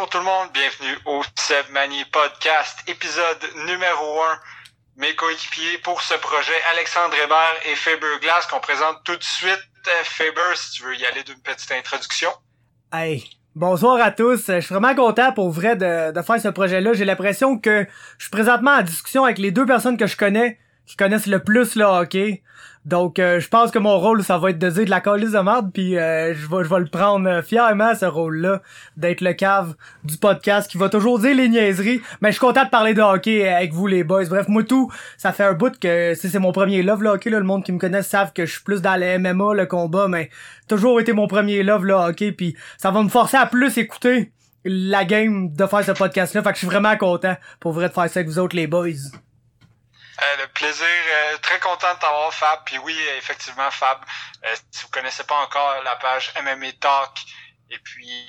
Bonjour tout le monde, bienvenue au Seb Mani Podcast, épisode numéro 1. Mes coéquipiers pour ce projet, Alexandre Hébert et Faber Glass, qu'on présente tout de suite. Euh, Faber, si tu veux y aller d'une petite introduction. Hey, bonsoir à tous. Je suis vraiment content pour vrai de, de faire ce projet-là. J'ai l'impression que je suis présentement en discussion avec les deux personnes que je connais qui connaissent le plus le hockey. Donc, euh, je pense que mon rôle, ça va être de dire de la calice de merde, puis euh, je vais je vais le prendre euh, fièrement, ce rôle-là, d'être le cave du podcast qui va toujours dire les niaiseries. Mais je suis content de parler de hockey avec vous, les boys. Bref, moi tout, ça fait un bout que c'est mon premier love, le hockey. Là, le monde qui me connaît savent que je suis plus dans le MMA, le combat, mais toujours été mon premier love, le hockey, puis ça va me forcer à plus écouter la game de faire ce podcast-là. Fait que je suis vraiment content, pour vrai, de faire ça avec vous autres, les boys. Euh, le plaisir, euh, très content de t'avoir, Fab. Puis oui, effectivement, Fab, euh, si vous connaissez pas encore la page MMA Talk, et puis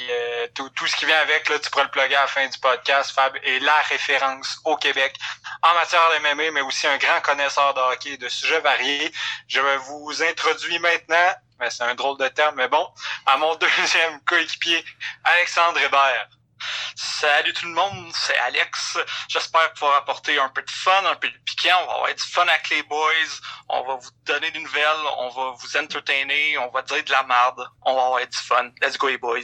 tout, tout ce qui vient avec, là, tu pourras le plugger à la fin du podcast. Fab est la référence au Québec en matière de MMA, mais aussi un grand connaisseur de hockey et de sujets variés. Je vous introduire maintenant, c'est un drôle de terme, mais bon, à mon deuxième coéquipier, Alexandre Hébert. Salut tout le monde, c'est Alex. J'espère pouvoir apporter un peu de fun, un peu de piquant. On va avoir du fun avec les boys. On va vous donner des nouvelles. On va vous entertainer. On va dire de la merde. On va avoir du fun. Let's go les boys.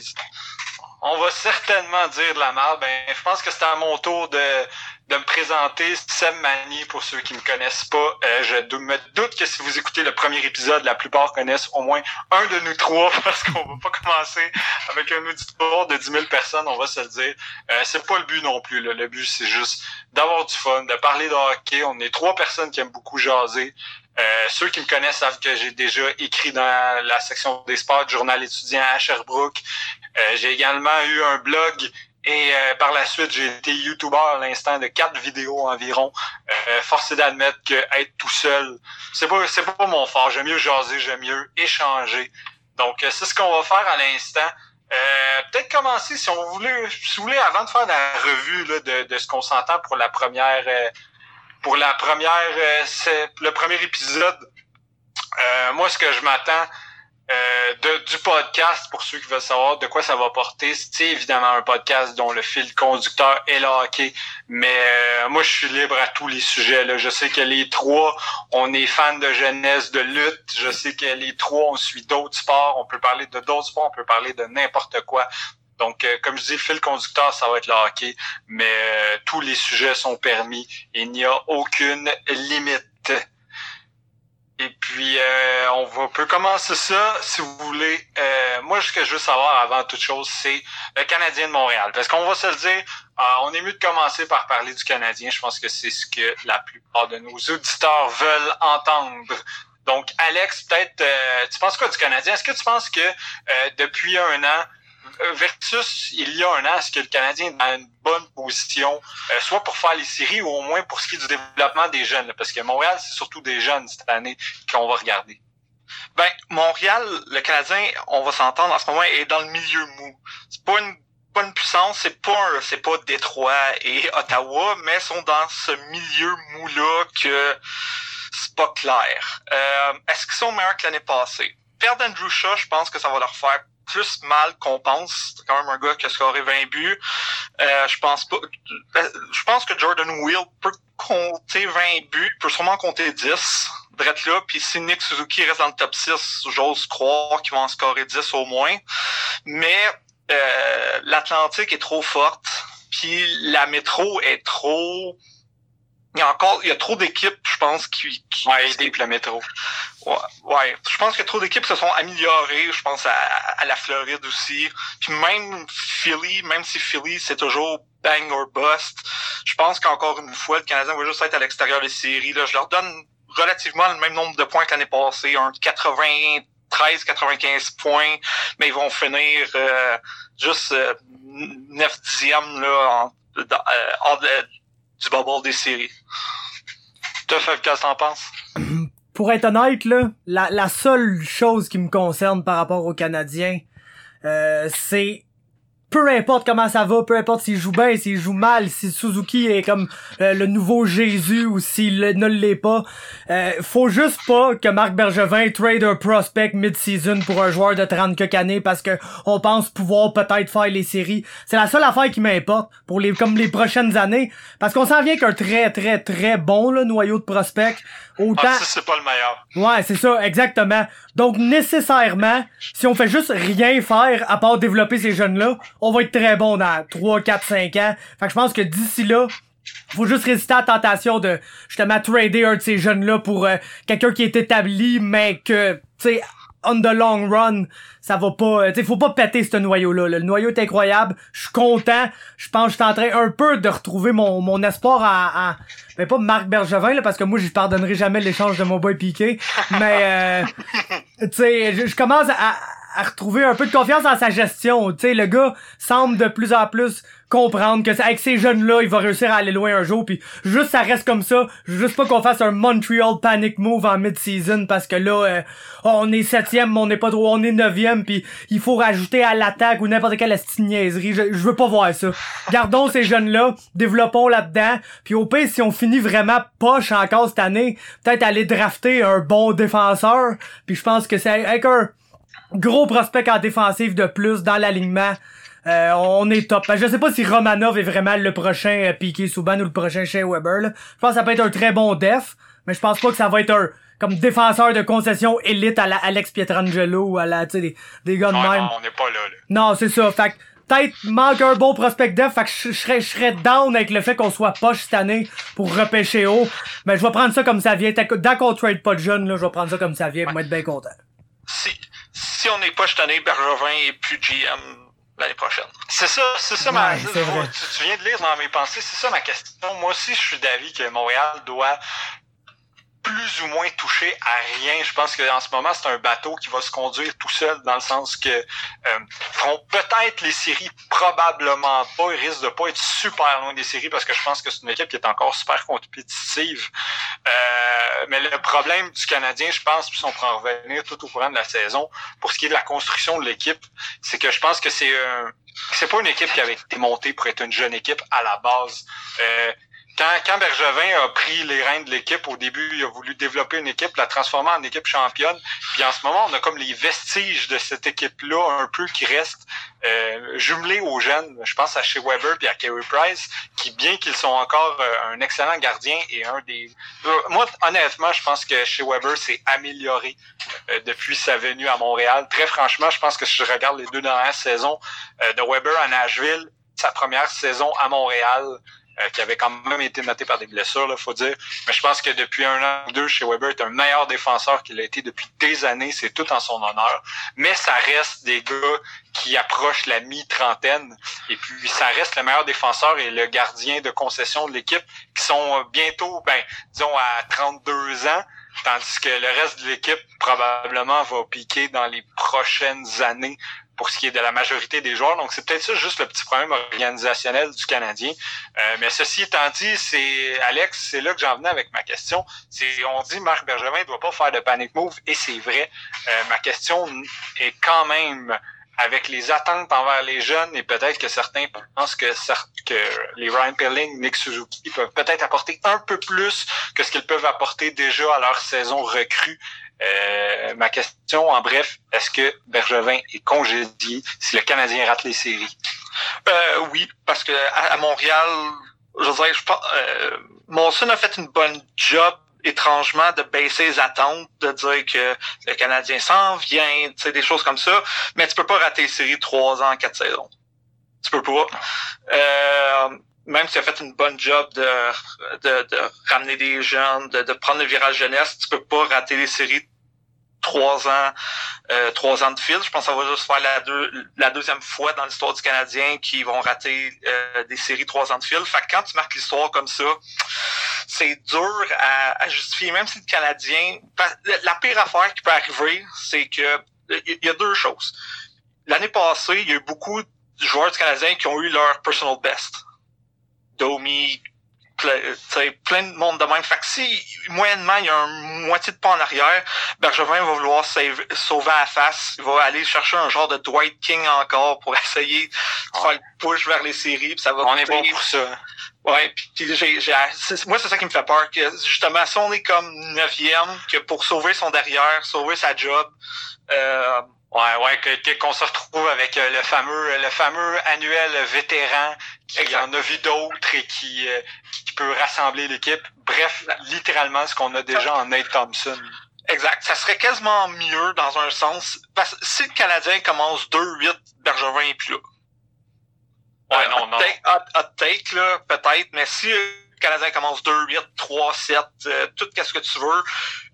On va certainement dire de la merde. Ben, je pense que c'est à mon tour de de me présenter. Sam Mani, pour ceux qui me connaissent pas. Euh, je me doute que si vous écoutez le premier épisode, la plupart connaissent au moins un de nous trois parce qu'on va pas commencer avec un auditoire de 10 000 personnes, on va se le dire. Euh, c'est pas le but non plus. Là. Le but, c'est juste d'avoir du fun, de parler de hockey. On est trois personnes qui aiment beaucoup jaser. Euh, ceux qui me connaissent savent que j'ai déjà écrit dans la section des sports, journal étudiant à Sherbrooke. Euh, j'ai également eu un blog et euh, par la suite, j'ai été YouTuber à l'instant de quatre vidéos environ. Euh, forcé d'admettre que être tout seul, c'est pas c'est pas mon fort. J'aime mieux jaser, j'aime mieux échanger. Donc euh, c'est ce qu'on va faire à l'instant. Euh, peut-être commencer si on voulait, si vous voulez, avant de faire la revue là, de, de ce qu'on s'entend pour la première pour la première c'est le premier épisode. moi, ce que je m'attends, euh, du podcast, pour ceux qui veulent savoir de quoi ça va porter, c'est évidemment un podcast dont le fil conducteur est le hockey. Mais euh, moi, je suis libre à tous les sujets. Là. Je sais que les trois, on est fans de jeunesse, de lutte. Je sais que les trois, on suit d'autres sports. On peut parler de d'autres sports, on peut parler de n'importe quoi. Donc, euh, comme je dis, fil conducteur, ça va être le hockey, mais tous les sujets sont permis. Il n'y a aucune limite. Et puis, euh, on va peut commencer ça, si vous voulez. Euh, moi, ce que je veux savoir avant toute chose, c'est le Canadien de Montréal. Parce qu'on va se le dire, euh, on est mieux de commencer par parler du Canadien. Je pense que c'est ce que la plupart de nos auditeurs veulent entendre. Donc, Alex, peut-être, tu penses quoi du Canadien? Est-ce que tu penses que depuis un an, euh, versus il y a un an, est-ce que le Canadien est dans une bonne position, euh, soit pour faire les séries ou au moins pour ce qui est du développement des jeunes? parce que Montréal, c'est surtout des jeunes cette année qu'on va regarder. Ben, Montréal, le Canadien, on va s'entendre en ce moment, est dans le milieu mou. C'est pas une pas une puissance, c'est pas c'est pas Détroit et Ottawa, mais sont dans ce milieu mou là que c'est pas clair. Euh, est-ce qu'ils sont meilleurs que l'année passée? Perdre Andrew Shaw, je pense que ça va leur faire plus mal qu'on pense. C'est quand même un gars qui a scoré 20 buts. Euh, je pense pas. Je pense que Jordan Wheel peut compter 20 buts, peut sûrement compter 10. Drette là, puis si Nick Suzuki reste dans le top 6, j'ose croire qu'il va en scorer 10 au moins. Mais euh, l'Atlantique est trop forte, puis la métro est trop il y a encore, il y a trop d'équipes, je pense, qui, qui ouais, le métro. Ouais, ouais, je pense que trop d'équipes se sont améliorées. Je pense à, à, la Floride aussi. Puis même Philly, même si Philly c'est toujours bang or bust, je pense qu'encore une fois, le Canadien va juste être à l'extérieur des séries. Là. Je leur donne relativement le même nombre de points que l'année passée, un 93, 95 points, mais ils vont finir euh, juste euh, 9 dixièmes là, en, dans, euh, du bubble des séries. Toi, Fab, qu'est-ce que t'en penses? Pour être honnête, là, la, la seule chose qui me concerne par rapport aux Canadiens, euh, c'est peu importe comment ça va, peu importe s'il joue bien, s'il joue mal, si Suzuki est comme euh, le nouveau Jésus ou s'il ne l'est pas, euh, faut juste pas que Marc Bergevin trade un prospect mid-season pour un joueur de 30 quelques années parce que on pense pouvoir peut-être faire les séries. C'est la seule affaire qui m'importe pour les comme les prochaines années parce qu'on s'en vient qu'un très très très bon là, noyau de prospect. Autant... Ah, c'est pas le meilleur. Ouais, c'est ça, exactement. Donc, nécessairement, si on fait juste rien faire à part développer ces jeunes-là, on va être très bon dans 3, 4, 5 ans. Fait que je pense que d'ici là, faut juste résister à la tentation de justement trader un de ces jeunes-là pour euh, quelqu'un qui est établi, mais que, tu sais, on the long run, ça va pas, euh, tu faut pas péter ce noyau-là. Le noyau est incroyable. Je suis content. Je pense que je suis en train un peu de retrouver mon, mon espoir à, à ben pas Marc Bergevin, là, parce que moi, je pardonnerai jamais l'échange de mon boy Piqué. Mais, euh, tu sais, je commence à, à retrouver un peu de confiance dans sa gestion. Tu sais, le gars semble de plus en plus comprendre que avec ces jeunes-là, il va réussir à aller loin un jour. Puis juste ça reste comme ça. Juste pas qu'on fasse un Montreal panic move en mid-season parce que là, euh, on est septième, mais on n'est pas trop, on est neuvième. Puis il faut rajouter à l'attaque ou n'importe quelle niaiserie. Je, je veux pas voir ça. Gardons ces jeunes-là, développons là-dedans. Puis au pire, si on finit vraiment poche encore cette année, peut-être aller drafter un bon défenseur. Puis je pense que c'est avec un gros prospect en défensive de plus dans l'alignement. Euh, on est top. Je sais pas si Romanov est vraiment le prochain euh, Piqué Souban ou le prochain Shea Weber. Là. Je pense que ça peut être un très bon def, mais je pense pas que ça va être un comme défenseur de concession élite à la Alex Pietrangelo ou à la tu sais des, des gars de même. Non, on n'est pas là. Non, c'est ça. Fait peut-être manque un bon prospect def, fait que je serais je serais down avec le fait qu'on soit poche cette année pour repêcher haut. Mais je vais prendre ça comme ça vient. Tant qu'on trade pas de jeunes, là, je vais prendre ça comme ça vient pour être bien content. Si, si on n'est pas cette année, Bergevin et plus GM l'année prochaine. C'est ça, c'est ça ma. Tu, tu, viens de lire dans mes pensées, c'est ça ma question. Moi aussi, je suis d'avis que Montréal doit plus ou moins touché à rien. Je pense qu'en ce moment, c'est un bateau qui va se conduire tout seul dans le sens que euh, feront peut-être les séries, probablement pas. Ils risquent de pas être super loin des séries parce que je pense que c'est une équipe qui est encore super compétitive. Euh, mais le problème du Canadien, je pense, puis on pourra en revenir tout au courant de la saison, pour ce qui est de la construction de l'équipe, c'est que je pense que c'est un c'est pas une équipe qui avait été montée pour être une jeune équipe à la base. Euh, quand, Bergevin a pris les rênes de l'équipe, au début, il a voulu développer une équipe, la transformer en équipe championne. Puis en ce moment, on a comme les vestiges de cette équipe-là un peu qui restent euh, jumelés aux jeunes. Je pense à chez Weber et à Kerry Price, qui, bien qu'ils sont encore euh, un excellent gardien et un des... Euh, moi, honnêtement, je pense que chez Weber s'est amélioré euh, depuis sa venue à Montréal. Très franchement, je pense que si je regarde les deux dernières saisons de Weber à Nashville, sa première saison à Montréal, euh, qui avait quand même été noté par des blessures, là, faut dire. Mais je pense que depuis un an ou deux, chez Weber est un meilleur défenseur qu'il a été depuis des années. C'est tout en son honneur. Mais ça reste des gars qui approchent la mi-trentaine. Et puis, ça reste le meilleur défenseur et le gardien de concession de l'équipe qui sont bientôt, ben, disons, à 32 ans. Tandis que le reste de l'équipe probablement va piquer dans les prochaines années pour ce qui est de la majorité des joueurs. Donc, c'est peut-être ça juste le petit problème organisationnel du Canadien. Euh, mais ceci étant dit, c'est Alex, c'est là que j'en venais avec ma question. C'est on dit Marc Bergevin ne doit pas faire de panic move et c'est vrai. Euh, ma question est quand même avec les attentes envers les jeunes et peut-être que certains pensent que, les Ryan Pelling, Nick Suzuki peuvent peut-être apporter un peu plus que ce qu'ils peuvent apporter déjà à leur saison recrue. Euh, ma question, en bref, est-ce que Bergevin est congédié si le Canadien rate les séries? Euh, oui, parce que à, Montréal, je dirais, je pense, euh, Monson a fait une bonne job étrangement de baisser les attentes, de dire que le Canadien s'en vient, des choses comme ça, mais tu peux pas rater les séries trois ans, quatre saisons. Tu peux pas. Euh, même si tu as fait une bonne job de, de, de ramener des jeunes, de, de, prendre le virage jeunesse, tu peux pas rater les séries trois ans, euh, trois ans de fil. Je pense que ça va juste faire la, deux, la deuxième fois dans l'histoire du Canadien qui vont rater euh, des séries trois ans de fil. Fait que quand tu marques l'histoire comme ça, c'est dur à, à, justifier, même si le Canadien. La pire affaire qui peut arriver, c'est que il y a deux choses. L'année passée, il y a eu beaucoup de joueurs du Canadien qui ont eu leur personal best. Domi, plein, plein de monde de même. Fait que si, moyennement, il y a un moitié de pas en arrière, Bergevin va vouloir sauver à la face. Il va aller chercher un genre de Dwight King encore pour essayer de faire le push vers les séries. ça va On est bon pour ça. Ouais, puis j'ai, j'ai, moi c'est ça qui me fait peur, que justement si on est comme neuvième, que pour sauver son derrière, sauver sa job, euh, Ouais, ouais, qu'on se retrouve avec euh, le fameux, le fameux annuel vétéran qui en a vu d'autres et qui, euh, qui peut rassembler l'équipe. Bref, littéralement ce qu'on a déjà en Nate Thompson. Exact. Ça serait quasiment mieux dans un sens. Parce que si le Canadien commence 2-8, Bergevin est plus là. Ouais, non, non. Hot, take, là, peut-être, mais si le Canadien commence 2-8, 3-7, tout qu'est-ce que tu veux,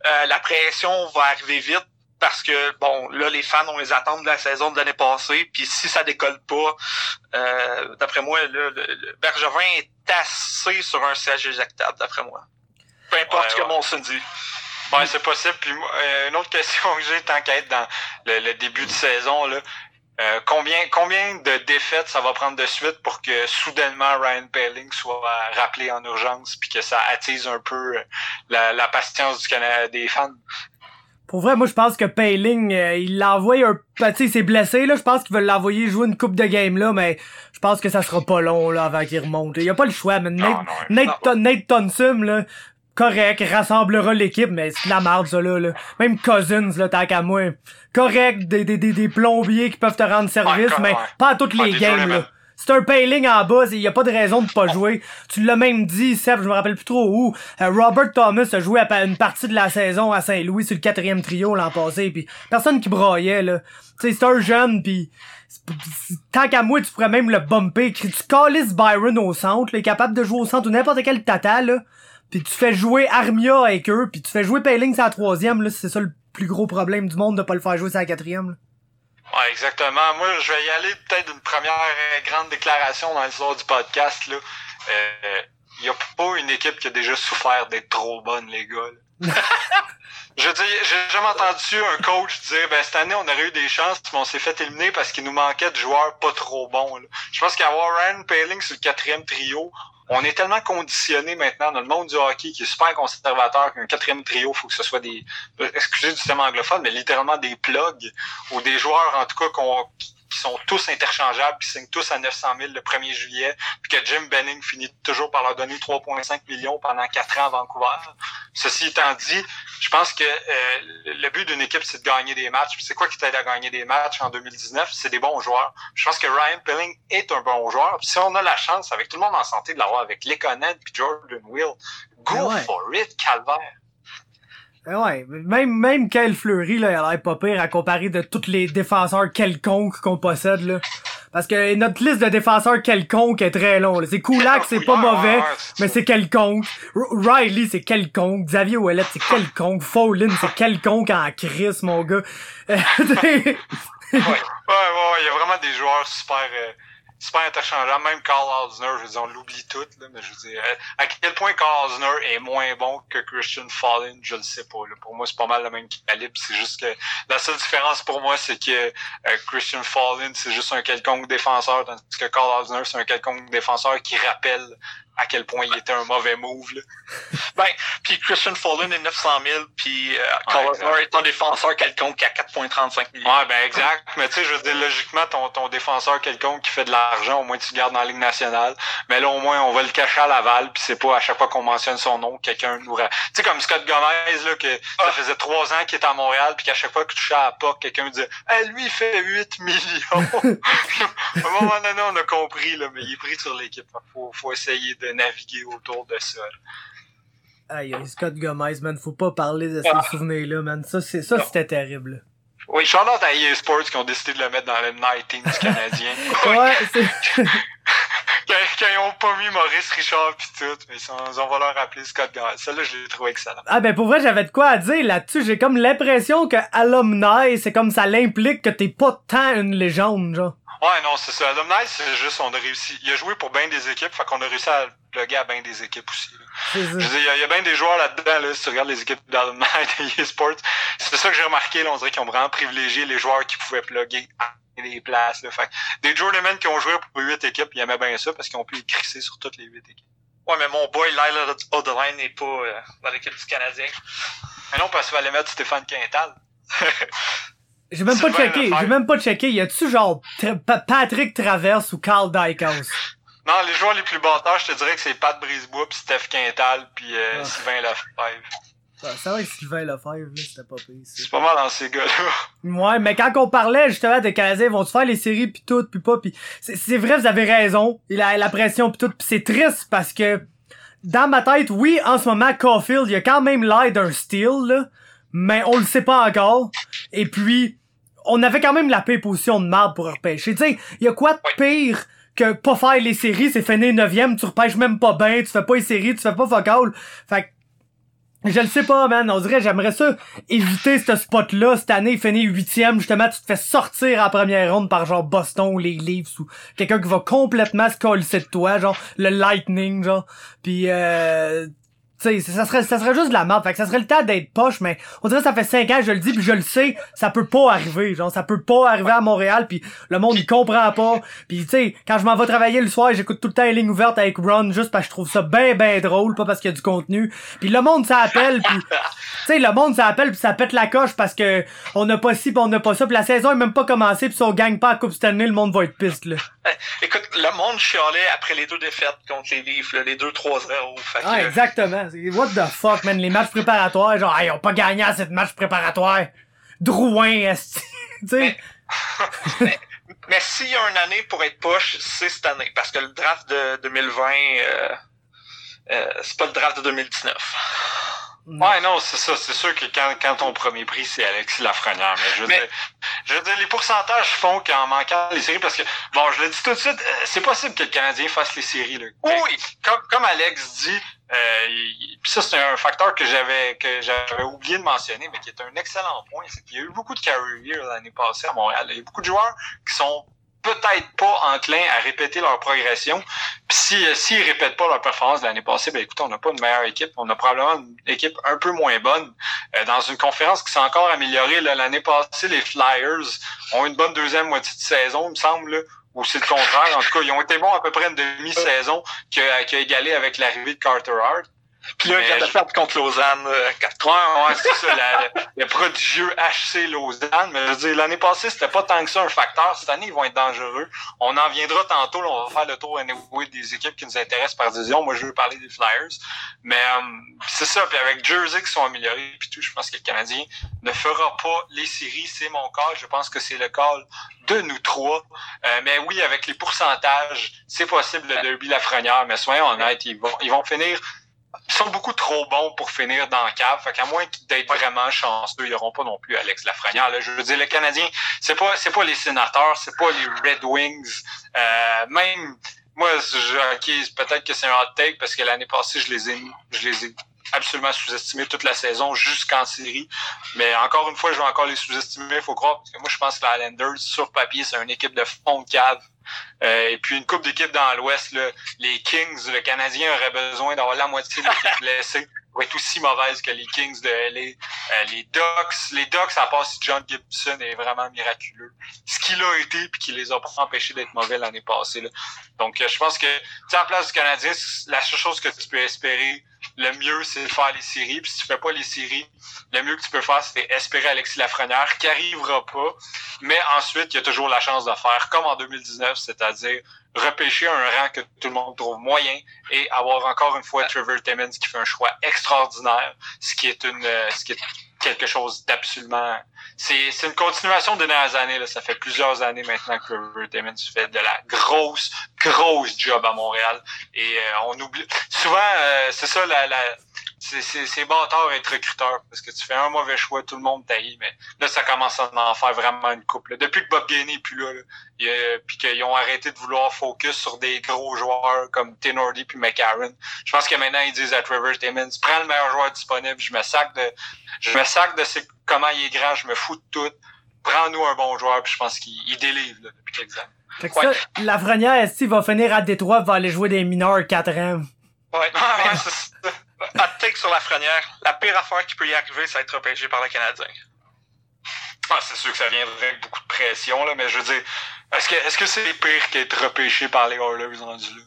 euh, la pression va arriver vite parce que bon là les fans on les attend de la saison de l'année passée puis si ça décolle pas euh, d'après moi le, Bergevin est assez sur un siège éjectable d'après moi. Peu importe ce que mon dit. Ouais c'est possible. Puis euh, une autre question que j'ai tant qu'être dans le, début de saison là euh, combien combien de défaites ça va prendre de suite pour que soudainement Ryan Paling soit rappelé en urgence puis que ça attise un peu la, la patience du Canada des fans? Pour vrai, moi, je pense que Payling, euh, il l'envoie un... Ben, tu sais, il s'est blessé, là. Je pense qu'il veut l'envoyer jouer une coupe de game, là, mais je pense que ça sera pas long, là, avant qu'il remonte. Il y a pas le choix, mais Nate, Nate, Nate Thompson, là, correct, rassemblera l'équipe, mais c'est de la merde, ça, là, là. Même Cousins, là, tant qu'à moi. Correct, des, des, des, des, plombiers qui peuvent te rendre service, mais pas à toutes les games, là. C'est un payling en bas, il y a pas de raison de pas jouer. Tu l'as même dit, Seb, je me rappelle plus trop où. Euh, Robert Thomas a joué à une partie de la saison à Saint-Louis sur le quatrième trio l'an passé, puis personne qui braillait là. Tu sais, c'est un jeune, puis tant qu'à moi, tu pourrais même le bumper. Tu calisses Byron au centre, il est capable de jouer au centre ou n'importe quel tata là. Puis tu fais jouer Armia avec eux, puis tu fais jouer Payling sur la troisième là. C'est ça le plus gros problème du monde de pas le faire jouer sur la quatrième. Là. Ouais, exactement. Moi, je vais y aller peut-être d'une première euh, grande déclaration dans l'histoire du podcast. Là. Euh, il n'y a pas une équipe qui a déjà souffert d'être trop bonne, les gars. je veux dire, j'ai jamais entendu un coach dire ben cette année on aurait eu des chances, mais on s'est fait éliminer parce qu'il nous manquait de joueurs pas trop bons. Je pense qu'avoir Ryan Paling sur le quatrième trio, on est tellement conditionné maintenant dans le monde du hockey qui est super conservateur qu'un quatrième trio, faut que ce soit des, excusez du thème anglophone, mais littéralement des plugs ou des joueurs en tout cas qu'on qui sont tous interchangeables, qui signent tous à 900 000 le 1er juillet, puis que Jim Benning finit toujours par leur donner 3,5 millions pendant quatre ans à Vancouver. Ceci étant dit, je pense que euh, le but d'une équipe, c'est de gagner des matchs. C'est quoi qui t'aide à gagner des matchs en 2019? C'est des bons joueurs. Je pense que Ryan Pilling est un bon joueur. Puis si on a la chance, avec tout le monde en santé, de l'avoir avec Lekonen puis Jordan Will, go for it, calvaire. Ben ouais, même, même Kyle Fleury, là, il a l'air pas pire à comparer de tous les défenseurs quelconques qu'on possède, là. Parce que notre liste de défenseurs quelconques est très longue. C'est Kulak, c'est pas mauvais, mais c'est quelconque. Riley, c'est quelconque. Xavier Ouellet, c'est quelconque. Fowlin, c'est quelconque en crise, mon gars. ouais, ouais, ouais, il y a vraiment des joueurs super... Euh, super interchangeable. Même Carl Osner, je veux dire, on l'oublie tout, là, mais je veux dire, à quel point Carl Osner est moins bon que Christian Fallen, je le sais pas. Là. Pour moi, c'est pas mal le même calibre. C'est juste que la seule différence pour moi, c'est que euh, Christian Fallen, c'est juste un quelconque défenseur, tandis que Carl Osner, c'est un quelconque défenseur qui rappelle à quel point il était un mauvais move. Là. ben, puis Christian Fallen est 900 000, puis euh, est un défenseur quelconque à 4,35 millions. Ouais, ben exact. Mais tu sais, je veux dire, logiquement, ton, ton défenseur quelconque qui fait de l'argent, au moins tu le gardes dans la Ligue nationale. Mais là, au moins, on va le cacher à Laval, puis c'est pas à chaque fois qu'on mentionne son nom, quelqu'un nous... Tu sais, comme Scott Gomez, là, que ça ah. faisait trois ans qu'il était à Montréal, puis qu'à chaque fois que tu touchais à la porte, quelqu'un me disait hey, lui, il fait 8 millions! à un moment donné, on a compris, là, mais il est pris sur l'équipe. Faut, faut essayer de de naviguer autour de ça. Aïe, Scott Gomez, man, faut pas parler de ces ah. souvenirs-là, man. Ça, c'est, ça, c'était terrible. Oui, shout out à EA Sports qui ont décidé de le mettre dans le Night Team du Canadien. ouais, c'est... quand, ils ont pas mis Maurice Richard pis tout, mais ils ont, va leur rappeler Scott Gomez. Celle-là, je l'ai trouvé excellent. Ah ben pour vrai, j'avais de quoi à dire là-dessus. J'ai comme l'impression que alumni, c'est comme ça l'implique que t'es pas tant une légende, genre. Ouais, non, c'est ça. Alumni, c'est juste, on a réussi. Il a joué pour bien des équipes, fait qu'on a réussi à le plugger à bien des équipes aussi. Je veux dire, il y, a, bien des joueurs là-dedans, là, si tu regardes les équipes d'Alumni et eSports. C'est ça que j'ai remarqué, là, on dirait qu'ils ont vraiment privilégié les joueurs qui pouvaient plugger à des places. Là. Fait des journeymen qui ont joué pour huit équipes, ils aimaient bien ça parce qu'ils ont pu les crisser sur toutes les huit équipes. Ouais, mais mon boy Lyle Odeline n'est pas euh, dans l'équipe du Canadien. Mais non, parce qu'il fallait mettre Stéphane Quintal. J'ai même pas checké, j'ai même pas checké. Y a-tu genre Tra- Patrick Traverse ou Carl Dykhouse? Non, les joueurs les plus bâtards, je te dirais que c'est Pat Brisebois, puis Steph Quintal, puis euh, Ah. Sylvain Lefebvre. Ça, ça va que Sylvain Lefebvre, là, c'était pas pire. C'est pas mal dans ces gars-là. Ouais, mais quand on parlait justement de Canadiens vont se faire les séries pis tout pis pas pis c'est c'est vrai vous avez raison, il a la pression pis tout pis c'est triste parce que dans ma tête, oui, en ce moment Caulfield, il a quand même l'air d'un steal là, mais on le sait pas encore. Et puis on avait quand même la pire position de marde pour repêcher. Tu sais, il y a quoi de pire que pas faire les séries, c'est finir 9 tu repêches même pas bien, tu fais pas les séries, tu fais pas fuck all. Fait que je le sais pas, man. On dirait, j'aimerais ça éviter ce spot-là. Cette année, finir huitième, justement, tu te fais sortir en première ronde par genre Boston ou les Leafs ou quelqu'un qui va complètement se coller de toi, genre le Lightning, genre. Puis, euh, sais, ça serait, ça serait juste de la merde. Fait que ça serait le temps d'être poche, mais on dirait que ça fait cinq ans, je le dis, puis je le sais, ça peut pas arriver. Genre, ça peut pas arriver à Montréal, puis le monde, il comprend pas. Puis, tu sais, quand je m'en vais travailler le soir, j'écoute tout le temps les lignes ouvertes avec Ron, juste parce que je trouve ça ben, ben drôle, pas parce qu'il y a du contenu. Puis le monde, ça appelle, puis tu sais, le monde, ça appelle, puis ça pète la coche parce que on n'a pas ci, puis on n'a pas ça, puis la saison est même pas commencée, puis si on gagne pas la Coupe Stanley, le monde va être piste, là. Eh, Écoute, le monde chialait après les deux défaites contre les Leafs, là, les deux 3-0. Fait que, Ah, exactement. What the fuck, man? Les matchs préparatoires, genre, hey, ils ont pas gagné à cette match préparatoire. Drouin, est Tu sais, Mais s'il y a une année pour être poche, c'est cette année. Parce que le draft de 2020, euh, euh, c'est pas le draft de 2019. Ouais, non, c'est ça. C'est sûr que quand, quand ton premier prix, c'est Alexis Lafrenière. Mais je veux Mais- dire, je veux dire, les pourcentages font qu'en manquant les séries, parce que, bon, je le dis tout de suite, euh, c'est possible que le Canadien fasse les séries, là. Oui, Comme, comme Alex dit, puis ça, c'est un facteur que j'avais, que j'avais oublié de mentionner, mais qui est un excellent point. C'est qu'il y a eu beaucoup de carrière l'année passée à Montréal. Il y a beaucoup de joueurs qui sont peut-être pas enclins à répéter leur progression. Puis si euh, s'ils répètent pas leur performance l'année passée, ben écoutez, on n'a pas une meilleure équipe, on a probablement une équipe un peu moins bonne. Euh, dans une conférence qui s'est encore améliorée l'année passée, les Flyers ont une bonne deuxième moitié de saison, il me semble, là, ou c'est le contraire. En tout cas, ils ont été bons à peu près une demi-saison qui a, qui a égalé avec l'arrivée de Carter Hart. Puis là, il je- perdre contre Lausanne euh, 4 Ouais, c'est ça, la- le prodigieux HC Lausanne. Mais je veux dire, l'année passée, c'était pas tant que ça un facteur. Cette année, ils vont être dangereux. On en viendra tantôt, là, on va faire le tour anyway, des équipes qui nous intéressent par division. Moi, je veux parler des Flyers. Mais euh, c'est ça, puis avec Jersey qui sont améliorés, puis tout, je pense que le Canadien ne fera pas les séries. C'est mon call. Je pense que c'est le call de nous trois. Euh, mais oui, avec les pourcentages, c'est possible le derby Lafrenière, mais soyons honnêtes, ils vont, ils vont finir sont beaucoup trop bons pour finir dans le cave. Fait qu'à moins d'être vraiment chanceux, ils n'auront pas non plus Alex Lafrenière. Là. Je veux dire, le Canadien, c'est pas c'est pas les sénateurs, c'est pas les Red Wings. Euh, même moi, je, peut-être que c'est un hot take parce que l'année passée, je les ai je les ai absolument sous-estimés toute la saison jusqu'en série. Mais encore une fois, je vais encore les sous-estimer, il faut croire. Parce que moi, je pense que les Islanders, sur papier, c'est une équipe de fond de cave. Euh, et puis une coupe d'équipes dans l'Ouest, les Kings, le Canadien aurait besoin d'avoir la moitié de l'équipe blessée pour être aussi mauvaise que les Kings de LA. Euh, les Ducks, les Ducks, à part si John Gibson est vraiment miraculeux. Ce qu'il a été puis qui les a pas empêchés d'être mauvais l'année passée. Là. Donc euh, je pense que tu en place du Canadien, c'est la seule chose que tu peux espérer, le mieux, c'est de faire les séries. Puis si tu fais pas les séries, le mieux que tu peux faire, c'est espérer Alexis Lafrenière, qui arrivera pas. Mais ensuite, il y a toujours la chance de faire comme en 2019, c'est-à-dire repêcher un rang que tout le monde trouve moyen et avoir encore une fois Trevor Timmons qui fait un choix extraordinaire, ce qui est une, euh, ce qui est quelque chose d'absolument. C'est, c'est une continuation des dernières années. Là. Ça fait plusieurs années maintenant que Trevor Timmons fait de la grosse, grosse job à Montréal. Et euh, on oublie. Souvent, euh, c'est ça la, la c'est, bâtard être recruteur parce que tu fais un mauvais choix, tout le monde taille, mais là, ça commence à en faire vraiment une coupe. là. Depuis que Bob Gainey est plus là, là euh, puis qu'ils ont arrêté de vouloir focus sur des gros joueurs comme Tenordi puis McCarron. Je pense que maintenant, ils disent à Trevor Timmons, prends le meilleur joueur disponible, je me sac de, je me sac de ses- comment il est grand, je me fous de tout. Prends-nous un bon joueur, puis je pense qu'il il délivre là, depuis quelques années. Fait que ça, Lafrenière, est-ce qu'il va finir à Détroit, va aller jouer des mineurs 4 ans? Ouais, Ouais, c'est ça. Hot take sur la frenière. La pire affaire qui peut y arriver, c'est être repêché par le Canadien. Ah, c'est sûr que ça viendrait avec beaucoup de pression, là, mais je veux dire, est-ce que est-ce que c'est pire qu'être repêché par les Oilers rendus là?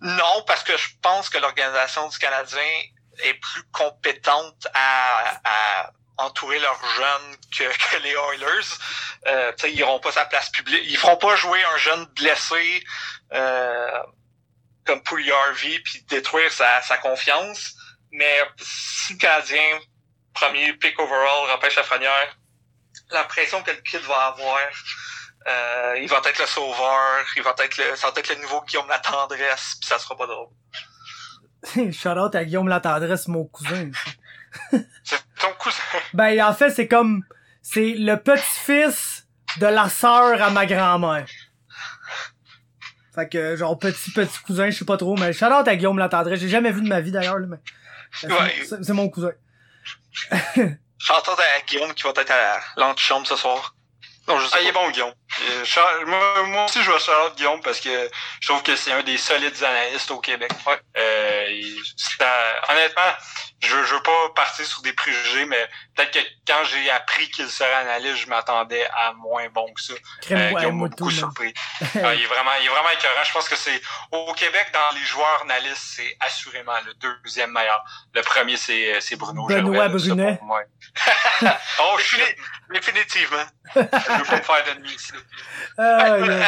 Non, parce que je pense que l'organisation du Canadien est plus compétente à, à entourer leurs jeunes que, que les Oilers. Euh, ils n'iront pas sa place publique. Ils feront pas jouer un jeune blessé euh, comme Harvey puis détruire sa, sa confiance. Mais si le Canadien, premier pick overall, repêche la frenière, la pression que le kid va avoir, euh, il va être le sauveur, il va être le, ça va être le nouveau Guillaume la tendresse, puis ça sera pas drôle. Shout out à Guillaume la tendresse, mon cousin. c'est ton cousin. Ben en fait c'est comme c'est le petit-fils de la sœur à ma grand-mère. Fait que genre petit petit cousin, je sais pas trop, mais shout out à Guillaume la tendresse. J'ai jamais vu de ma vie d'ailleurs, mais c'est mon cousin. J'entends à Guillaume qui va être à l'antichambre ce soir. Non, je sais ah, il est bon, Guillaume. Euh, moi, aussi, je vais Charlotte Guillaume parce que je trouve que c'est un des solides analystes au Québec. Ouais. Euh, honnêtement, je, je veux pas partir sur des préjugés, mais peut-être que quand j'ai appris qu'il serait analyste, je m'attendais à moins bon que ça. Euh, Guillaume m'a beaucoup surpris. Il est vraiment, il est vraiment écœurant. Je pense que c'est au Québec, dans les joueurs analystes, c'est assurément le deuxième meilleur. Le premier, c'est, c'est Bruno Benoît Brunet. oh, shit. Définitivement. je veux pas me faire d'ennemis ici. Ah, euh,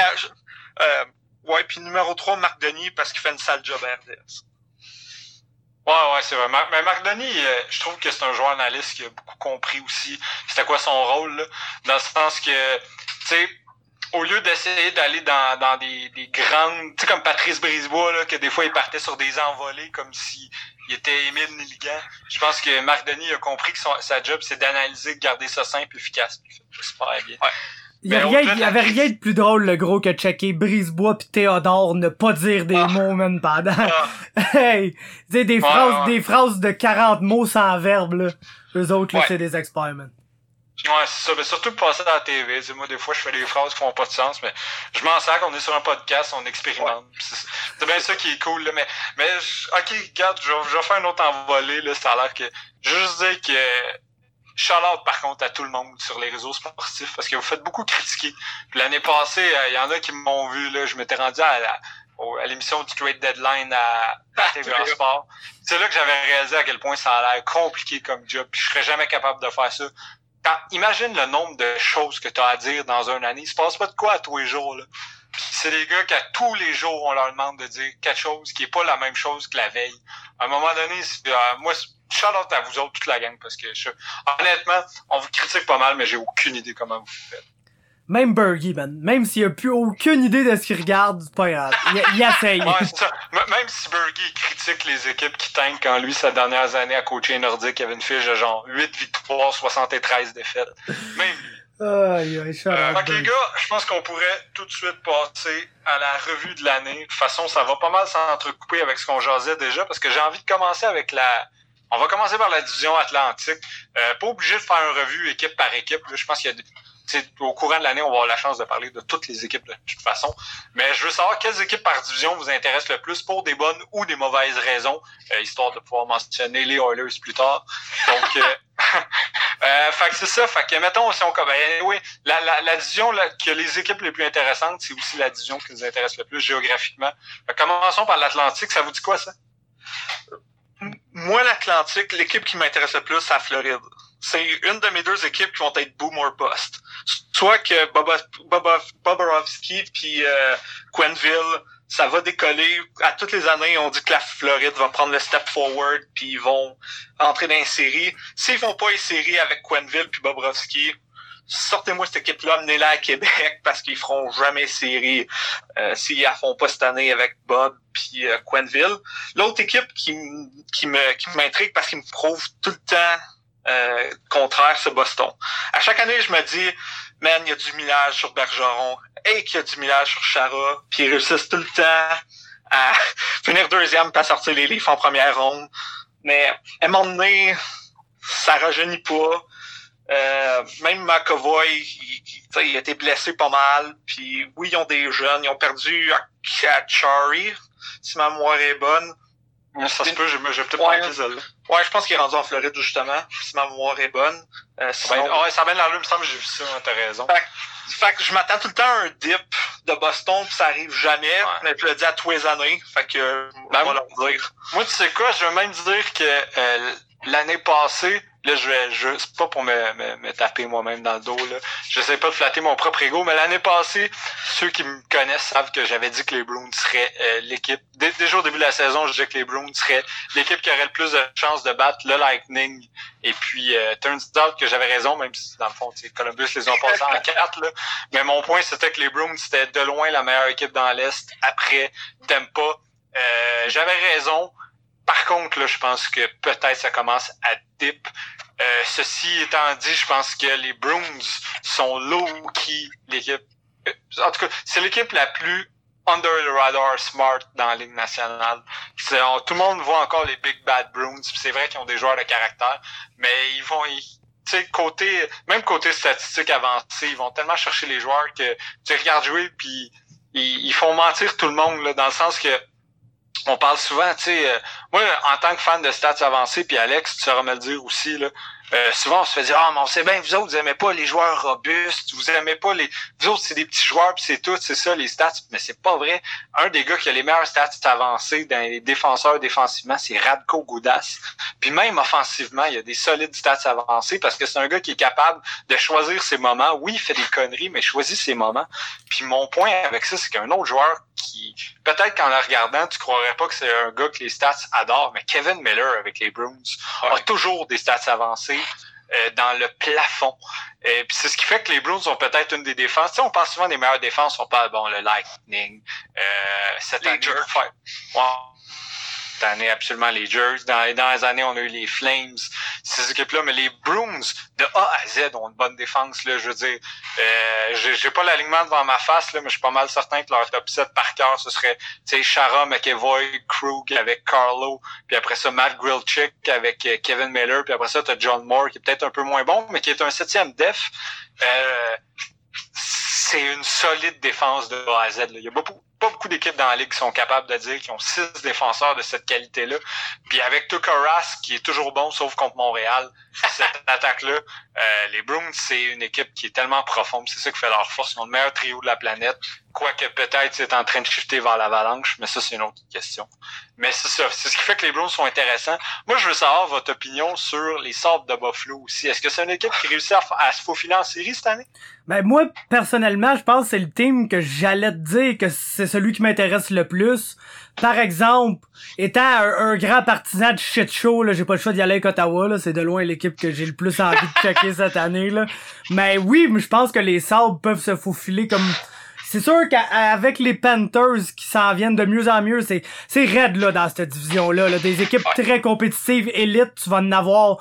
euh, ouais, puis numéro 3, Marc Denis, parce qu'il fait une sale job à RDS. Ouais, ouais, c'est vrai. Mais Marc Denis, euh, je trouve que c'est un joueur analyste qui a beaucoup compris aussi c'était quoi son rôle, là, dans le sens que, tu sais, au lieu d'essayer d'aller dans, dans des, des grandes, tu sais, comme Patrice Brisebois, là, que des fois il partait sur des envolées comme si il était Émile Nelligan. Je pense que Marc Denis a compris que son, sa job, c'est d'analyser, de garder ça simple, efficace. Il fait super bien. Ouais. Il y, a rien, il y avait rien de plus drôle, le gros, que de checker Brisebois pis Théodore ne pas dire des ah. mots, même pendant. Ah. hey! Tu des phrases, des phrases de 40 mots sans verbe, là. Eux autres, là, c'est des experts, man. Ouais, c'est ça. Mais surtout passer à la TV. moi, des fois, je fais des phrases qui font pas de sens, mais je m'en sers qu'on est sur un podcast, on expérimente. C'est bien ça qui est cool, là. Mais, mais, ok, regarde, je, je vais faire un autre envolé, là. Ça a l'air que, juste dire que, shout par contre à tout le monde sur les réseaux sportifs parce que vous faites beaucoup critiquer. L'année passée, euh, il y en a qui m'ont vu là, je m'étais rendu à, à l'émission du Trade Deadline à, à TVA Sport. C'est là que j'avais réalisé à quel point ça a l'air compliqué comme job, puis je serais jamais capable de faire ça. Quand, imagine le nombre de choses que tu as à dire dans une année. Il se passe pas de quoi à tous les jours. Là. c'est des gars qu'à tous les jours, on leur demande de dire quelque chose qui est pas la même chose que la veille. À un moment donné, euh, moi, out à vous autres, toute la gang, parce que je, honnêtement, on vous critique pas mal, mais j'ai aucune idée comment vous faites. Même Bergie, man. Même s'il a plus aucune idée de ce qu'il regarde, c'est pas grave. Il, il essaye. ouais, ça. Même si Bergie critique les équipes qui tankent quand lui, ses dernières années à coacher Nordique, il avait une fiche de genre 8 victoires, 73 défaites. Même Aïe, aïe, euh, ok, les gars, je pense qu'on pourrait tout de suite passer à la revue de l'année. De toute façon, ça va pas mal s'entrecouper avec ce qu'on jasait déjà, parce que j'ai envie de commencer avec la, on va commencer par la division Atlantique. Euh, pas obligé de faire une revue équipe par équipe. Je pense qu'il y a au courant de l'année, on va avoir la chance de parler de toutes les équipes de toute façon. Mais je veux savoir quelles équipes par division vous intéressent le plus pour des bonnes ou des mauvaises raisons, euh, histoire de pouvoir mentionner les Oilers plus tard. Donc, euh, euh, fait que c'est ça. Fait que mettons si on ben, oui, la, la, la division que les équipes les plus intéressantes, c'est aussi la division qui nous intéresse le plus géographiquement. commençons par l'Atlantique. Ça vous dit quoi ça? Moi, l'Atlantique, l'équipe qui m'intéresse le plus, c'est la Floride. C'est une de mes deux équipes qui vont être boom or bust. Soit que Bobrovski puis euh, Quenville, ça va décoller. À toutes les années, on dit que la Floride va prendre le step forward puis ils vont entrer dans une série. S'ils vont pas une série avec Quenville puis Bobrovski, sortez-moi cette équipe-là, amenez-la à Québec parce qu'ils feront jamais série euh, s'ils la font pas cette année avec Bob puis euh, Quenville. L'autre équipe qui, qui me qui m'intrigue parce qu'il me prouve tout le temps euh, contraire, c'est Boston. À chaque année, je me dis, man, il y a du millage sur Bergeron, et qu'il y a du millage sur Chara, puis ils réussissent tout le temps à finir deuxième à sortir les livres en première ronde. Mais à un moment donné, ça rajeunit pas. Euh, même McAvoy, il, il, a été blessé pas mal. Puis oui, ils ont des jeunes. Ils ont perdu à Chari, si ma mémoire est bonne. Ça se peut, j'ai peut-être ouais. pas Ouais, je pense qu'il est rendu en Floride, justement, si ma mémoire est bonne. Euh, sinon... ben, ouais, ça bien il me semble que j'ai vu ça, hein, t'as raison. Fait, que je m'attends tout le temps à un dip de Boston, puis ça arrive jamais, mais je le dis à tous les années, fait que ben, on va leur dire. Moi, tu sais quoi, je veux même dire que euh, l'année passée, Là, je vais, je, c'est pas pour me, me, me taper moi-même dans le dos, là. Je sais pas de flatter mon propre ego, mais l'année passée, ceux qui me connaissent savent que j'avais dit que les Bruins seraient euh, l'équipe. Dès, déjà au début de la saison, je disais que les Bruins seraient l'équipe qui aurait le plus de chances de battre le Lightning. Et puis, euh, turns out que j'avais raison, même si dans le fond, Columbus les ont passés en quatre, là. Mais mon point, c'était que les Bruins, c'était de loin la meilleure équipe dans l'Est. Après, Tampa. Euh, j'avais raison. Par contre, là, je pense que peut-être ça commence à dip. Euh, ceci étant dit, je pense que les Bruins sont low-key l'équipe. Euh, en tout cas, c'est l'équipe la plus under the radar smart dans la Ligue nationale. tout le monde voit encore les Big Bad Bruins. C'est vrai qu'ils ont des joueurs de caractère, mais ils vont... sais, côté, même côté statistique avancé, ils vont tellement chercher les joueurs que tu regardes jouer puis ils, ils, font mentir tout le monde là, dans le sens que on parle souvent, tu sais, euh, moi, en tant que fan de stats avancés, puis Alex, tu sauras me le dire aussi, là, euh, souvent on se fait dire Ah, mais on sait bien, vous autres, vous aimez pas les joueurs robustes, vous aimez pas les. Vous autres, c'est des petits joueurs, puis c'est tout, c'est ça, les stats, mais c'est pas vrai. Un des gars qui a les meilleurs stats avancés dans les défenseurs défensivement, c'est Radko Goudas. Puis même offensivement, il y a des solides stats avancés parce que c'est un gars qui est capable de choisir ses moments. Oui, il fait des conneries, mais choisit ses moments. Puis mon point avec ça, c'est qu'un autre joueur qui, peut-être qu'en le regardant, tu croirais pas que c'est un gars que les stats adorent, mais Kevin Miller avec les Bruins a toujours des stats avancés. Euh, dans le plafond. Et puis c'est ce qui fait que les Bruins ont peut-être une des défenses. Tu sais, on parle souvent des meilleures défenses, on parle bon le Lightning, euh, cette année. Ouais année absolument les Jerks. Dans, les années, on a eu les Flames, ces équipes-là, mais les Bruins, de A à Z, ont une bonne défense. Là, je veux dire, euh, j'ai pas l'alignement devant ma face, là, mais je suis pas mal certain que leur top 7 par cœur, ce serait Shara McEvoy, Krug avec Carlo, puis après ça, Matt Grillchick avec euh, Kevin Miller, puis après ça, tu as John Moore, qui est peut-être un peu moins bon, mais qui est un septième def. Euh, c'est une solide défense de A à Z. Là. Il y a beaucoup, pas beaucoup d'équipes dans la ligue qui sont capables de dire qu'ils ont six défenseurs de cette qualité-là. Puis avec Tucker Rask, qui est toujours bon, sauf contre Montréal, cette attaque-là, euh, les Bruins, c'est une équipe qui est tellement profonde. C'est ça qui fait leur force. Ils ont le meilleur trio de la planète. Quoique peut-être c'est en train de shifter vers l'avalanche, mais ça, c'est une autre question. Mais c'est ça. C'est ce qui fait que les Bruins sont intéressants. Moi, je veux savoir votre opinion sur les sortes de Buffalo aussi. Est-ce que c'est une équipe qui réussit à, se faufiler en série cette année? Ben, moi, personnellement, je pense que c'est le team que j'allais te dire que c'est celui qui m'intéresse le plus. Par exemple, étant un, grand partisan de shit show, là, j'ai pas le choix d'y aller avec Ottawa, là. C'est de loin l'équipe que j'ai le plus envie de checker cette année, là. Mais oui, je pense que les Sabres peuvent se faufiler comme c'est sûr qu'avec les Panthers qui s'en viennent de mieux en mieux, c'est c'est raide là dans cette division là, des équipes très compétitives élites, tu vas en avoir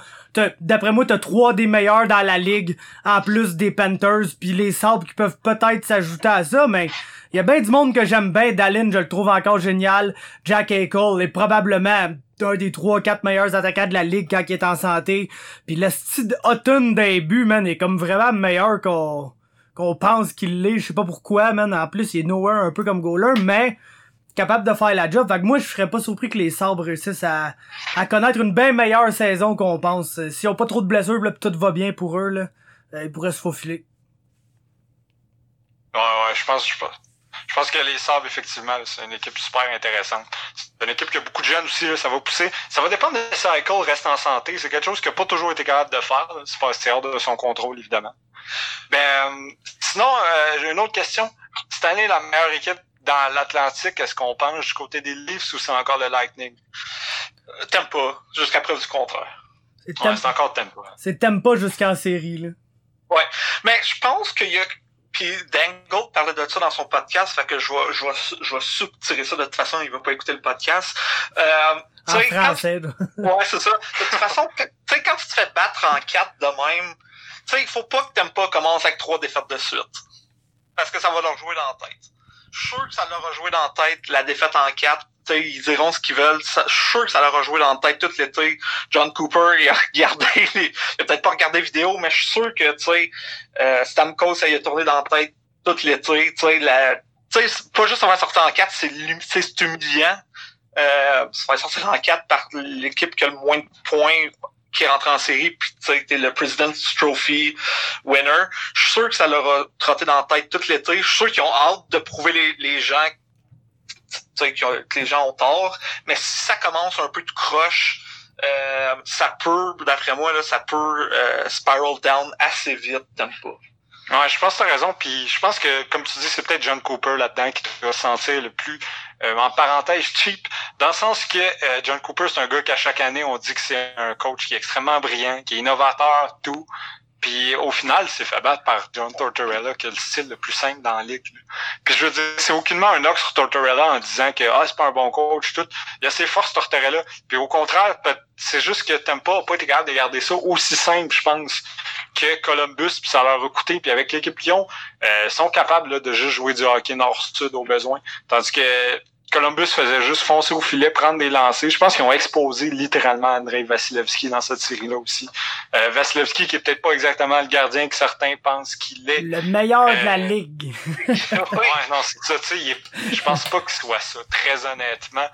d'après moi t'as trois des meilleurs dans la ligue en plus des Panthers puis les Sabres qui peuvent peut-être s'ajouter à ça mais il y a bien du monde que j'aime bien Dallin, je le trouve encore génial. Jack Eichel est probablement un des trois quatre meilleurs attaquants de la ligue quand il est en santé. Puis le style Hutton d'un but, man, est comme vraiment meilleur qu'on qu'on pense qu'il l'est. Je sais pas pourquoi, man. En plus, il est nowhere un peu comme goaler, mais capable de faire la job. Fait que moi, je serais pas surpris que les sabres réussissent à, connaître une bien meilleure saison qu'on pense. S'ils ont pas trop de blessures, tout va bien pour eux, euh, ils pourraient se faufiler. Ouais, ouais, je pense, je pense. Que les Sabres, effectivement, c'est une équipe super intéressante. C'est une équipe qui a beaucoup de jeunes aussi, ça va pousser. Ça va dépendre de si reste en santé. C'est quelque chose qu'il n'a pas toujours été capable de faire. C'est hors de son contrôle, évidemment. Ben, sinon, euh, j'ai une autre question. Cette année, la meilleure équipe dans l'Atlantique, est-ce qu'on pense du côté des Leafs ou c'est encore le Lightning? Pas, jusqu'à preuve du contraire. C'est ouais, encore Tampa. C'est Tampa jusqu'en série, là. Ouais. Mais je pense qu'il y a puis Dangle parlait de ça dans son podcast, fait que je vais, je vais, je vais subtirer ça de toute façon, il va pas écouter le podcast. Euh, en français. ouais, c'est ça. De toute façon, tu sais, quand tu te fais battre en quatre de même, tu sais, il faut pas que t'aimes pas commencer avec trois défaites de suite. Parce que ça va leur jouer dans la tête. Je suis sûr que ça leur a joué dans la tête, la défaite en quatre. sais, ils diront ce qu'ils veulent. je suis sûr que ça leur a joué dans la tête tout l'été. John Cooper, il a regardé les, il a peut-être pas regardé vidéo, mais je suis sûr que, euh, Stamkos, ça y a tourné dans la tête tout l'été. La, pas juste on va sortir en quatre, c'est, c'est humiliant Euh, ça va être sorti en 4 par l'équipe qui a le moins de points qui est rentré en série, puis tu sais, t'es le President's Trophy winner. Je suis sûr que ça leur a trotté dans la tête tout l'été. Je suis sûr qu'ils ont hâte de prouver les, gens que les gens ont tort. Mais si ça commence un peu tout croche, euh, ça peut, d'après moi, là, ça peut euh, spiral down assez vite, t'aimes pas. Ouais, je pense que t'as raison. Puis je pense que, comme tu dis, c'est peut-être John Cooper là-dedans qui doit se sentir le plus, euh, en parenthèse, cheap. Dans le sens que euh, John Cooper, c'est un gars qu'à chaque année, on dit que c'est un coach qui est extrêmement brillant, qui est innovateur, tout. Puis au final, c'est fait battre par John Tortorella, qui a le style le plus simple dans la ligue. Puis je veux dire, c'est aucunement un knock sur Tortorella en disant que ah, c'est pas un bon coach, tout. Il a ses forces Tortorella. Puis au contraire, c'est juste que Tampa n'a pas été capable de garder ça aussi simple, je pense, que Columbus, puis ça leur a coûté. Puis avec l'équipe Lyon, euh, sont capables là, de juste jouer du hockey nord-sud au besoin. Tandis que Columbus faisait juste foncer au filet, prendre des lancers. Je pense qu'ils ont exposé littéralement Andrei Vasilevski dans cette série-là aussi. Euh, Vasilevski qui est peut-être pas exactement le gardien que certains pensent qu'il est. Le meilleur de la euh, ligue. ouais, non, c'est ça. Tu sais, je pense pas qu'il soit ça, très honnêtement.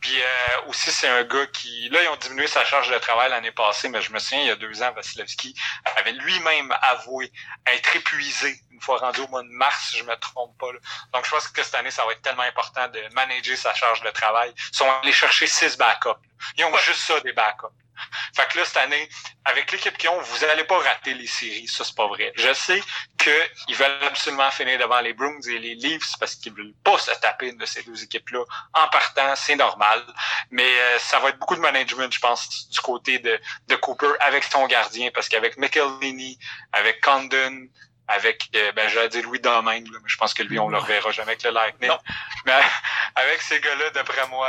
Puis euh, aussi, c'est un gars qui... Là, ils ont diminué sa charge de travail l'année passée, mais je me souviens, il y a deux ans, Vasilevski avait lui-même avoué être épuisé une fois rendu au mois de mars, si je me trompe pas. Donc, je pense que cette année, ça va être tellement important de manager sa charge de travail. Ils sont allés chercher six backups. Ils ont juste ça, des backups. Fait que là, cette année, avec l'équipe qu'ils ont, vous allez pas rater les séries. Ça, c'est pas vrai. Je sais qu'ils veulent absolument finir devant les Bruins et les Leafs parce qu'ils veulent pas se taper une de ces deux équipes-là en partant. C'est normal. Mais euh, ça va être beaucoup de management, je pense, du côté de, de Cooper avec son gardien parce qu'avec McElhinney, avec Condon, avec, euh, ben, j'allais dire Louis Domaine, mais je pense que lui, on le reverra jamais avec le Lightning. Mais avec ces gars-là, d'après moi,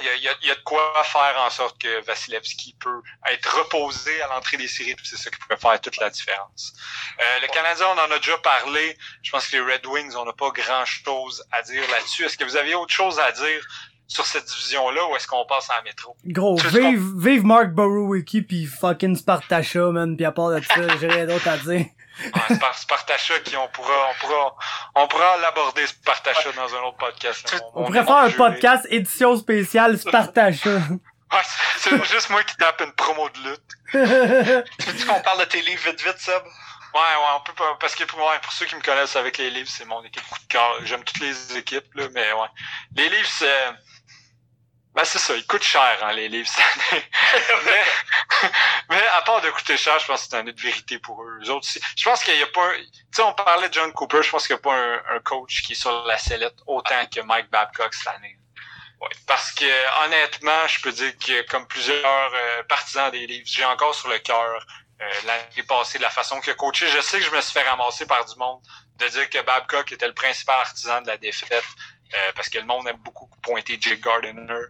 il y, a, il y, a, de quoi faire en sorte que Vasilevski peut être reposé à l'entrée des séries, c'est ça qui peut faire toute la différence. Euh, le Canadien, on en a déjà parlé. Je pense que les Red Wings, on n'a pas grand-chose à dire là-dessus. Est-ce que vous avez autre chose à dire sur cette division-là ou est-ce qu'on passe en métro? Gros, vive, vive Mark Borowicki pis fucking Spartacha, man, pis à part de ça, j'ai rien d'autre à dire. Ouais, Spartacha qui on pourra on pourra on pourra l'aborder Spartacha dans un autre podcast. on pourrait faire un podcast édition spéciale Spartacha. Ouais, c'est juste moi qui tape une promo de lutte. tu veux qu'on parle de tes livres vite vite, Seb? Ouais, ouais, on peut pas, parce que pour, ouais, pour ceux qui me connaissent avec les livres, c'est mon équipe coup de cœur. J'aime toutes les équipes, là, mais ouais. Les livres, c'est, ben c'est ça, ils coûtent cher hein, les livres cette année. mais, mais à part de coûter cher, je pense que c'est un de vérité pour eux. Eux autres, je pense qu'il y a pas Tu sais, on parlait de John Cooper, je pense qu'il n'y a pas un, un, coach qui est sur la sellette autant que Mike Babcock cette année. Ouais, parce que honnêtement, je peux dire que comme plusieurs euh, partisans des livres, j'ai encore sur le cœur euh, l'année passée de la façon que coaché. Je sais que je me suis fait ramasser par du monde de dire que Babcock était le principal artisan de la défaite. Euh, parce que le monde aime beaucoup pointer Jake Gardiner.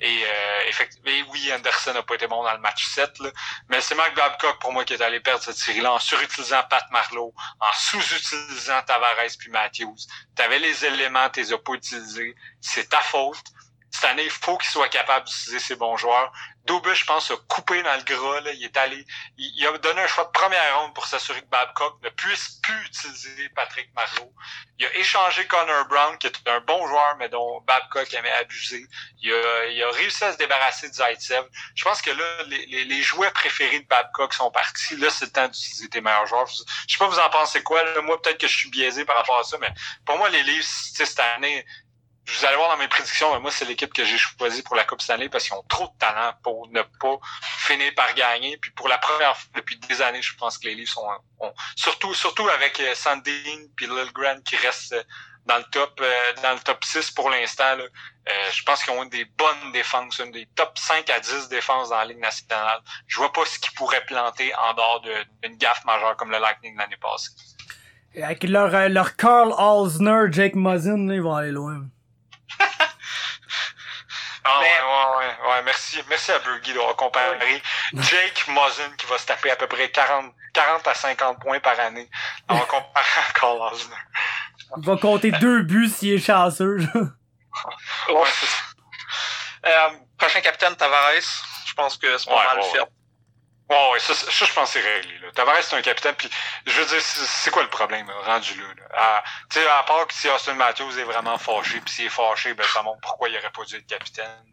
Et, euh, oui, Anderson n'a pas été bon dans le match 7, là, mais c'est Mike Babcock pour moi qui est allé perdre cette série-là en surutilisant Pat Marlowe, en sous-utilisant Tavares puis Matthews. Tu avais les éléments, tu les as pas utilisés. C'est ta faute cette année, il faut qu'il soit capable d'utiliser ses bons joueurs. Dobus, je pense, a coupé dans le gras. Là. Il est allé, il, a donné un choix de première ronde pour s'assurer que Babcock ne puisse plus utiliser Patrick Marleau. Il a échangé Connor Brown, qui est un bon joueur, mais dont Babcock aimait abuser. Il a, il a réussi à se débarrasser de Zaitsev. Je pense que là, les, les, les, joueurs préférés de Babcock sont partis. Là, c'est le temps d'utiliser tes meilleurs joueurs. Je sais pas vous en pensez quoi. Moi, peut-être que je suis biaisé par rapport à ça, mais pour moi, les Leafs, cette année, vous allez voir dans mes prédictions, mais moi, c'est l'équipe que j'ai choisie pour la Coupe Stanley parce qu'ils ont trop de talent pour ne pas finir par gagner. Puis pour la première fois depuis des années, je pense que les Leafs sont, surtout, surtout avec euh, Sandine puis Lilgren qui reste euh, dans le top euh, dans le top 6 pour l'instant. je pense qu'ils ont des bonnes défenses, une des top 5 à 10 défenses dans la Ligue nationale. Je vois pas ce qui pourrait planter en dehors d'une gaffe majeure comme le Lightning l'année passée. Avec leur, leur Carl Alsner, Jake Muzzin, ils vont aller loin. Ah ouais, ouais, ouais, merci, merci à Burgi d'avoir comparé Jake Muzzin qui va se taper à peu près 40, 40 à 50 points par année en comparant à Carl Osner. Il va compter deux buts s'il est chanceux. ouais, euh, prochain capitaine Tavares, je pense que c'est pas mal fait. Ouais, ouais, ça, ça, je pense que c'est réglé. Là. Tavares, c'est un capitaine, puis je veux dire, c'est quoi le problème rendu là? là? Tu sais, à part que si Austin Matthews est vraiment fâché, puis s'il est fâché, ben ça montre pourquoi il aurait pas dû être capitaine.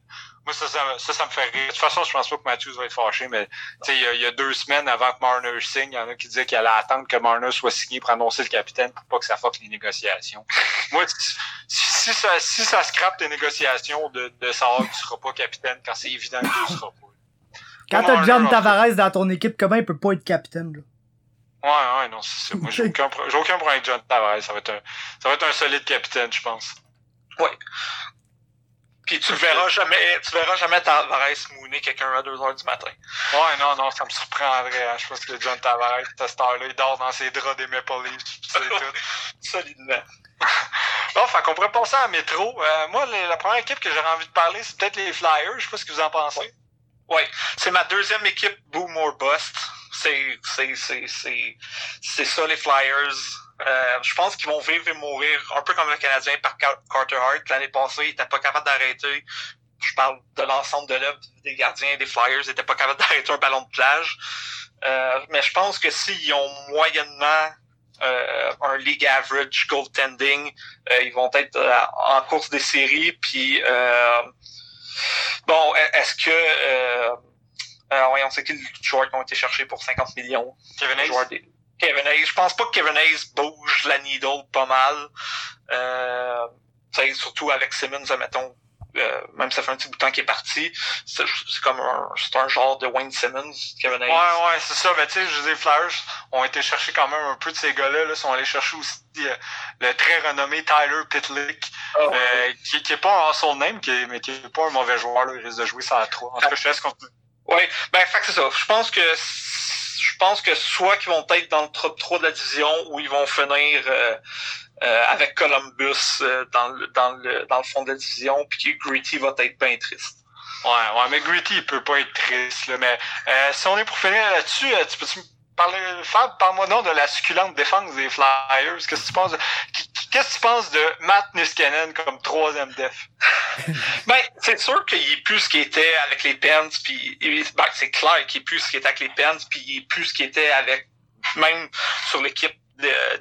Moi, ça, ça, ça, me fait rire. De toute façon, je pense pas que Matthews va être fâché, mais tu sais, il, il, y a deux semaines avant que Marner signe, il y en a qui disaient qu'il allait attendre que Marner soit signé pour annoncer le capitaine pour pas que ça fuck les négociations. Moi, si, ça, si ça scrape tes négociations de, de savoir que tu seras pas capitaine quand c'est évident que tu seras pas. Quand t'as John Tavares dans ton équipe, comment il peut pas être capitaine, là? Ouais, ouais, non, c'est ça. Moi, j'ai aucun, j'ai aucun problème avec John Tavares. Ça va être un, ça va être un solide capitaine, je pense. Ouais. Puis tu le verras jamais, tu verras jamais Tavares mouner quelqu'un à 2 heures du matin. Ouais, non, non, ça me surprendrait. Hein. Je pense que John Tavares, à cette heure-là, il dort dans ses draps des Maple Leafs. C'est tout. Solidement. bon, fait qu'on pourrait passer à métro. Euh, moi, la première équipe que j'aurais envie de parler, c'est peut-être les Flyers. Je sais pas ce que vous en pensez. Oui, c'est ma deuxième équipe boom or bust. C'est ça les Flyers. Euh, je pense qu'ils vont vivre et mourir un peu comme le Canadien par Carter Hart. L'année passée, il était pas capable d'arrêter. Je parle de l'ensemble de l'œuvre des gardiens des Flyers. Ils étaient pas capables d'arrêter un ballon de plage. Euh, mais je pense que s'ils ont moyennement euh, un league average goaltending, euh, ils vont être euh, en course des séries. Puis Bon, e-, est-ce que... Euh, euh, on sait quels joueurs qui ont été cherchés pour 50 millions? Kevin Hayes. Kevin Hayes. Je pense pas que Kevin Hayes bouge la needle pas mal. Euh, surtout avec Simmons, admettons, euh, même ça fait un petit bout de temps qu'il est parti, c'est comme un, c'est un genre de Wayne Simmons, Kevin Hayes. Ouais, ouais, c'est ça. Ben, tu sais, je dis, Flyers ont été chercher quand même un peu de ces gars-là. Là. Ils sont allés chercher aussi euh, le très renommé Tyler Pitlick, oh, euh, qui, qui est pas en son name, qui est, mais qui est pas un mauvais joueur. Là. Il risque de jouer ça à 3. En tout cas, je laisse continuer. Ouais, ben, fait que c'est ça. Je pense que je pense que soit qu'ils vont être dans le top 3 de la division ou ils vont finir euh, euh, avec Columbus euh, dans, le, fond de la division, puis que Gritty va être bien triste. Ouais, ouais, mais Gritty, il peut pas être triste. Mais si on est pour finir là-dessus, tu peux-tu parler, Fab, parle-moi donc de la succulente défense des Flyers. Qu'est-ce que tu penses de, qu'est-ce que tu penses de Matt Niskanen comme troisième def? ben, c'est sûr qu'il est plus ce qu'il était avec les Pens, puis ben, c'est clair qu'il est plus ce qu'il était avec les Pens, puis il est plus ce qu'il était avec même sur l'équipe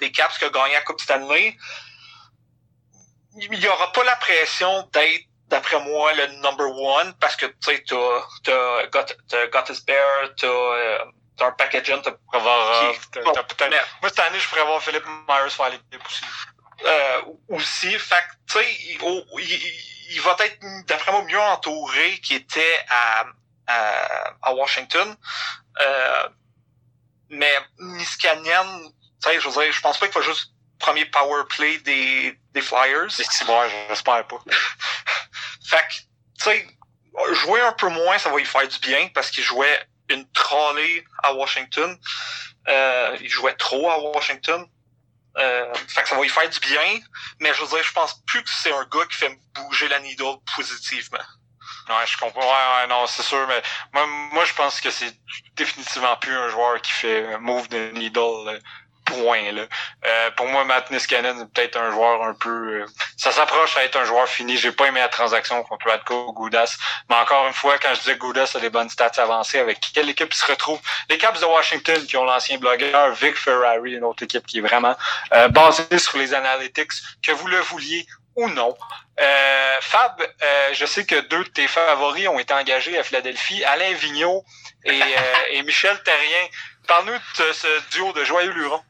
des Caps qui a gagné la Coupe Stanley, il n'y aura pas la pression d'être, d'après moi, le number one, parce que tu sais, t'as, t'as, Gottisbehere, t'as, t'as un packaging, t'as Provorov, t'as, t'as Moi, cette année, je pourrais avoir Philippe Myers faire l'équipe aussi. Euh, aussi, fait tu sais, il, il, il, va être, d'après moi, mieux entouré qu'il était à, à, à Washington. Euh, mais Niskanen, tu sais, je veux dire, je pense pas qu'il va juste premier power play des, des Flyers. C'est bon, j'espère pas. fait que, tu sais, jouer un peu moins, ça va lui faire du bien parce qu'il jouait une trolley à Washington. Euh, il jouait trop à Washington. Euh, fait que ça va lui faire du bien, mais je veux dire, je pense plus que c'est un gars qui fait bouger la needle positivement. Ouais, je comprends. Ouais, ouais, non, c'est sûr, mais moi, moi, je pense que c'est définitivement plus un joueur qui fait move de needle point. Là. Euh, pour moi, Matt Niskanen est peut-être un joueur un peu... Euh, ça s'approche à être un joueur fini. J'ai pas aimé la transaction contre Radko Goudas. Mais encore une fois, quand je disais Goudas a des bonnes stats avancées, avec quelle équipe il se retrouve? Les Caps de Washington qui ont l'ancien blogueur Vic Ferrari, une autre équipe qui est vraiment euh, basée sur les analytics, que vous le vouliez ou non. Euh, Fab, euh, je sais que deux de tes favoris ont été engagés à Philadelphie, Alain Vigneault et, et Michel Terrien. Parle-nous de ce duo de joyeux lurons.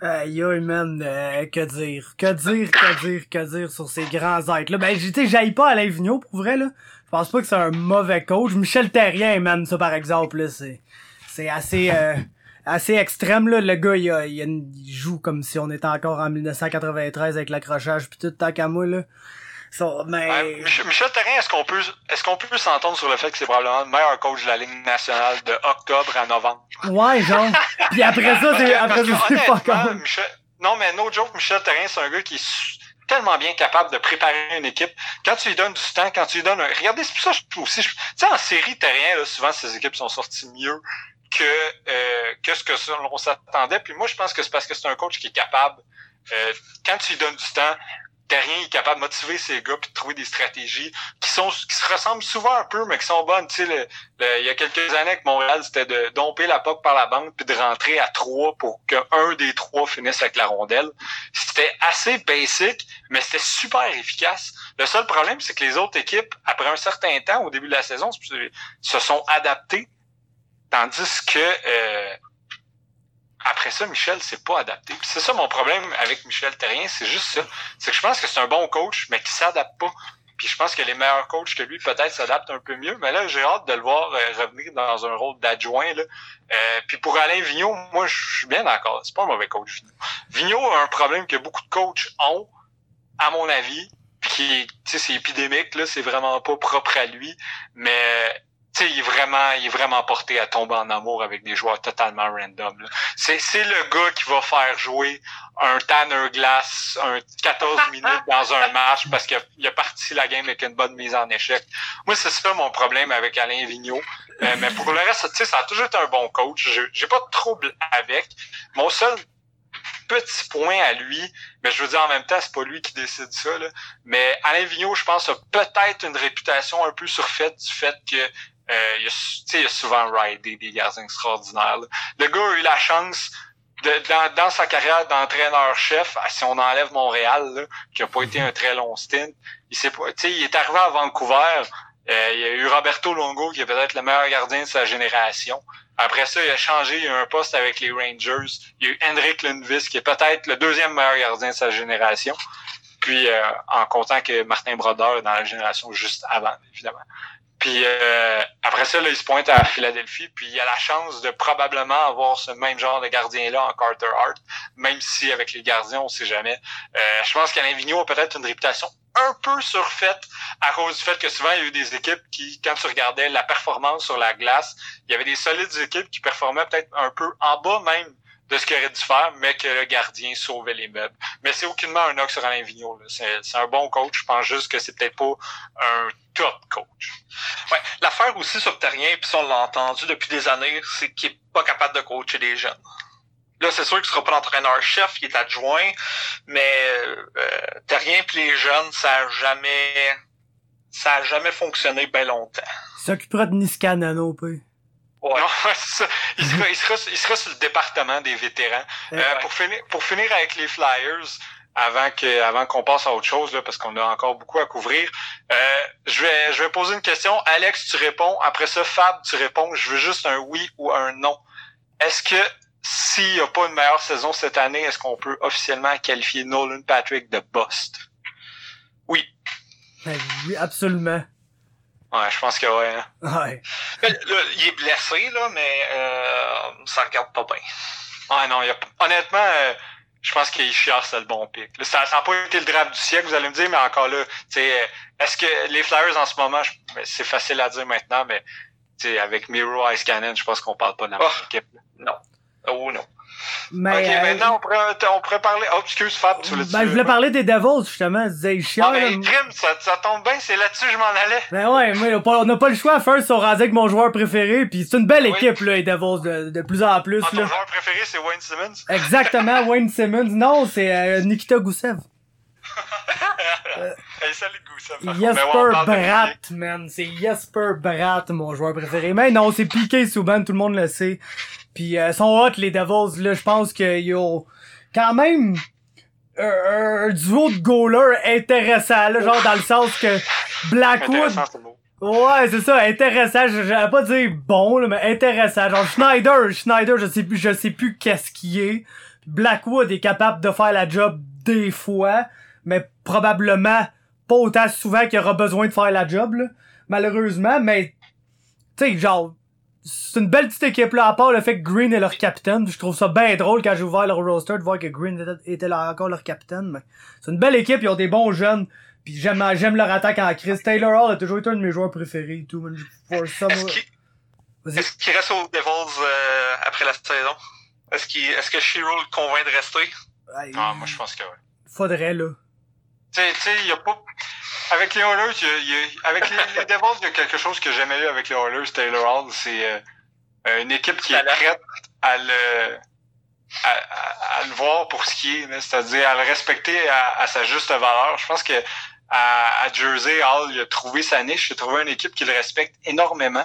Aïe, aïe, man, euh, que dire, que dire, que dire, que dire sur ces grands êtres là. Ben, tu j'aille pas Alain Vigneault, pour vrai, là. Je pense pas que c'est un mauvais coach. Michel Terrien, man, ça, par exemple, là, c'est, c'est assez, euh, assez extrême, là. Le gars, il, il, joue comme si on était encore en 1993 avec l'accrochage pis tout, tant qu'à moi, là mais... Michel Terrien, est-ce qu'on peut est-ce qu'on peut s'entendre sur le fait que c'est probablement le meilleur coach de la Ligue nationale de octobre à novembre? Ouais, genre. Puis après ça, c'est après ça, c'est pas comme. Non, mais no joke, Michel Terrien, c'est un gars qui est tellement bien capable de préparer une équipe. Quand tu lui donnes du temps, quand tu lui donnes un... Regardez, c'est pour ça je aussi. Tu sais, en série Terrien, là, souvent, ces équipes sont sorties mieux que, euh, que ce que l'on s'attendait. Puis moi, je pense que c'est parce que c'est un coach qui est capable, euh, quand tu lui donnes du temps, Terrien est capable de motiver ses gars puis de trouver des stratégies qui sont qui se ressemblent souvent un peu mais qui sont bonnes. Tu sais, il y a quelques années que Montréal c'était de domper la POC par la bande puis de rentrer à trois pour qu'un des trois finisse avec la rondelle. C'était assez basic, mais c'était super efficace. Le seul problème, c'est que les autres équipes, après un certain temps, au début de la saison, se sont adaptées, tandis que euh, après ça, Michel c'est pas adapté. C'est ça mon problème avec Michel Terrien, c'est juste ça. C'est que je pense que c'est un bon coach, mais qui s'adapte pas. Puis je pense que les meilleurs coachs que lui, peut-être, s'adaptent un peu mieux. Mais là, j'ai hâte de le voir euh, revenir dans un rôle d'adjoint. Euh, puis pour Alain Vigneault, moi, je suis bien d'accord. C'est pas un mauvais coach, Vigneault. Vigneault a un problème que beaucoup de coachs ont, à mon avis, qui, c'est épidémique, là, c'est vraiment pas propre à lui. Mais sais, il est vraiment, il est vraiment porté à tomber en amour avec des joueurs totalement random. C'est, c'est le gars qui va faire jouer un Tanner Glass un 14 minutes dans un match parce qu'il a, il a parti la game avec une bonne mise en échec. Moi, c'est ça mon problème avec Alain Vigneault. Euh, mais pour le reste, tu sais, ça a toujours été un bon coach. J'ai pas de trouble avec. Mon seul petit point à lui, mais je veux dire en même temps, c'est pas lui qui décide ça. Là. Mais Alain Vigneault, je pense, a peut-être une réputation un peu surfaite du fait que euh, il, a, il a souvent ridé des gardiens extraordinaires. Le gars a eu la chance de, dans, sa carrière d'entraîneur-chef, si on enlève Montréal, qui a pas été un très long stint, il s'est pas, il est arrivé à Vancouver. Euh, il y a eu Roberto Longo qui est peut-être le meilleur gardien de sa génération. Après ça, il a changé, il a eu un poste avec les Rangers. Il y a eu Henrik Lundqvist qui est peut-être le deuxième meilleur gardien de sa génération. Puis euh, en comptant que Martin Brodeur est dans la génération juste avant, évidemment. Puis euh, après ça, là, il se pointe à Philadelphie, puis il a la chance de probablement avoir ce même genre de gardien-là en Carter Hart, même si avec les gardiens, on sait jamais. Euh, je pense qu'Alain Vigneault a peut-être une réputation un peu surfaite à cause du fait que souvent, il y a eu des équipes qui, quand tu regardais la performance sur la glace, il y avait des solides équipes qui performaient peut-être un peu en bas même de ce qu'il aurait dû faire, mais que le gardien sauvait les meubles. Mais c'est aucunement un knock sur Alain Vigneault. C'est un bon coach. Je pense juste que c'est peut-être pas un top coach. Ouais. L'affaire aussi sur Terrien, puis ça on l'a entendu depuis des années, c'est qu'il est pas capable de coacher les jeunes. Là, c'est sûr qu'il sera pas l'entraîneur-chef, il est adjoint, mais euh, Terrien puis les jeunes, ça a jamais ça a jamais fonctionné bien longtemps. Il s'occupera de Niskanano, peu. Ouais. Non, ça. Il sera, il, sera, il sera sur le département des vétérans. Euh, pour, finir, pour finir avec les Flyers, avant que avant qu'on passe à autre chose là, parce qu'on a encore beaucoup à couvrir. Euh, je vais je vais poser une question. Alex, tu réponds. Après ça, Fab, tu réponds. Je veux juste un oui ou un non. Est-ce que s'il n'y a pas une meilleure saison cette année, est-ce qu'on peut officiellement qualifier Nolan Patrick de bust? Oui. Ben oui, absolument. Ouais, je pense que ouais. Hein. Ouais. Ben, là, il est blessé, là, mais euh, ça regarde pas bien. Ouais, non, il y a, honnêtement, euh, je pense qu'Ishiar, c'est le bon pic. ça n'a pas été le draft du siècle, vous allez me dire, mais encore là, est-ce que les Flyers en ce moment, ben, c'est facile à dire maintenant, mais avec Miro Ice Cannon, je pense qu'on parle pas de la même oh, équipe. Non. Oh non. Mais, ok, euh, maintenant on pourrait, on pourrait parler. Oh, excuse Fab, tu voulais ben, je voulais parler des Devils, justement. Je disais, chiant. Ah, ben, crime, ça, ça tombe bien, c'est là-dessus que je m'en allais. Ben ouais, mais on n'a pas le choix. First, on rendu avec mon joueur préféré, puis c'est une belle équipe, là, les Devils, de, de plus en plus. Ah, ton joueur préféré, c'est Wayne Simmons? Exactement, Wayne Simmons. Non, c'est euh, Nikita Goussev. euh, hey, salut Goussev. Jesper Bratt, man. C'est Jesper Bratt, mon joueur préféré. Mais non, c'est Piqué Souban, tout le monde le sait. Puis euh, sont hot les Devils là, je pense qu'ils ont quand même un, duo de goalers intéressant là, genre dans le sens que Blackwood Ouais, c'est ça, intéressant, j'allais pas dire bon là, mais intéressant. Genre Schneider, Schneider, je sais plus je sais plus qu'est-ce qui est. Blackwood est capable de faire la job des fois, mais probablement pas autant souvent qu'il aura besoin de faire la job là, malheureusement, mais tu sais genre c'est une belle petite équipe là, à part le fait que Green est leur capitaine. Je trouve ça bien drôle quand j'ai ouvert leur roster de voir que Green était, là encore leur capitaine. Mais c'est une belle équipe, ils ont des bons jeunes. Puis j'aime j'aime leur attaque en crise. Taylor Hall a toujours été un de mes joueurs préférés et tout. Est-ce qu'il reste aux Devils euh, après la saison? Est-ce qu'il est-ce que Shiro le convainc de rester? Ah, moi je pense que oui. Faudrait là. Tu sais, il y a pas avec les Oilers, y y a, avec les, les Devils, il y a quelque chose que j'aimais eu avec les Oilers, Taylor Hall, c'est euh, une équipe qui est prête à le à, le voir pour ce qui est, c'est-à-dire à le respecter à, sa juste valeur. Je pense que à, Jersey, Hall a trouvé sa niche, il a trouvé une équipe qui le respecte énormément.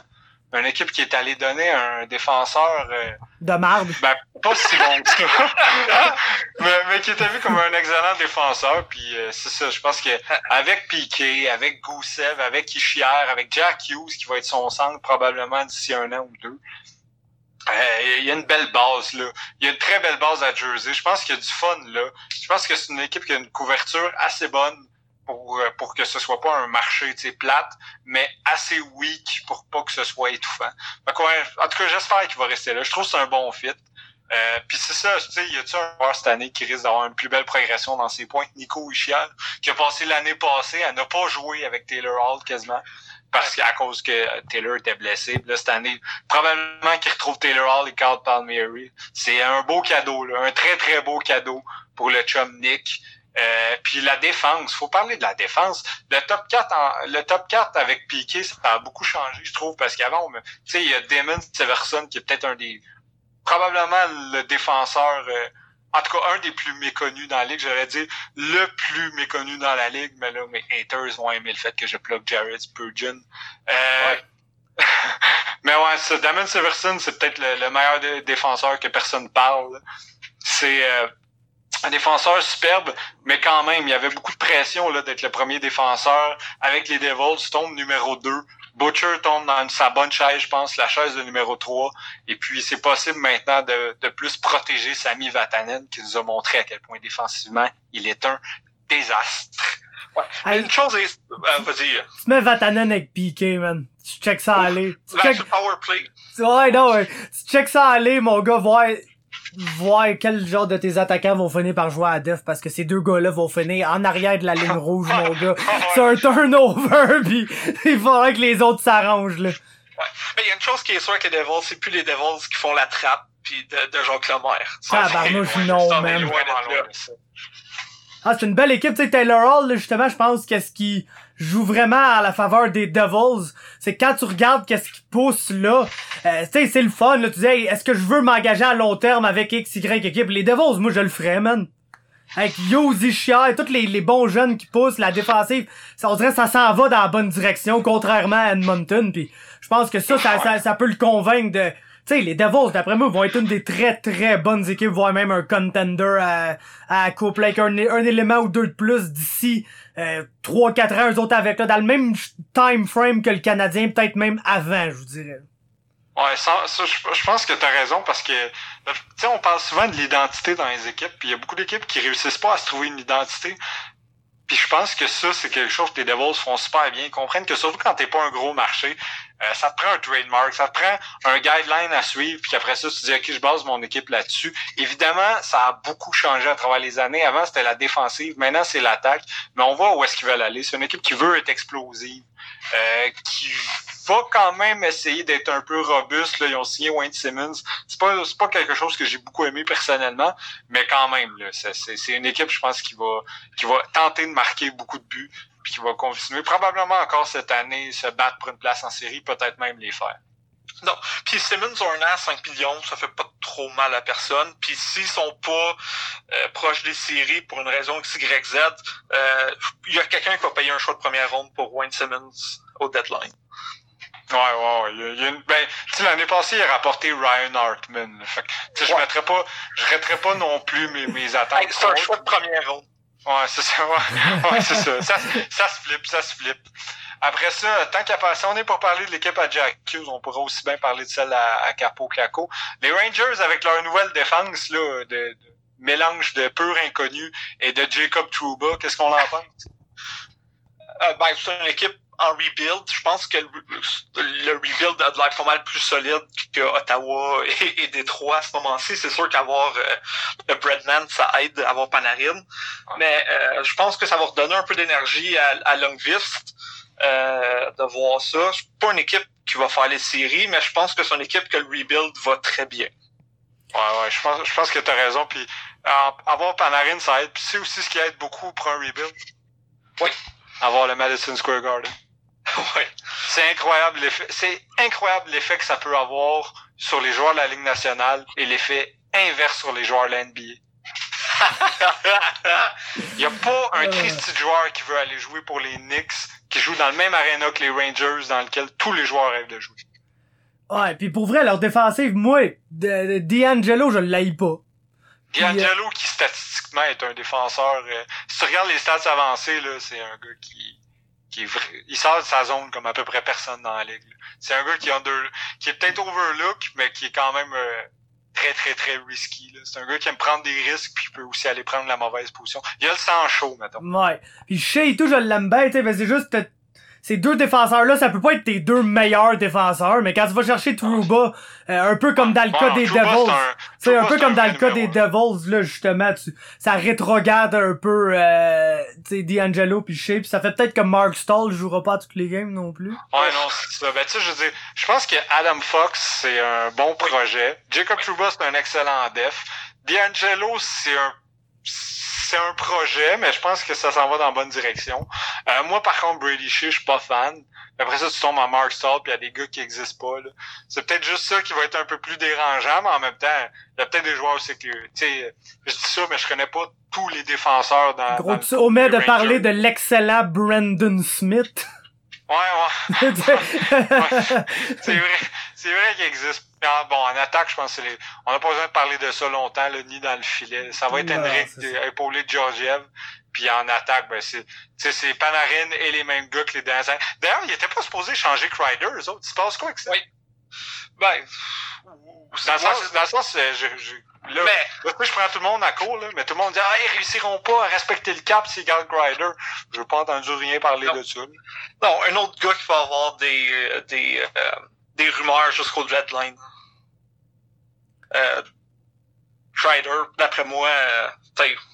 Une équipe qui est allée donner un défenseur euh, de marde. Ben, pas si bon que ça. mais, mais, qui était vu comme un excellent défenseur. Puis euh, c'est ça, je pense que avec Piquet, avec Goussev, avec Ishier, avec Jack Hughes, qui va être son centre probablement d'ici un an ou deux, euh, il y a une belle base là. Il y a une très belle base à Jersey. Je pense qu'il y a du fun là. Je pense que c'est une équipe qui a une couverture assez bonne pour, euh, pour que ce soit pas un marché plate, mais assez weak pour pas que ce soit étouffant. En tout cas, j'espère qu'il va rester là. Je trouve que c'est un bon fit. Euh, puis c'est ça, tu sais, y a-tu un joueur cette année qui risque d'avoir une plus belle progression dans ses points? Nico Ischier, qui a passé l'année passée à ne pas jouer avec Taylor Hall quasiment parce qu'à cause que Taylor était blessé. là, cette année, probablement qu'il retrouve Taylor Hall et Carl Palmieri. C'est un beau cadeau, là, un très, très beau cadeau pour le chum Nick. Euh, puis la défense, faut parler de la défense. Le top 4 le top 4 avec Piqué, ça a beaucoup changé, je trouve, parce qu'avant, tu sais, il y a Damon Severson qui est peut-être un des probablement le défenseur euh, en tout cas un des plus méconnus dans la ligue, j'aurais dit le plus méconnu dans la ligue, mais là mes haters vont aimer le fait que je plug Jared Spurgeon. Euh, mais ouais, ça, Damon Severson, c'est peut-être le, meilleur défenseur que personne parle. C'est un défenseur superbe, mais quand même, il y avait beaucoup de pression là d'être le premier défenseur. Avec les Devils, tombe numéro 2. Butcher tombe dans sa bonne chaise, je pense, la chaise de numéro 3. Et puis, c'est possible maintenant de, de plus protéger Sami Vatanen, qui nous a montré à quel point défensivement, il est un désastre. Ouais. Une chose est... Euh, vas-y. Tu mets Vatanen avec Piqué, man. Tu check ça aller. Tu check... power play. Ouais, non, ouais. Tu check ça aller, mon gars, voir voir quel genre de tes attaquants vont finir par jouer à def parce que ces deux gars-là vont finir en arrière de la ligne rouge, mon gars. C'est un turnover, pis il faudrait que les autres s'arrangent, là. Ouais. Mais il y a une chose qui est sûre avec les Devils, c'est plus les Devils qui font la trappe puis de, de Jacques Lemaire. Ah, barnouche, non, même. Ah, c'est une belle équipe, tu sais, Taylor Hall, justement, je pense qu'est-ce qui joue vraiment à la faveur des Devils, c'est quand tu regardes qu'est-ce qui pousse là, euh, tu sais, c'est le fun, là, tu dis, est-ce que je veux m'engager à long terme avec X, Y équipe? Les Devils, moi, je le ferais, man. Avec Yosi Chia et tous les, les, bons jeunes qui poussent, la défensive, ça, on dirait que ça s'en va dans la bonne direction, contrairement à Edmonton, puis je pense que ça, ça, ça, peut le convaincre de tu sais, les Devils, d'après moi, vont être une des très très bonnes équipes, voire même un contender à, à couple avec un, un élément ou deux de plus d'ici euh, 3-4 ans, eux autres avec là, dans le même time frame que le Canadien, peut-être même avant, je vous dirais. Ouais, ça, je, pense que tu as raison parce que tu sais, on parle souvent de l'identité dans les équipes, puis il y a beaucoup d'équipes qui réussissent pas à se trouver une identité. Puis je pense que ça, c'est quelque chose que les Devils font super bien. Ils comprennent que surtout quand t'es pas un gros marché, euh, ça te prend un trademark, ça te prend un guideline à suivre, puis après ça, tu dis, OK, je base mon équipe là-dessus. Évidemment, ça a beaucoup changé à travers les années. Avant, c'était la défensive, maintenant, c'est l'attaque. Mais on voit où est-ce qu'ils veulent aller. C'est une équipe qui veut être explosive, euh, qui va quand même essayer d'être un peu robuste. Là. Ils ont signé Wayne Simmons. C'est pas, c'est pas quelque chose que j'ai beaucoup aimé personnellement, mais quand même, c'est, c'est une équipe, je pense, qui va, qui va tenter de marquer beaucoup de buts qui va continuer probablement encore cette année se battre pour une place en série, peut-être même les faire. Non. Puis Simmons a un an à 5 millions, ça fait pas trop mal à personne. Puis s'ils sont pas euh, proches des séries pour une raison XYZ, euh, il y a quelqu'un qui va payer un choix de première ronde pour Wayne Simmons au deadline. Ouais, ouais, Il y a une, ben, tu l'année passée, il a rapporté Ryan Hartman. Fait que, je mettrais pas, je mettrais pas non plus mes, mes attentes. c'est un choix de première ronde. Ouais, c'est ça. Ouais, c'est ça. ça. Ça se flippe, ça se flippe. Après ça, tant qu'à passer, on est pour parler de l'équipe à Jack Hughes, on pourrait aussi bien parler de celle à, à Capo Caco. Les Rangers, avec leur nouvelle défense, là, de, mélange de pur inconnu et de Jacob Trouba, qu'est-ce qu'on en pense? Euh, ben, c'est une équipe en rebuild, je pense que le, rebuild a de l'air pas mal plus solide que Ottawa et, et Détroit à ce moment-ci. C'est sûr qu'avoir euh, le Breadman, ça aide à avoir Panarin. Mais euh, je pense que ça va redonner un peu d'énergie à, à Longvist euh, de voir ça. C'est pas une équipe qui va faire les séries, mais je pense que c'est une équipe que le rebuild va très bien. Ouais, ouais, je pense, je pense que tu as raison. Puis avoir Panarin, ça aide. Puis c'est aussi ce qui aide beaucoup pour un rebuild. Oui. Avoir le Madison Square Garden. ouais. C'est incroyable l'effet. C'est incroyable l'effet que ça peut avoir sur les joueurs de la Ligue nationale et l'effet inverse sur les joueurs de la NBA. Il n'y a pas un Christy joueur qui veut aller jouer pour les Knicks, qui joue dans le même arena que les Rangers, dans lequel tous les joueurs rêvent de jouer. Ouais, puis pour vrai, leur défensive, moi, D'Angelo, je l'ai pas. D'Angelo, qui statistiquement est un défenseur. Euh, si tu regardes les stats avancés, là, c'est un gars qui, qui est il sort de sa zone comme à peu près personne dans la ligue. C'est un gars qui est under, qui est peut-être overlook, mais qui est quand même euh, très très très risky. C'est un gars qui aime prendre des risques puis peut aussi aller prendre la mauvaise position. Il a le sang chaud, mettons. Ouais. Puis Shea et tout, je l'aime bien, tu sais, c'est juste ces deux défenseurs-là, ça peut pas être tes deux meilleurs défenseurs, mais quand tu vas chercher Trouba, euh, un peu comme dans le cas des Devils, c'est un, peu comme dans le cas des Devils, là, justement, tu, ça rétrograde un peu, euh, tu sais, D'Angelo puis Shea, ça fait peut-être que Mark Stall jouera pas à toutes les games non plus. Ouais, non, c'est ça. Ben, tu sais, je veux dire, je pense que Adam Fox, c'est un bon projet. Jacob Trouba, c'est un excellent def. D'Angelo, c'est un c'est un projet, mais je pense que ça s'en va dans la bonne direction. Euh, moi, par contre, Brady Shea, je suis pas fan. Après ça, tu tombes en Mark Stall, puis il y a des gars qui existent pas. C'est peut-être juste ça qui va être un peu plus dérangeant, mais en même temps, il y a peut-être des joueurs aussi que, tu sais, je dis ça, mais je connais pas tous les défenseurs dans. Gros, tu omets de parler de l'excellent Brandon Smith. Ouais, ouais. c'est vrai, c'est vrai qu'il existe. Bon, en attaque, je pense que les... on n'a pas besoin de parler de ça longtemps, là, ni dans le filet. Ça va être Henrik épaulé de Georgiev. Puis en attaque, ben c'est, c'est Panarin et les mêmes gars que les derniers. D'ailleurs, il était pas supposé changer Crider, eux autres. Tu penses quoi avec ça? Oui. Ben, dans le sens, dans le sens, euh, je, je, là, mais, je prends tout le monde à court, là, mais tout le monde dit, ah, ils réussiront pas à respecter le cap s'ils gardent Grider. Je veux pas entendu rien parler de ça. Non, un autre gars qui va avoir des, euh, des, euh, des rumeurs jusqu'au deadline. Euh, Strider, d'après moi, euh,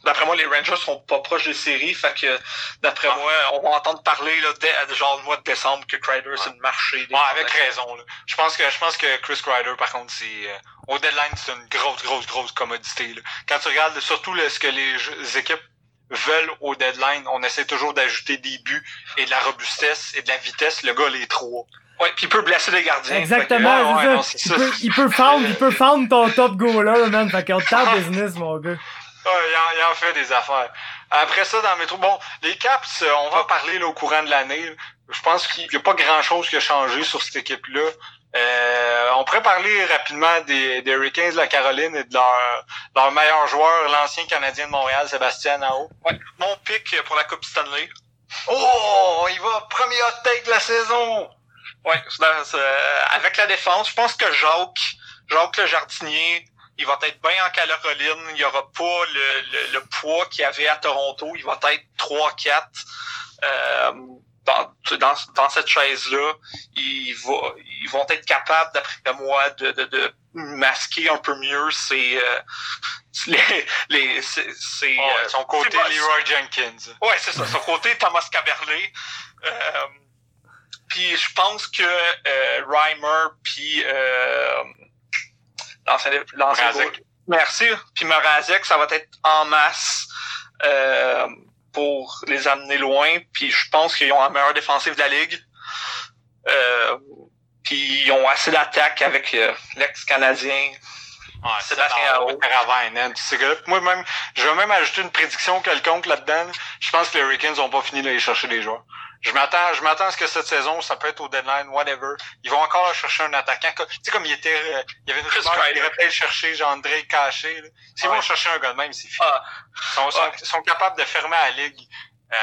d'après moi, les Rangers sont pas proches des séries, fait que d'après ah. moi, on va entendre parler là, dès, genre le mois de décembre que Crider c'est le marché. ouais, avec raison. Là. Je pense que je pense que Chris Crider, par contre, c'est euh, au deadline, c'est une grosse, grosse, grosse commodité. Là. Quand tu regardes surtout ce que les, équipes veulent au deadline, on essaie toujours d'ajouter des buts et de la robustesse et de la vitesse. Le gars, les trois. Ouais, puis il peut blesser les gardiens. Exactement, ouais, ça. il, peut, il peut found, il peut found ton top goaler, man. Fait qu'on tape business, mon gars. Il en, il en, fait des affaires. Après ça, dans le métro, bon, les Caps, euh, on va parler là, au courant de l'année. Je pense qu'il n'y a pas grand-chose qui a changé sur cette équipe-là. Euh, on pourrait parler rapidement des, des Hurricanes de la Caroline et de leur, leur meilleur joueur, l'ancien Canadien de Montréal, Sébastien Nao. Ouais, mon pic pour la Coupe Stanley. Oh, il va premier hot take de la saison. Ouais, avec la défense, je pense que Jacques, Jacques le jardinier, il va être bien en Caroline. Il n'y aura pas le, le, poids qu'il y avait à Toronto. Il va être 3-4. Euh, dans, dans, dans, cette chaise-là, ils, va, ils vont être capables, d'après moi, de, de, de, masquer un peu mieux ces, euh, les, les c'est, oh, euh, son côté Leroy Jenkins. Ouais, c'est ça, son côté Thomas Caberlet. Euh, puis je pense que euh, Reimer puis Merci. Puis Morazek, ça va être en masse euh, pour les amener loin. Puis je pense qu'ils ont la meilleure défensive de la ligue. Euh, puis ils ont assez d'attaque avec euh, l'ex-canadien. Ouais, c'est Moi même, je vais même ajouter une prédiction quelconque là-dedans. Je pense que les Hurricanes n'ont pas fini d'aller chercher les joueurs. Je m'attends, je m'attends à ce que cette saison, ça peut être au deadline, whatever. Ils vont encore chercher un attaquant. Tu sais, comme il était, euh, il y avait une rumeur qu'ils iraient peut-être chercher Jean-André Caché, S'ils vont chercher un gars de même, c'est fini. Ah. Ils sont, sont, capables de fermer la ligue. Euh,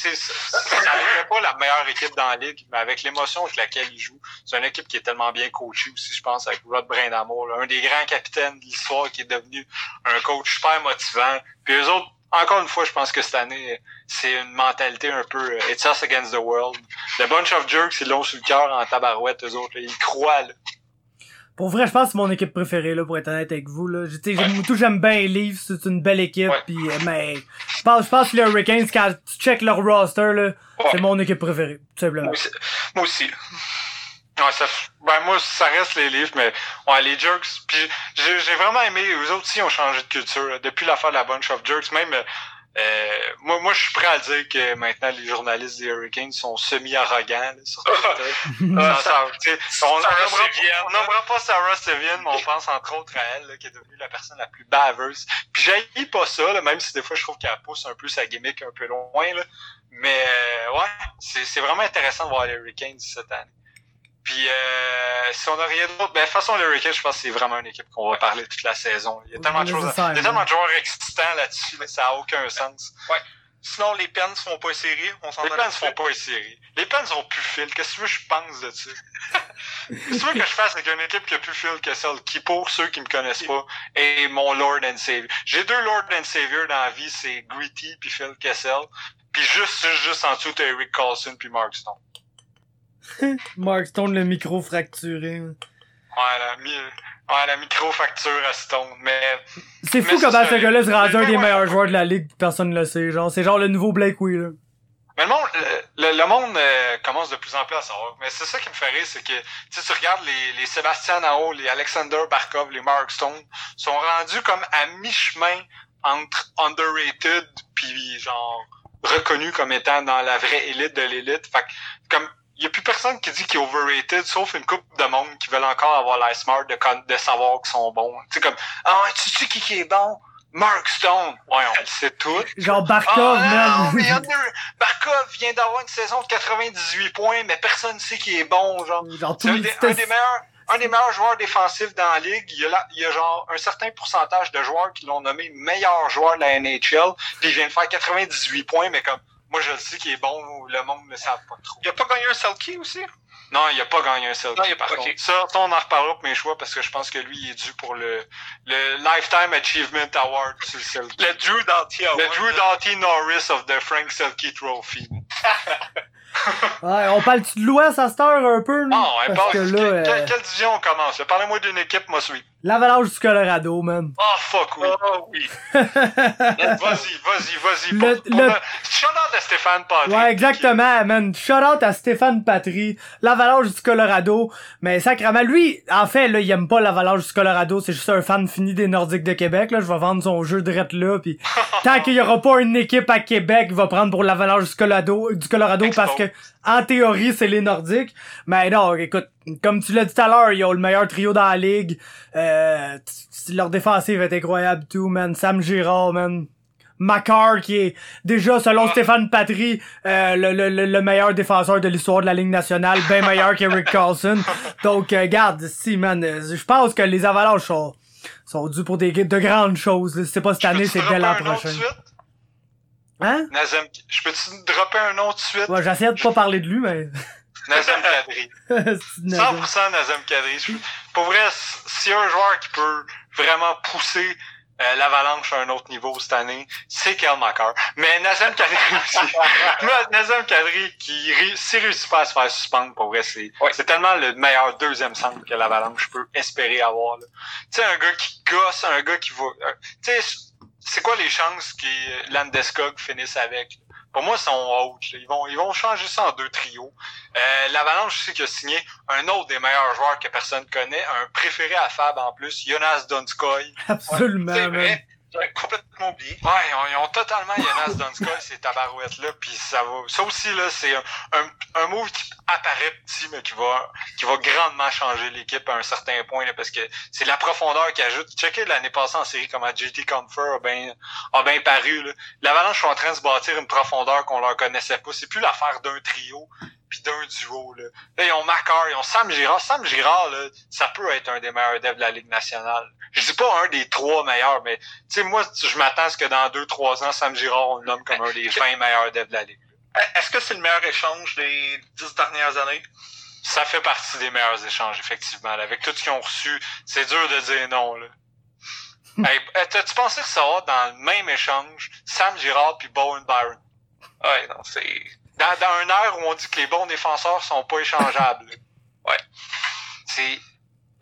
tu sais, ça n'arriverait pas la meilleure équipe dans la ligue, mais avec l'émotion avec laquelle ils jouent, c'est une équipe qui est tellement bien coachée aussi, je pense, avec Rod Brindamour, un des grands capitaines de l'histoire qui est devenu un coach super motivant. Puis eux autres, encore une fois, je pense que cette année, c'est une mentalité un peu euh, It's us against the world. The bunch of jerks, ils l'ont sur le cœur en tabarouette, eux autres. Ils croient, là. Pour vrai, je pense que c'est mon équipe préférée, là, pour être honnête avec vous, là. J'aime, tout, j'aime bien Leafs, c'est une belle équipe, pis, euh, mais, je pense, je pense que les Hurricanes, quand tu check leur roster, là, c'est mon équipe préférée, tout simplement. Moi aussi. Ouais, ça, ben moi, ça reste les livres, mais ouais, les jerks. Puis j'ai vraiment aimé. Eux autres aussi ont changé de culture. Depuis l'affaire de la bunch of jerks, même Euh, moi, moi, je suis prêt à dire que maintenant les journalistes des Hurricanes sont semi-arrogants. sur Twitter. ça, on n'aimera pas Sarah Sevian, mais on pense entre autres à elle, là, qui est devenue la personne la plus baveuse. Puis j'ai pas ça, là, même si des fois je trouve qu'elle pousse un peu sa gimmick un peu loin. Là. Mais euh, ouais, c'est vraiment intéressant de voir les Hurricanes cette année. Puis euh, si on n'a rien d'autre, ben de toute façon les je pense que c'est vraiment une équipe qu'on va parler toute la saison. Il y a tellement de choses, il y a tellement de joueurs excitants là-dessus, ça n'a aucun sens. Ouais. Sinon, les Pens font pas série. On les Pens font pas série. Les Pens ont plus fil. Qu'est-ce que tu veux que je pense de ça? Qu'est-ce que tu veux que je fasse avec une équipe qui a plus fil que celle qui, pour ceux qui me connaissent pas, est mon Lord and Savior? J'ai deux Lord and Savior dans la vie, c'est Gritty puis Phil Kessel. Puis juste, juste en dessous, t'as Eric Carlson puis Mark Stone. Mark Stone, le micro fracturé. Ouais, la, ouais, la micro-facture à Stone, mais... C'est fou comment ce gars-là se rend un des meilleurs joueurs de la ligue, personne ne le sait, genre, c'est genre le nouveau Blake Wheeler. Mais le monde, le, le monde euh, commence de plus en plus à savoir. Mais c'est ça qui me fait rire, c'est que tu regardes les, les Sébastien Nao, les Alexander Barkov, les Mark Stone, sont rendus comme à mi-chemin entre underrated puis genre reconnu comme étant dans la vraie élite de l'élite. Fait comme il y a plus personne qui dit qu'il est overrated, sauf une couple de monde qui veulent encore avoir l'air smart de, de savoir qu'ils sont bons. Tu sais, comme, ah, tu sais qui, qui est bon? Mark Stone. Ouais, on le sait tout. Genre Barkov, ah, non, Barkov vient d'avoir une saison de 98 points, mais personne ne sait qui est bon, genre. genre un, des, un des meilleurs, un des meilleurs joueurs défensifs dans la ligue. Il y a, là, il y a genre un certain pourcentage de joueurs qui l'ont nommé meilleur joueur de la NHL, puis il vient de faire 98 points, mais comme, moi, je le sais qu'il est bon, le monde ne le savent pas trop. Il a pas gagné un Selkie aussi? Non, il a pas gagné un Selkie, par contre. Ça, on en reparlera pour mes choix, parce que je pense que lui, il est dû pour le, le Lifetime Achievement Award sur le Selkie. Le Drew Doughty Award. Le Drew Doughty Norris of the Frank Selkie Trophy. ouais, on parle-tu de l'Ouest à cette heure un peu? Non, on parle que là, quelle, euh... quelle, division on commence? Parlez-moi d'une équipe, moi, suis. L'Avalanche du Colorado, man. Oh, fuck, oui. Oh, oui. vas-y, vas-y, vas-y. Le, le... Shout-out à Stéphane Patry. Ouais, exactement, man. Shout-out à Stéphane Patry. L'Avalanche du Colorado. Mais sacrément, lui, en fait, là, il aime pas l'Avalanche du Colorado. C'est juste un fan fini des Nordiques de Québec, là. Je vais vendre son jeu de là, puis tant qu'il y aura pas une équipe à Québec, il va prendre pour l'Avalanche du Colorado, du Colorado parce que, en théorie, c'est les Nordiques. Mais non, écoute, comme tu l'as dit tout à l'heure, ils ont le meilleur trio dans la ligue. Euh, leur défensive est incroyable tout, man. Sam Girard, man. Macar qui est déjà selon Stéphane Patry euh, le, le, le, meilleur défenseur de l'histoire de la Ligue nationale, bien meilleur qu'Eric Carlson. Donc euh, garde, si man, euh, je pense que les Avalanches sont, sont dus pour des de grandes choses. C'est pas cette année, c'est dès la prochaine. Hein? Nazem, je peux-tu dropper un nom tout de suite? Ouais, j'essaie de pas parler de lui, mais... Nazem Kadri. 100% Nazem? Kadri. Pour vrai, s'il y a un joueur qui peut vraiment pousser euh, l'avalanche à un autre niveau cette année, c'est Kel Makar. Mais Nazem Kadri aussi. Nazem Kadri qui s'il réussit pas à se faire suspendre, pour vrai, c'est tellement le meilleur deuxième centre que l'avalanche peut espérer avoir. Tu sais, un gars qui gosse, un gars qui va... Euh, tu sais, c'est quoi les chances que Landeskog finisse avec? Pour moi, ils sont hautes. Ils vont, ils vont changer ça en deux trios. Euh, L'Avalanche, je sais qu'il a signé un autre des meilleurs joueurs que personne connaît, un préféré à Fab en plus, Jonas Donskoy. Absolument, ouais, complètement oublié. Ouais, ils ont, totalement Jonas Donskoy, ces tabarouettes-là, puis ça va. Ça aussi, là, c'est un, un, un, move qui apparaît petit, mais qui va, qui va grandement changer l'équipe à un certain point, là, parce que c'est la profondeur qui ajoute. Checkez l'année passée en série comment JT Comfort a bien, a paru, L'Avalanche sont en train de se bâtir une profondeur qu'on leur connaissait pas. C'est plus l'affaire d'un trio puis d'un duo. Là. là, ils ont Macar, ils ont Sam Girard. Sam Girard, là, ça peut être un des meilleurs devs de la Ligue nationale. Je dis pas un des trois meilleurs, mais tu sais, moi, je m'attends à ce que dans deux, trois ans, Sam Girard, on le nomme comme un des 20 meilleurs devs de la Ligue. Est-ce que c'est le meilleur échange des dix dernières années? Ça fait partie des meilleurs échanges, effectivement. Avec tout ce qu'ils ont reçu, c'est dur de dire non. Là. hey, T'as-tu pensé que ça va dans le même échange, Sam Girard puis Bowen Byron? Ouais, non, c'est dans, dans un air où on dit que les bons défenseurs sont pas échangeables. ouais. C'est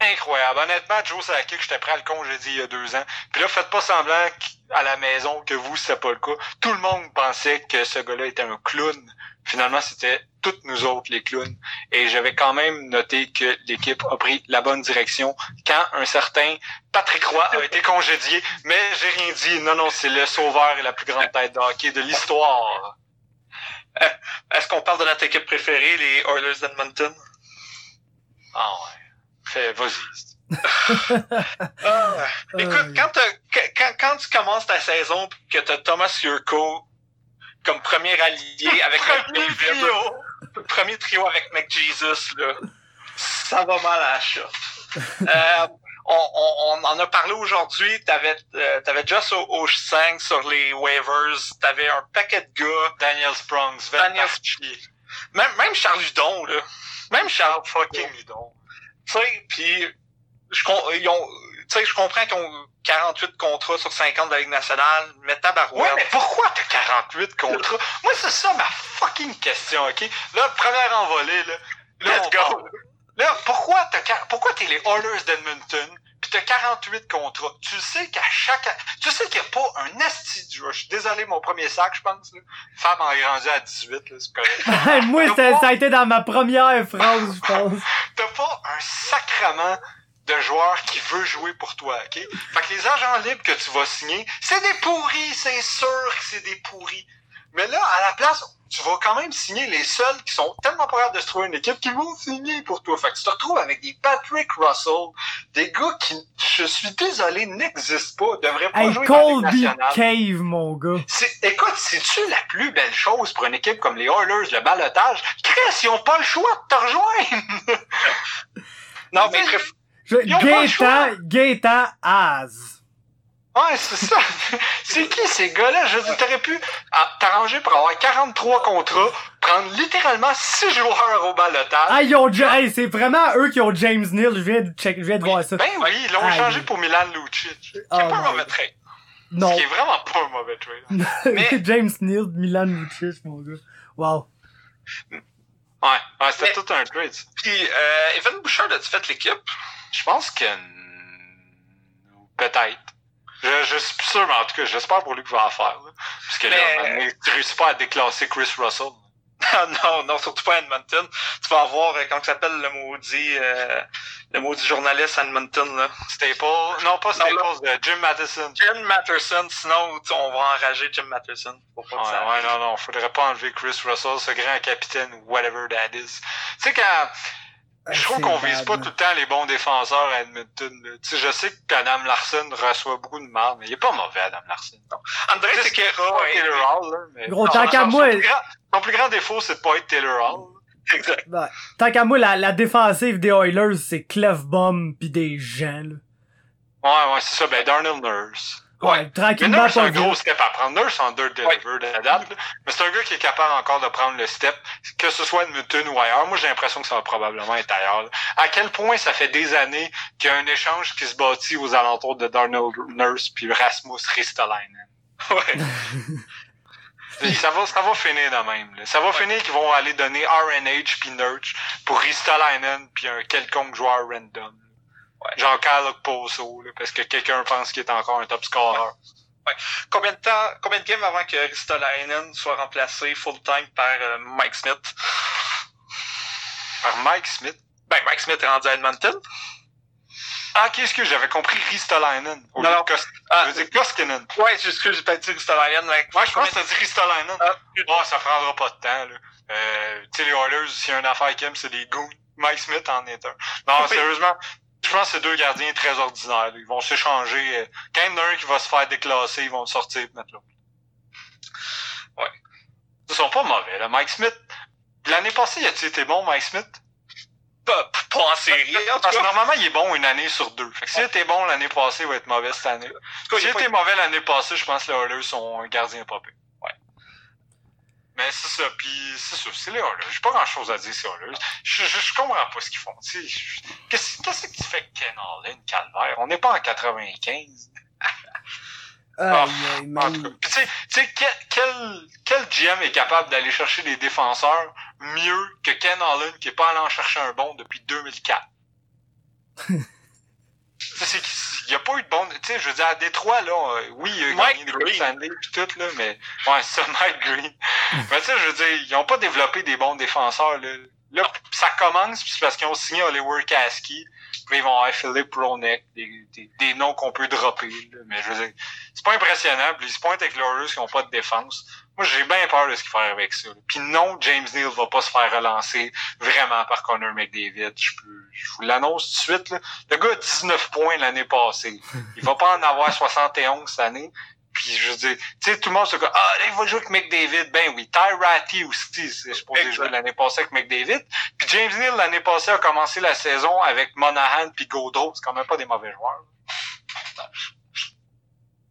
incroyable. Honnêtement, Joe Sakic, j'étais prêt à le congédier il y a deux ans. Puis là, faites pas semblant à la maison que vous, c'est pas le cas. Tout le monde pensait que ce gars-là était un clown. Finalement, c'était toutes nous autres, les clowns. Et j'avais quand même noté que l'équipe a pris la bonne direction quand un certain Patrick Roy a été congédié. Mais j'ai rien dit. Non, non, c'est le sauveur et la plus grande tête de hockey de l'histoire. Euh, est-ce qu'on parle de notre équipe préférée, les Oilers d'Edmonton? Ah ouais. Fais, vas-y. Ah, écoute, quand, quand, quand, tu commences ta saison que tu as Thomas Yurko comme premier allié avec premier trio. premier trio avec McJesus, là, ça va mal à la euh, on, on, on, en a parlé aujourd'hui. T'avais euh, avais Just au 5 sur les waivers. T'avais un paquet de gars. Daniel Sprungs, Daniel même, même Charles Ludon, là. Même Charles fucking Ludon. Tu sais, puis je, ils ont, je comprends qu'ils ont 48 contrats sur 50 de la Ligue nationale, mais tabarouette. Ouais, mais pourquoi t'as 48 contrats? Moi, c'est ça ma fucking question, OK? Là, première envolée, là Let's go! Là, pourquoi t'as, pourquoi t'es les Oilers d'Edmonton, pis t'as 48 contrats? Tu sais qu'à chaque, tu sais qu'il n'y a pas un asti du Je suis désolé, mon premier sac, je pense, là. Femme a grandi à 18, là, c'est correct. Moi, ça, ça a été dans ma première phrase, je pense. t'as pas un sacrement de joueur qui veut jouer pour toi, OK? Fait que les agents libres que tu vas signer, c'est des pourris, c'est sûr que c'est des pourris. Mais là, à la place, tu vas quand même signer les seuls qui sont tellement pas de se trouver une équipe qui vont signer pour toi. Fait que tu te retrouves avec des Patrick Russell, des gars qui, je suis désolé, n'existent pas, devraient pas hey, jouer Colby dans les nationales. Cave, mon gars. Écoute, c'est-tu la plus belle chose pour une équipe comme les Oilers, le balotage? Chris, ils ont pas le choix de te rejoindre! non, mais... Gaétan, Gaétan Az. Ouais, c'est ça. c'est qui ces gars-là? Je veux dire, t'aurais pu t'arranger pour avoir 43 contrats, prendre littéralement 6 joueurs au balotage. Ah, ils ont, hey, c'est vraiment eux qui ont James Neal. Je viens de, check, je viens de oui, voir ça. Ben oui, ils l'ont changé pour Milan Lucic. C'est oh pas un mauvais trade. Non. Ce qui est vraiment pas un mauvais trade. Mais... James Neal, Milan Lucic, mon gars. Wow. Ouais, ouais c'était tout un trade. Puis, euh, Evan Bouchard, as-tu fait l'équipe? Je pense que peut-être. Je, je suis plus sûr, mais en tout cas, j'espère pour lui qu'il va en faire. Là. Parce que mais... là, tu réussis pas à déclasser Chris Russell. non, non, surtout pas Edmonton. Tu vas avoir, euh, comment s'appelle le maudit, euh, le maudit journaliste Edmonton, là? Staple. Non, pas Staples, non, là, Jim Matheson. Jim Matheson, sinon, on va enrager Jim Matheson. Pour pas ouais, ouais, non, non, faudrait pas enlever Chris Russell, ce grand capitaine, whatever that is. Tu sais, quand, je trouve qu'on vise pas tout le temps les bons défenseurs à Edmonton. Tu sais, je sais que Adam Larson reçoit beaucoup de mal, mais il est pas mauvais, Adam Larson. André Sequeira, ouais, Taylor Hall, là, mais... Gros, tant qu'à moi... Son plus, grand, son plus grand défaut, c'est de pas être Taylor Hall. Exact. Ben, tant qu'à moi, la, la défensive des Oilers, c'est Clefbaum pis des gens, là. Ouais, ouais, c'est ça. Ben, Darnell Nurse. Ouais, tranquillement. c'est un gros step à prendre. Nurse en dirt delivered ouais. à date, mais c'est un gars qui est capable encore de prendre le step, que ce soit Edmonton ou ailleurs. Moi, j'ai l'impression que ça va probablement être ailleurs. Là. À quel point ça fait des années qu'il y a un échange qui se bâtit aux alentours de Darnell Nurse puis Rasmus Ristolainen? Ouais. ça va, ça va finir de même. Là. Ça va ouais. finir qu'ils vont aller donner RNH puis Nurse pour Ristolainen puis un quelconque joueur random. Ouais. Genre Kyle Poso, là, parce que quelqu'un pense qu'il est encore un top scorer. Ouais. Combien de temps, combien de games avant que Ristolainen soit remplacé full-time par euh, Mike Smith? Par Mike Smith? Ben, Mike Smith est rendu à Edmonton. Ah, qu'est-ce que j'avais compris Ristolainen? Au non. Ah, je veux dire Koskinen. Ouais, excuse, j'ai pas dit Ristolainen, mais... Ouais, je pense que t'as dit Ristolainen. Ah. Oh, ça prendra pas de temps, là. Euh, tu sais, les Oilers, s'il y a une affaire qui aiment, c'est des goûts. Mike Smith en est un. Non, oui. sérieusement, je pense que c'est deux gardiens très ordinaires. Ils vont s'échanger. Quand il y en a un qui va se faire déclasser, ils vont le sortir et mettre l'autre. Ouais. Ils sont pas mauvais, là. Mike Smith. L'année passée, a-t-il été bon, Mike Smith? Pas, pas en série, en Parce que normalement, il est bon une année sur deux. Fait que s'il était bon l'année passée, il va être mauvais cette année. S'il était mauvais l'année passée, je pense que les Oilers sont un gardien. Ouais. Mais c'est ça, puis c'est ça, c'est les Oilers. J'ai pas grand chose à dire sur Oilers. Je, je, je comprends pas ce qu'ils font. Qu'est-ce fait que Ken Allen, Calvaire? On n'est pas en 95. Ah, en tout cas, tu sais, quel, quel, quel GM est capable d'aller chercher des défenseurs mieux que Ken Allen qui est pas allé en chercher un bon depuis 2004? il n'y a pas eu de bon. Tu sais, je veux dire, à Détroit, là, euh, oui, il a gagné Coupe Stanley pis tout, là, mais. Ouais, c'est ça, Mike Green. mais tu sais, je veux dire, ils n'ont pas développé des bons défenseurs, là. Là, ça commence, puis c'est parce qu'ils ont signé Oliver Kasky. Puis ils vont avoir Philippe Ronek, des, des, des noms qu'on peut dropper. Là. Mais je veux dire, c'est pas impressionnant. Puis ils se pointent avec Lorius qui n'ont pas de défense. Moi, j'ai bien peur de ce qu'il faire avec ça. Puis non, James Neal va pas se faire relancer vraiment par Connor McDavid. Je peux, je vous l'annonce tout de suite. Là. Le gars a 19 points l'année passée. Il va pas en avoir 71 cette année. Puis je veux dire, tu sais, tout le monde se dit Ah, là, il va jouer avec McDavid. Ben oui, Ty Ratty aussi, c'est supposé jouer l'année passée avec McDavid. Puis James Neal, l'année passée, a commencé la saison avec Monahan puis Gaudreau. C'est quand même pas des mauvais joueurs.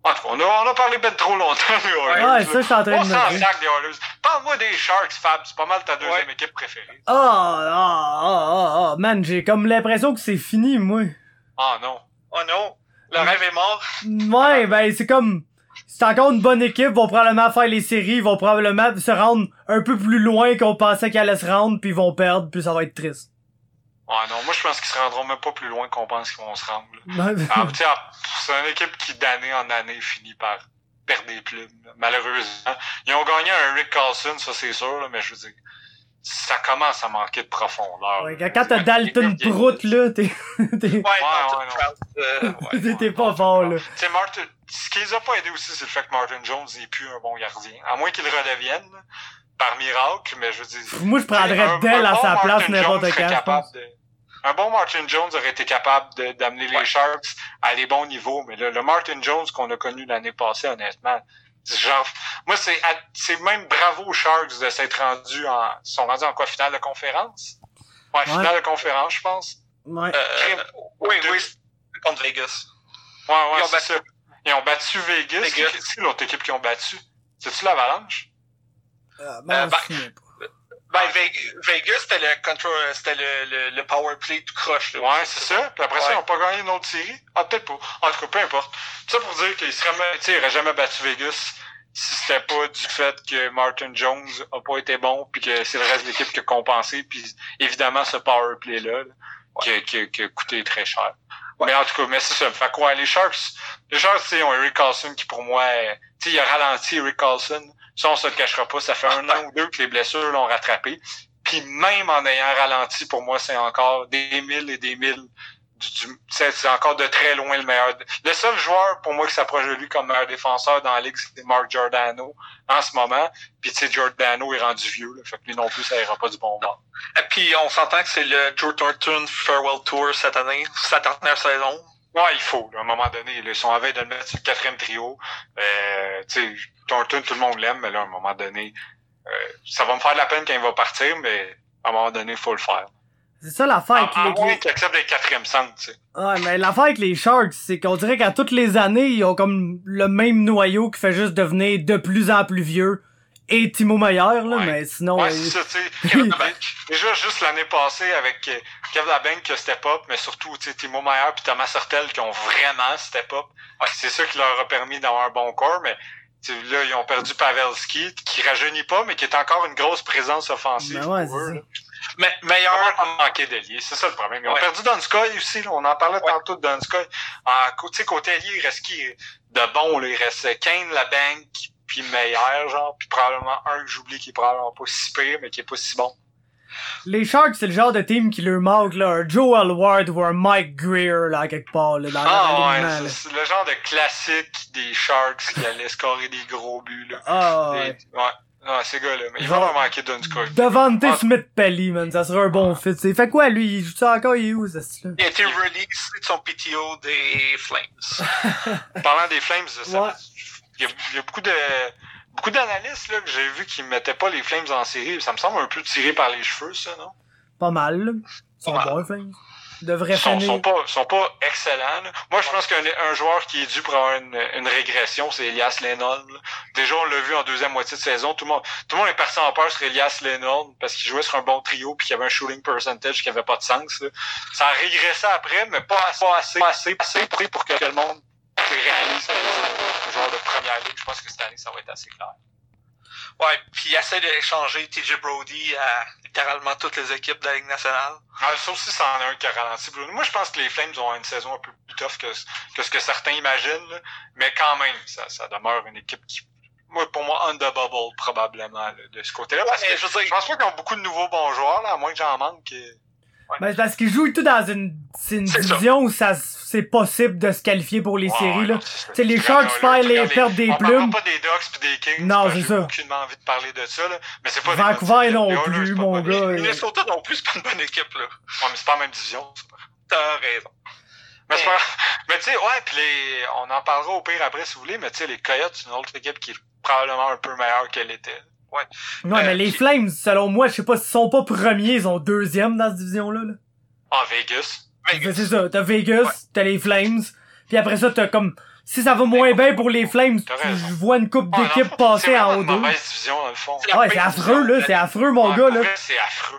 En tout cas, on a, on a parlé ben trop longtemps des Oilers. Ouais, ça, je suis en train on de s'en sac des Oilers. Parle-moi des Sharks, Fab. C'est pas mal ta deuxième ouais. équipe préférée. Ah, ah, ah, ah, ah, man, j'ai comme l'impression que c'est fini, moi. Ah non. Oh non. Le rêve est mort. Ouais, ben, c'est comme c'est encore une bonne équipe, vont probablement faire les séries, vont probablement se rendre un peu plus loin qu'on pensait qu'elle allait se rendre, puis ils vont perdre, puis ça va être triste. Ouais, non, moi je pense qu'ils se rendront même pas plus loin qu'on pense qu'ils vont se rendre. ah, c'est une équipe qui d'année en année finit par perdre des plumes, malheureusement. Ils ont gagné un Rick Carlson, ça c'est sûr, là, mais je veux dire, ça commence à manquer de profondeur. Ouais, quand t'as Dalton Prout, là, t'es... ouais, ouais, ouais, T'es pas fort, là. Tu Martin, ce qui les a pas aidés aussi, c'est le fait que Martin Jones n'est plus un bon gardien. À moins qu'il redevienne, par miracle, mais je veux dire... Moi, je prendrais Dell à sa place n'importe quand. Un bon Martin Jones aurait été capable d'amener les Sharks à des bons niveaux, mais le, le Martin Jones qu'on a connu l'année passée, honnêtement, Genre, moi, c'est, c'est même bravo aux Sharks de s'être rendus en, sont rendus en quoi, finale de conférence? Ouais, finale de conférence, je pense. Ouais. Euh, oui, oui, contre Vegas. Ouais, ouais, c'est ça. Ils ont battu Vegas. Vegas. C'est l'autre équipe qui ont battu. C'est-tu l'Avalanche? Euh, ben, euh, ben, ben Vegas, c'était le control, c'était le, le, le, power play tout croche. Là, ouais, c'est ça. Puis après ouais. ça, ils n'ont pas gagné une autre série. Ah, peut-être pas. En tout cas, peu importe. Ça pour dire qu'ils n'auraient jamais battu Vegas si c'était pas du fait que Martin Jones a pas été bon puis que c'est le reste de l'équipe qui a compensé puis évidemment ce power play là, qui, qui, qui, a coûté très cher. Ouais. Mais en tout cas, mais c'est ça. Fait quoi, les Sharks, les Sharks, tu ont Eric Carlson qui pour moi, tu sais, il a ralenti Eric Carlson. Ça, on se le cachera pas. Ça fait un an ou deux que les blessures l'ont rattrapé. Puis même en ayant ralenti, pour moi, c'est encore des mille et des mille c'est encore de très loin le meilleur. Le seul joueur pour moi qui s'approche de lui comme meilleur défenseur dans la ligue, c'est Mark Giordano en ce moment. Puis tu sais, Giordano est rendu vieux, là, fait que lui non plus, ça ira pas du bon. Et puis on s'entend que c'est le Joe Thornton Farewell Tour cette année, sa dernière saison. Ouais, il faut. Là, à un moment donné, ils sont à de le mettre sur le quatrième trio. Euh, tu sais, Thornton, tout le monde l'aime, mais là, à un moment donné, euh, ça va me faire de la peine quand il va partir, mais à un moment donné, il faut le faire. C'est ça l'affaire avec les... Ah, oui, qui accepte les quatrième centre, tu sais. Ouais, mais l'affaire avec les Sharks, c'est qu'on dirait qu'à toutes les années, ils ont comme le même noyau qui fait juste devenir de plus en plus vieux. Et Timo Meyer, là, ouais. mais sinon... Ouais, c'est ça, tu sais. Déjà, juste l'année passée, avec euh, Kev Labank qui a step up, mais surtout, tu sais, Timo Meyer puis Thomas Sortel qui ont vraiment step up. Ouais, c'est ça qui leur a permis d'avoir un bon corps, mais là, ils ont perdu Pavelski, qui rajeunit pas, mais qui est encore une grosse présence offensive. Ben ouais, pour eux, mais, meilleur. On manqué d'alliés, c'est ça le problème. Ils ont ouais. perdu Donskoy aussi, là. on en parlait ouais. tantôt de Donskoy. En côté, côté allié, il reste qui? De bon, là. il reste Kane, la bank, puis meilleur, genre, puis probablement un que j'oublie qui est probablement pas si pire, mais qui est pas si bon. Les Sharks, c'est le genre de team qui leur manque, là, un Joel Ward ou un Mike Greer, là, quelque part, là, dans ah, ouais, c'est le genre de classique des Sharks qui allait scorer des gros buts, là. Ah, ouais. Et, ouais. Ah, ces gars-là, mais ils vont en manquer d'une score. Devante ah. Smith-Pelly, man, ça serait un bon fit. Il fait quoi, lui? Il joue ça encore? Il est où, ça, là Il a été released de son PTO des Flames. Parlant des Flames, ça, ouais. Il, y a, y beaucoup de beaucoup d'analystes là, que j'ai vu qui mettaient pas les Flames en série. Ça me semble un peu tiré par les cheveux, ça, non? Pas mal. Ils sont bons, les Flames devrait sont, sont pas sont pas excellents. Là. Moi, je pense qu'un un joueur qui est dû pour avoir une, une régression, c'est Elias Lennon. Là. Déjà, on l'a vu en deuxième moitié de saison. Tout le monde, tout le monde est parti en peur sur Elias Lennon parce qu'il jouait sur un bon trio puis qu'il avait un shooting percentage qui avait pas de sens. Là. Ça a régressé après, mais pas assez, pas assez, pas assez, pas assez pour que le monde réalise que c'est un joueur de première ligue. Je pense que cette année, ça va être assez clair. Ouais, puis il essaie d'échanger TJ Brody à littéralement toutes les équipes de la Ligue nationale. Ah, ça aussi, c'en est un qui a ralenti. Moi, je pense que les Flames ont une saison un peu plus tough que, que ce que certains imaginent, là. mais quand même, ça, ça demeure une équipe qui moi, pour moi, on the bubble, probablement, là, de ce côté-là. Parce que je, veux dire, je pense pas qu'ils ont beaucoup de nouveaux bons joueurs, là, à moins que j'en manque. Ouais. Ben, parce qu'ils jouent tout dans une, une division où ça, c'est possible de se qualifier pour les Ouais, séries, là. non, Tu c'est ça. sais, les Sharks perdent les, perdent des on plumes. pas des Ducks des Kings. Non, c'est ça. J'ai aucunement envie de parler de ça, là. Mais c'est pas Vancouver non plus, mon gars. Minnesota non plus, c'est pas une bonne équipe, là. Ouais, mais c'est pas la même division. T'as raison. Mais, c'est pas- mais tu sais, ouais, pis les, on en parlera au pire après si vous voulez, mais tu sais, les Coyotes, c'est une autre équipe qui est probablement un peu meilleure qu'elle était. Ouais, Euh, mais les Flames, selon moi, je sais pas s'ils sont pas premiers, ils sont deuxièmes dans cette division-là, là. En Vegas. C'est c'est ça, t'as Vegas, t'as les Flames, puis après ça, t'as comme... Si ça va moins bien pour les Flames, raison. vois une coupe Ouais, d'équipes non, passer en haut d'eux. C'est la Ouais, c'est affreux, là, c'est affreux, mon Ouais, gars, là. C'est affreux.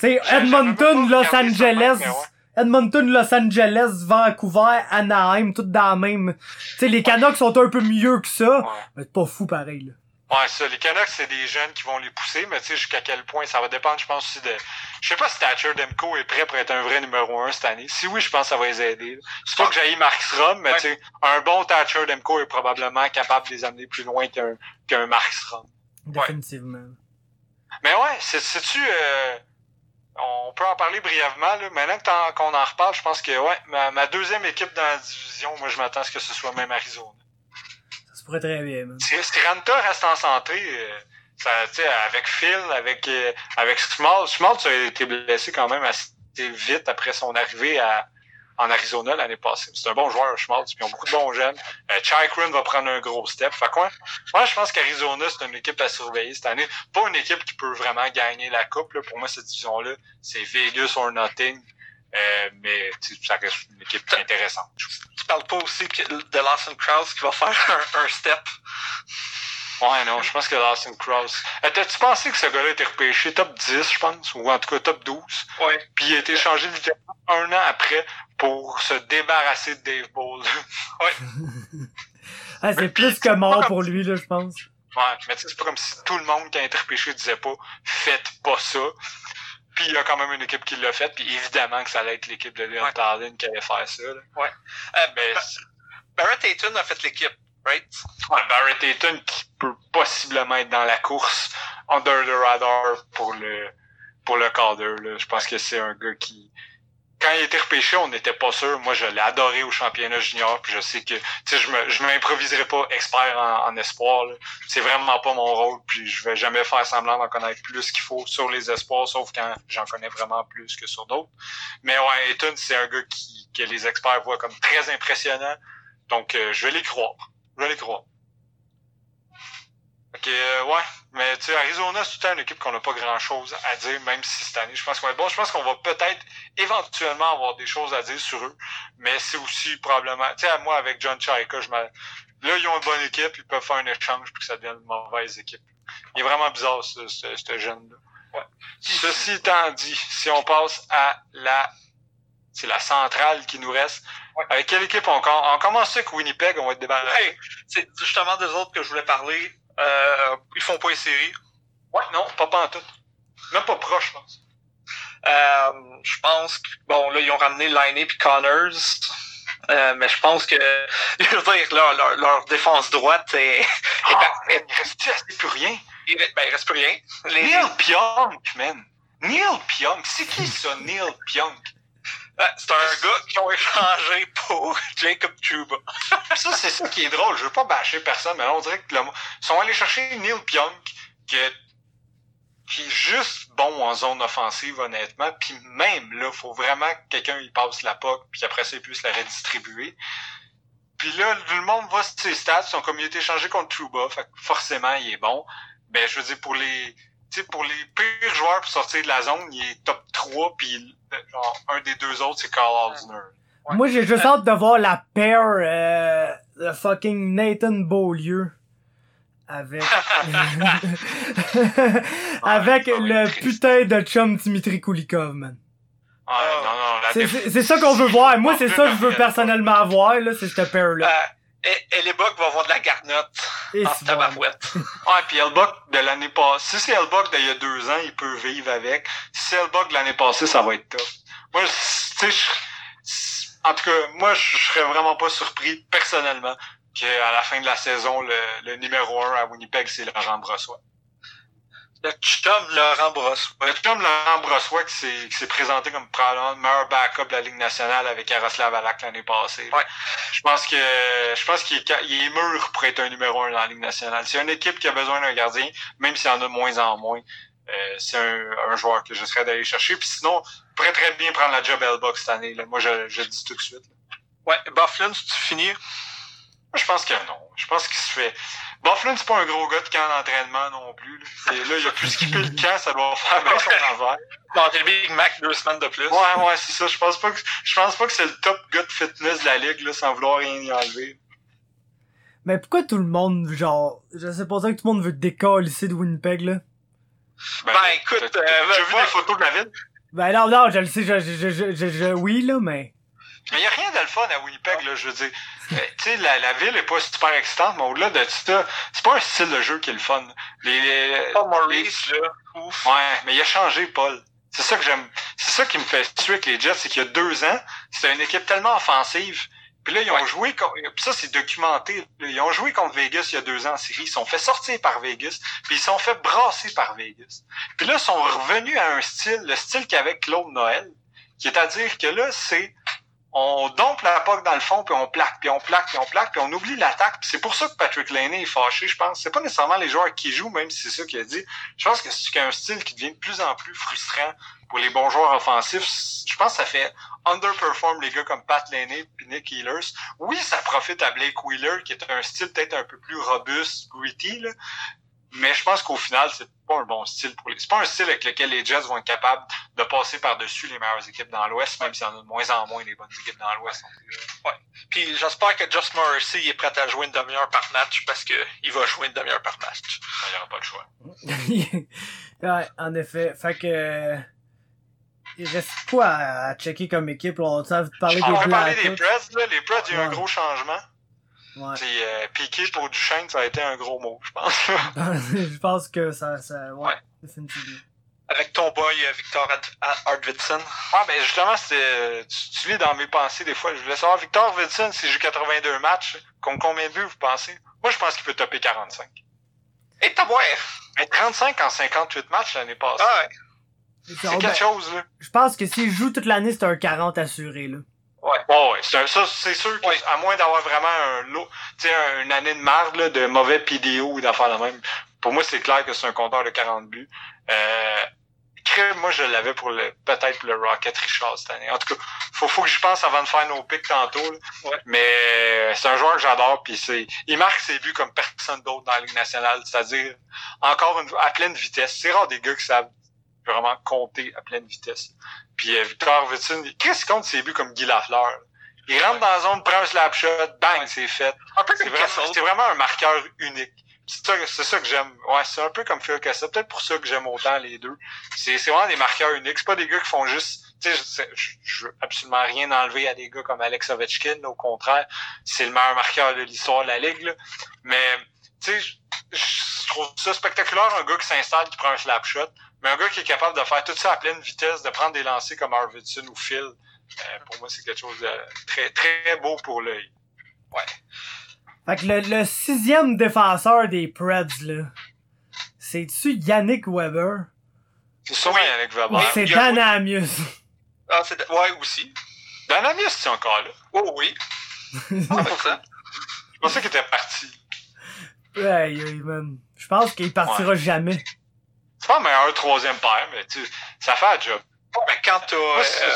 Tu Edmonton, Los Angeles, ouais. Edmonton, Los Angeles, Vancouver, Anaheim, tout dans la même... Tu sais, les Canucks sont un peu mieux que ça, Ouais. mais c'est pas fou pareil, là. Ouais, ça, les Canucks, c'est des jeunes qui vont les pousser, mais tu sais, jusqu'à quel point, ça va dépendre, je pense, aussi de... Je sais pas si Thatcher Demko est prêt pour être un vrai numéro un cette année. Si oui, je pense que ça va les aider. C'est pas que j'ai Mark Strom, mais Ouais. tu sais, un bon Thatcher Demko est probablement capable de les amener plus loin qu'un qu'un Mark Strom. Définitivement. Mais ouais, c'est- sais-tu... Euh, on peut en parler brièvement, là. Maintenant que t'en- qu'on en reparle, je pense que, ouais, ma, ma deuxième équipe dans la division, moi, je m'attends à ce que ce soit même Arizona. Très bien, man. Si, si reste en santé, euh, ça, avec Phil, avec, euh, avec Small, Small, a été blessé quand même assez vite après son arrivée à, en Arizona l'année passée. C'est un bon joueur, Schmaltz, ils ont beaucoup de bons jeunes. Euh, va prendre un gros step. Quoi? Moi, je pense qu'Arizona, c'est une équipe à surveiller cette année. Pas une équipe qui peut vraiment gagner la coupe. Pour moi, cette division-là, c'est Vegas or nothing. Euh, mais ça reste une équipe intéressante. Tu parles pas aussi de Lawson Krause qui va faire un, un step? Ouais, non, je pense que Lawson Cross. Euh, T'as-tu pensé que ce gars-là était repêché top 10, je pense, ou en tout cas top 12, Ouais. puis il a été changé littéralement un an après pour se débarrasser de Dave Ball. Ah, c'est plus que mort pour lui, là, je pense. ouais, mais tu sais, c'est pas comme si tout le monde qui a été repêché disait pas « faites pas ça ». Puis il y a quand même une équipe qui l'a fait, puis évidemment que ça allait être l'équipe de Leon Ouais. Tallinn qui allait faire ça. Là. Ouais. Euh, Mais Ba- Barrett Hayton a fait l'équipe, right? Ouais, Barrett Hayton qui peut possiblement être dans la course under the radar pour le pour le Calder. Là. Je pense que c'est un gars qui quand il été repêché, on n'était pas sûr. Moi, je l'ai adoré au championnat junior, puis je sais que je je m'improviserai pas expert en, en espoir. C'est vraiment pas mon rôle, puis je vais jamais faire semblant d'en connaître plus qu'il faut sur les espoirs, sauf quand j'en connais vraiment plus que sur d'autres. Mais ouais, Hayton, c'est un gars qui que les experts voient comme très impressionnant. Donc, euh, je vais les croire. Je vais les croire. Ok, euh, ouais. Mais tu sais, Arizona, c'est tout le temps une équipe qu'on n'a pas grand chose à dire, même si cette année, je pense qu'on va être bon. Je pense qu'on va peut-être éventuellement avoir des choses à dire sur eux. Mais c'est aussi probablement. Tu sais, moi, avec John Chaika, je. Là, ils ont une bonne équipe, ils peuvent faire un échange puis que ça devienne une mauvaise équipe. Il est vraiment bizarre, ce, ce, ce jeune-là. Ouais. Ceci étant dit, si on passe à la. C'est la centrale qui nous reste. Ouais. Avec quelle équipe on, on commence avec Winnipeg, on va être débarrassé. Hey, c'est justement des autres que je voulais parler. Euh, ils font pas les séries. Ouais, non, pas pantoute. Même pas proche, je pense. Euh, je pense que, bon, là, ils ont ramené Liney puis Connors. Euh, mais je pense que, je veux dire, leur, leur, leur défense droite est, man, il reste plus rien? il, ben, il reste plus rien. Les, Neil Pionk, man. Neil Pionk. C'est qui ça, Neil Pionk? Ouais, c'est un gars qui ont échangé pour Jacob Chuba. Ça, c'est ça qui est drôle. Je veux pas bâcher personne, mais là, on dirait que le... ils sont allés chercher Neil Pionk, qui est, juste bon en zone offensive, honnêtement. Puis même là, faut vraiment que quelqu'un y passe la POC, puis après ça, il puisse la redistribuer. Puis là, tout le monde voit ses stats, sont comme il contre Trouba, fait que forcément, il est bon. Ben, je veux dire, pour les, sais, pour les pires joueurs pour sortir de la zone, il est top 3, puis genre, un des deux autres, c'est Carl Osner. Ouais. Moi, j'ai juste hâte de voir la paire euh, de fucking Nathan Beaulieu avec avec le putain de chum Dimitri Kulikov, man. Ah, Oh. non, non, la C'est ça qu'on veut voir. Moi, c'est Ah, ça que je veux personnellement voir, là, c'est cette paire-là. Euh, et, et les Bucks vont avoir de la garnotte. Et en tabarouette. Ouais, puis Hellbuck de l'année passée, si c'est Hellbuck d'il y a deux ans, il peut vivre avec. Si c'est Hellbuck de l'année passée, ça va être top. Moi, je- tu sais, je- en tout cas, moi, je serais vraiment pas surpris, personnellement, qu'à la fin de la saison, le, le numéro un à Winnipeg, c'est Laurent Brossois. Le chum Laurent Brosse. Ouais, comme Laurent Brossois qui s'est, qui s'est présenté comme probablement le meilleur backup de la Ligue nationale avec Yaroslav Alak l'année passée. Ouais. Je pense que je pense qu'il est, il est mûr pour être un numéro un dans la Ligue nationale. C'est une équipe qui a besoin d'un gardien, même s'il y en a de moins en moins. euh, c'est un, un joueur que je serais d'aller chercher. Puis sinon, il pourrait très bien prendre la job L-Box cette année. Là. Moi, je, je le dis tout de suite. là. Ouais, Bufflin, tu finis. Moi, je pense que non. Je pense qu'il se fait. Bufflin, c'est pas un gros gars de camp d'entraînement non plus. Là, là il a plus skippé le camp, ça doit faire bien son. Bon, t'es le Big Mac deux semaines de plus. Ouais, ouais, c'est ça. Je pense pas que je pense pas que c'est le top gars de fitness de la ligue, là, sans vouloir rien y enlever. Mais pourquoi tout le monde, genre, je sais pas ça que tout le monde veut décoller ici de Winnipeg, là? Ben, écoute, t'as- t'as euh, déjà vu des photos de la ville? Ben non, non, je le sais, je, je, je, je, je- oui, là, mais... Mais y a rien de le fun à Winnipeg, là, je veux dire. Euh, tu sais, la, la ville est pas super excitante, mais au-delà de ça, c'est pas un style de jeu qui est le fun. Les, les- Paul Maurice, là. Ouf. Ouais, mais il a changé, Paul. C'est ça que j'aime. C'est ça qui me fait tuer avec les Jets, c'est qu'il y a deux ans, c'était une équipe tellement offensive. Puis là, ils ont Ouais. joué, co- puis ça c'est documenté. Ils ont joué contre Vegas il y a deux ans en série. Ils se sont fait sortir par Vegas, puis ils se sont fait brasser par Vegas. Puis là, ils sont revenus à un style, le style qu'avait Claude Noël, qui est à dire que là, c'est on dompe la POC dans le fond, puis on plaque, puis on plaque, puis on plaque, puis on oublie l'attaque. C'est pour ça que Patrick Laney est fâché, je pense. C'est pas nécessairement les joueurs qui jouent, même si c'est ça qu'il a dit. Je pense que c'est un style qui devient de plus en plus frustrant pour les bons joueurs offensifs. Je pense que ça fait underperform les gars comme Pat Laney puis Nick Healers. Oui, ça profite à Blake Wheeler, qui est un style peut-être un peu plus robuste, gritty, là. Mais je pense qu'au final, c'est pas un bon style pour les. C'est pas un style avec lequel les Jets vont être capables de passer par-dessus les meilleures équipes dans l'Ouest, même s'il y en a de moins en moins des bonnes équipes dans l'Ouest. Puis j'espère que Just Morrissey est prêt à jouer une demi-heure par match parce que il va jouer une demi-heure par match. Il n'y aura pas de choix. ouais, en effet. Fait que... Il reste quoi à, à checker comme équipe? On a parler On des va parler des. Preds, là. Les Preds, il y a eu un Ouais. gros changement. Ouais. Puis, euh, piqué pour Duchesne, ça a été un gros mot, je pense. je pense que ça... ça ouais, Ouais. Avec ton boy euh, Victor Arvidsson. Ah, ben justement, c'était, tu, tu lis dans mes pensées des fois. Je voulais savoir, Victor Wilson, s'il joue 82 matchs, contre combien de buts vous pensez? Moi, je pense qu'il peut topper 45. Et ta boire! Mais 35 en 58 matchs l'année passée. Ah ouais. C'est c'est quelque chose, là. Je pense que s'il joue toute l'année, c'est un 40 assuré, là. Ouais. Ouais, ouais. C'est ça, c'est sûr que, Ouais. à moins d'avoir vraiment un lot, tu sais, un- une année de marde, là, de mauvais PDO ou d'affaires la même. Pour moi, c'est clair que c'est un compteur de 40 buts. Euh, moi, je l'avais pour le, peut-être le Rocket Richard cette année. En tout cas, faut, faut que j'y pense avant de faire nos picks tantôt, là. Ouais. Mais, euh, c'est un joueur que j'adore, puis c'est, il marque ses buts comme personne d'autre dans la Ligue nationale. C'est-à-dire, encore une à pleine vitesse. C'est rare des gars qui savent vraiment compter à pleine vitesse. Puis euh, Victor Vitsin, qu'est-ce qu'il compte ses buts comme Guy Lafleur? Il rentre dans la zone, prend un slap shot, bang, c'est fait. C'est vraiment, un marqueur unique. C'est ça, c'est ça que j'aime. Ouais, c'est un peu comme Phil Kessel. Peut-être pour ça que j'aime autant les deux. C'est, c'est vraiment des marqueurs uniques. C'est pas des gars qui font juste, tu sais, je, je veux absolument rien enlever à des gars comme Alex Ovechkin. Au contraire, c'est le meilleur marqueur de l'histoire de la ligue, là. Mais, tu sais, je, je trouve ça spectaculaire, un gars qui s'installe, qui prend un slap shot. Mais un gars qui est capable de faire tout ça à pleine vitesse, de prendre des lancers comme Arvidsson ou Phil, euh, pour moi, c'est quelque chose de très, très beau pour l'œil. Fait que le, le sixième défenseur des Preds, là, c'est-tu Yannick Weber? C'est sûrement Oui. Yannick Ou Weber. c'est y a- Dan Amius? Ah, c'est... Ouais, aussi. Danamis, c'est encore là. Oh oui. 100%. Je pensais qu'il était parti. Aïe, aïe, man. Je pense qu'il partira jamais. C'est pas meilleur troisième paire, mais tu, ça fait un job. Ben, quand t'as... Moi, c'est- euh,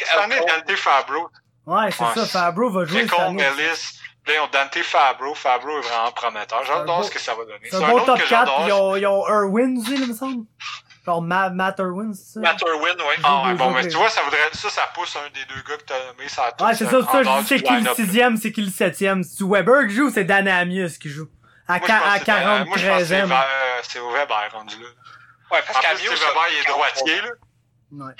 cette année, Dante Fabro. Ouais, c'est Ouais. ça. Fabro va jouer année. Ellis. Là, ils ont Dante Fabro. Fabro est vraiment prometteur. C'est un J'adore ce que ça va donner. C'est un bon autre top que 4, pis ils ont, ils ont Irwin il me semble. Genre Ma Matt Irwin, c'est ça? Matt Irwin, ouais. Ah bon, mais tu vois, ça voudrait, ça, ça pousse un des deux gars que t'as nommé, ça. Ouais, c'est ça, je du qui le sixième, c'est qui le septième? C'est Weber qui joue ou c'est Dan Amius qui joue? À, Moi, je qua- pense à que c'est- euh, moi, je pense que c'est 43e. Weber- C'est au Weber rendu là. Ouais, En parce c'est Weber, il est droitier, là. Ouais.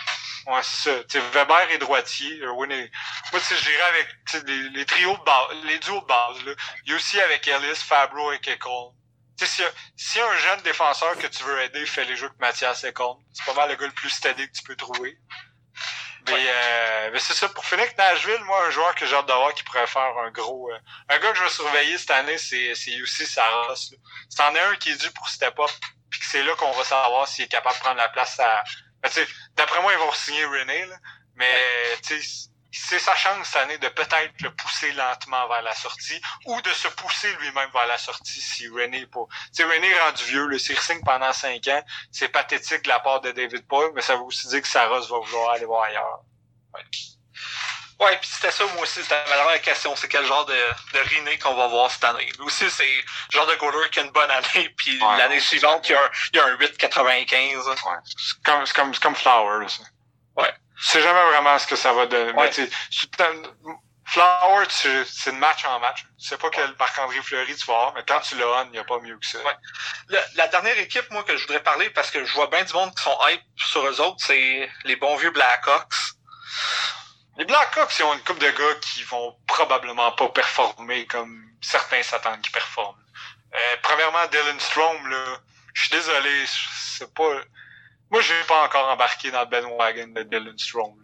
Ouais, c'est ça. T'sais, Weber est droitier. Irwin est... Moi, tu sais, j'irais avec les, les trios de base, les duos de base. Là. Il y a aussi avec Ellis, Fabro et Kekol. Tu sais, si, si un jeune défenseur que tu veux aider fait les jeux que Mathias Ekholm, c'est pas mal le gars le plus steady que tu peux trouver. Mais, euh, mais c'est ça, pour finir Nashville, moi, un joueur que j'ai hâte d'avoir qui pourrait faire un gros... Euh, un gars que je vais surveiller cette année, c'est, aussi Saros. C'est en un qui est dû pour step up, puis que c'est là qu'on va savoir s'il est capable de prendre la place à... Ben, d'après moi, ils vont signer René, là, mais c'est sa chance cette année de peut-être le pousser lentement vers la sortie ou de se pousser lui-même vers la sortie si René pas. Tu sais, René est rendu vieux, le signe pendant cinq ans, c'est pathétique de la part de David Paul, mais ça veut aussi dire que Saros va vouloir aller voir ailleurs. Ouais. Ouais, puis c'était ça, moi aussi, c'était ma dernière question, c'est quel genre de, de René qu'on va voir cette année. Lui aussi, c'est le genre de goaler qui a une bonne année, puis Ouais. l'année suivante, il y a un, il y a un 8,95. Ouais. C'est comme, comme, comme Flower, ça. Ouais. Tu sais jamais vraiment ce que ça va donner. Ouais. Mais Flower, c'est de match en match. Tu sais pas quel Marc-André Fleury tu vas avoir, mais quand tu l'as on, il n'y a pas mieux que ça. Ouais. Le- la dernière équipe, moi, que je voudrais parler, parce que je vois bien du monde qui sont hype sur eux autres, c'est les bons vieux Blackhawks. Les Blackhawks, ils ont une couple de gars qui vont probablement pas performer comme certains s'attendent qu'ils performent. Euh, premièrement, Dylan Strom, là, je suis désolé, c'est pas... Moi, j'ai pas encore embarqué dans le bandwagon de Dylan Strom.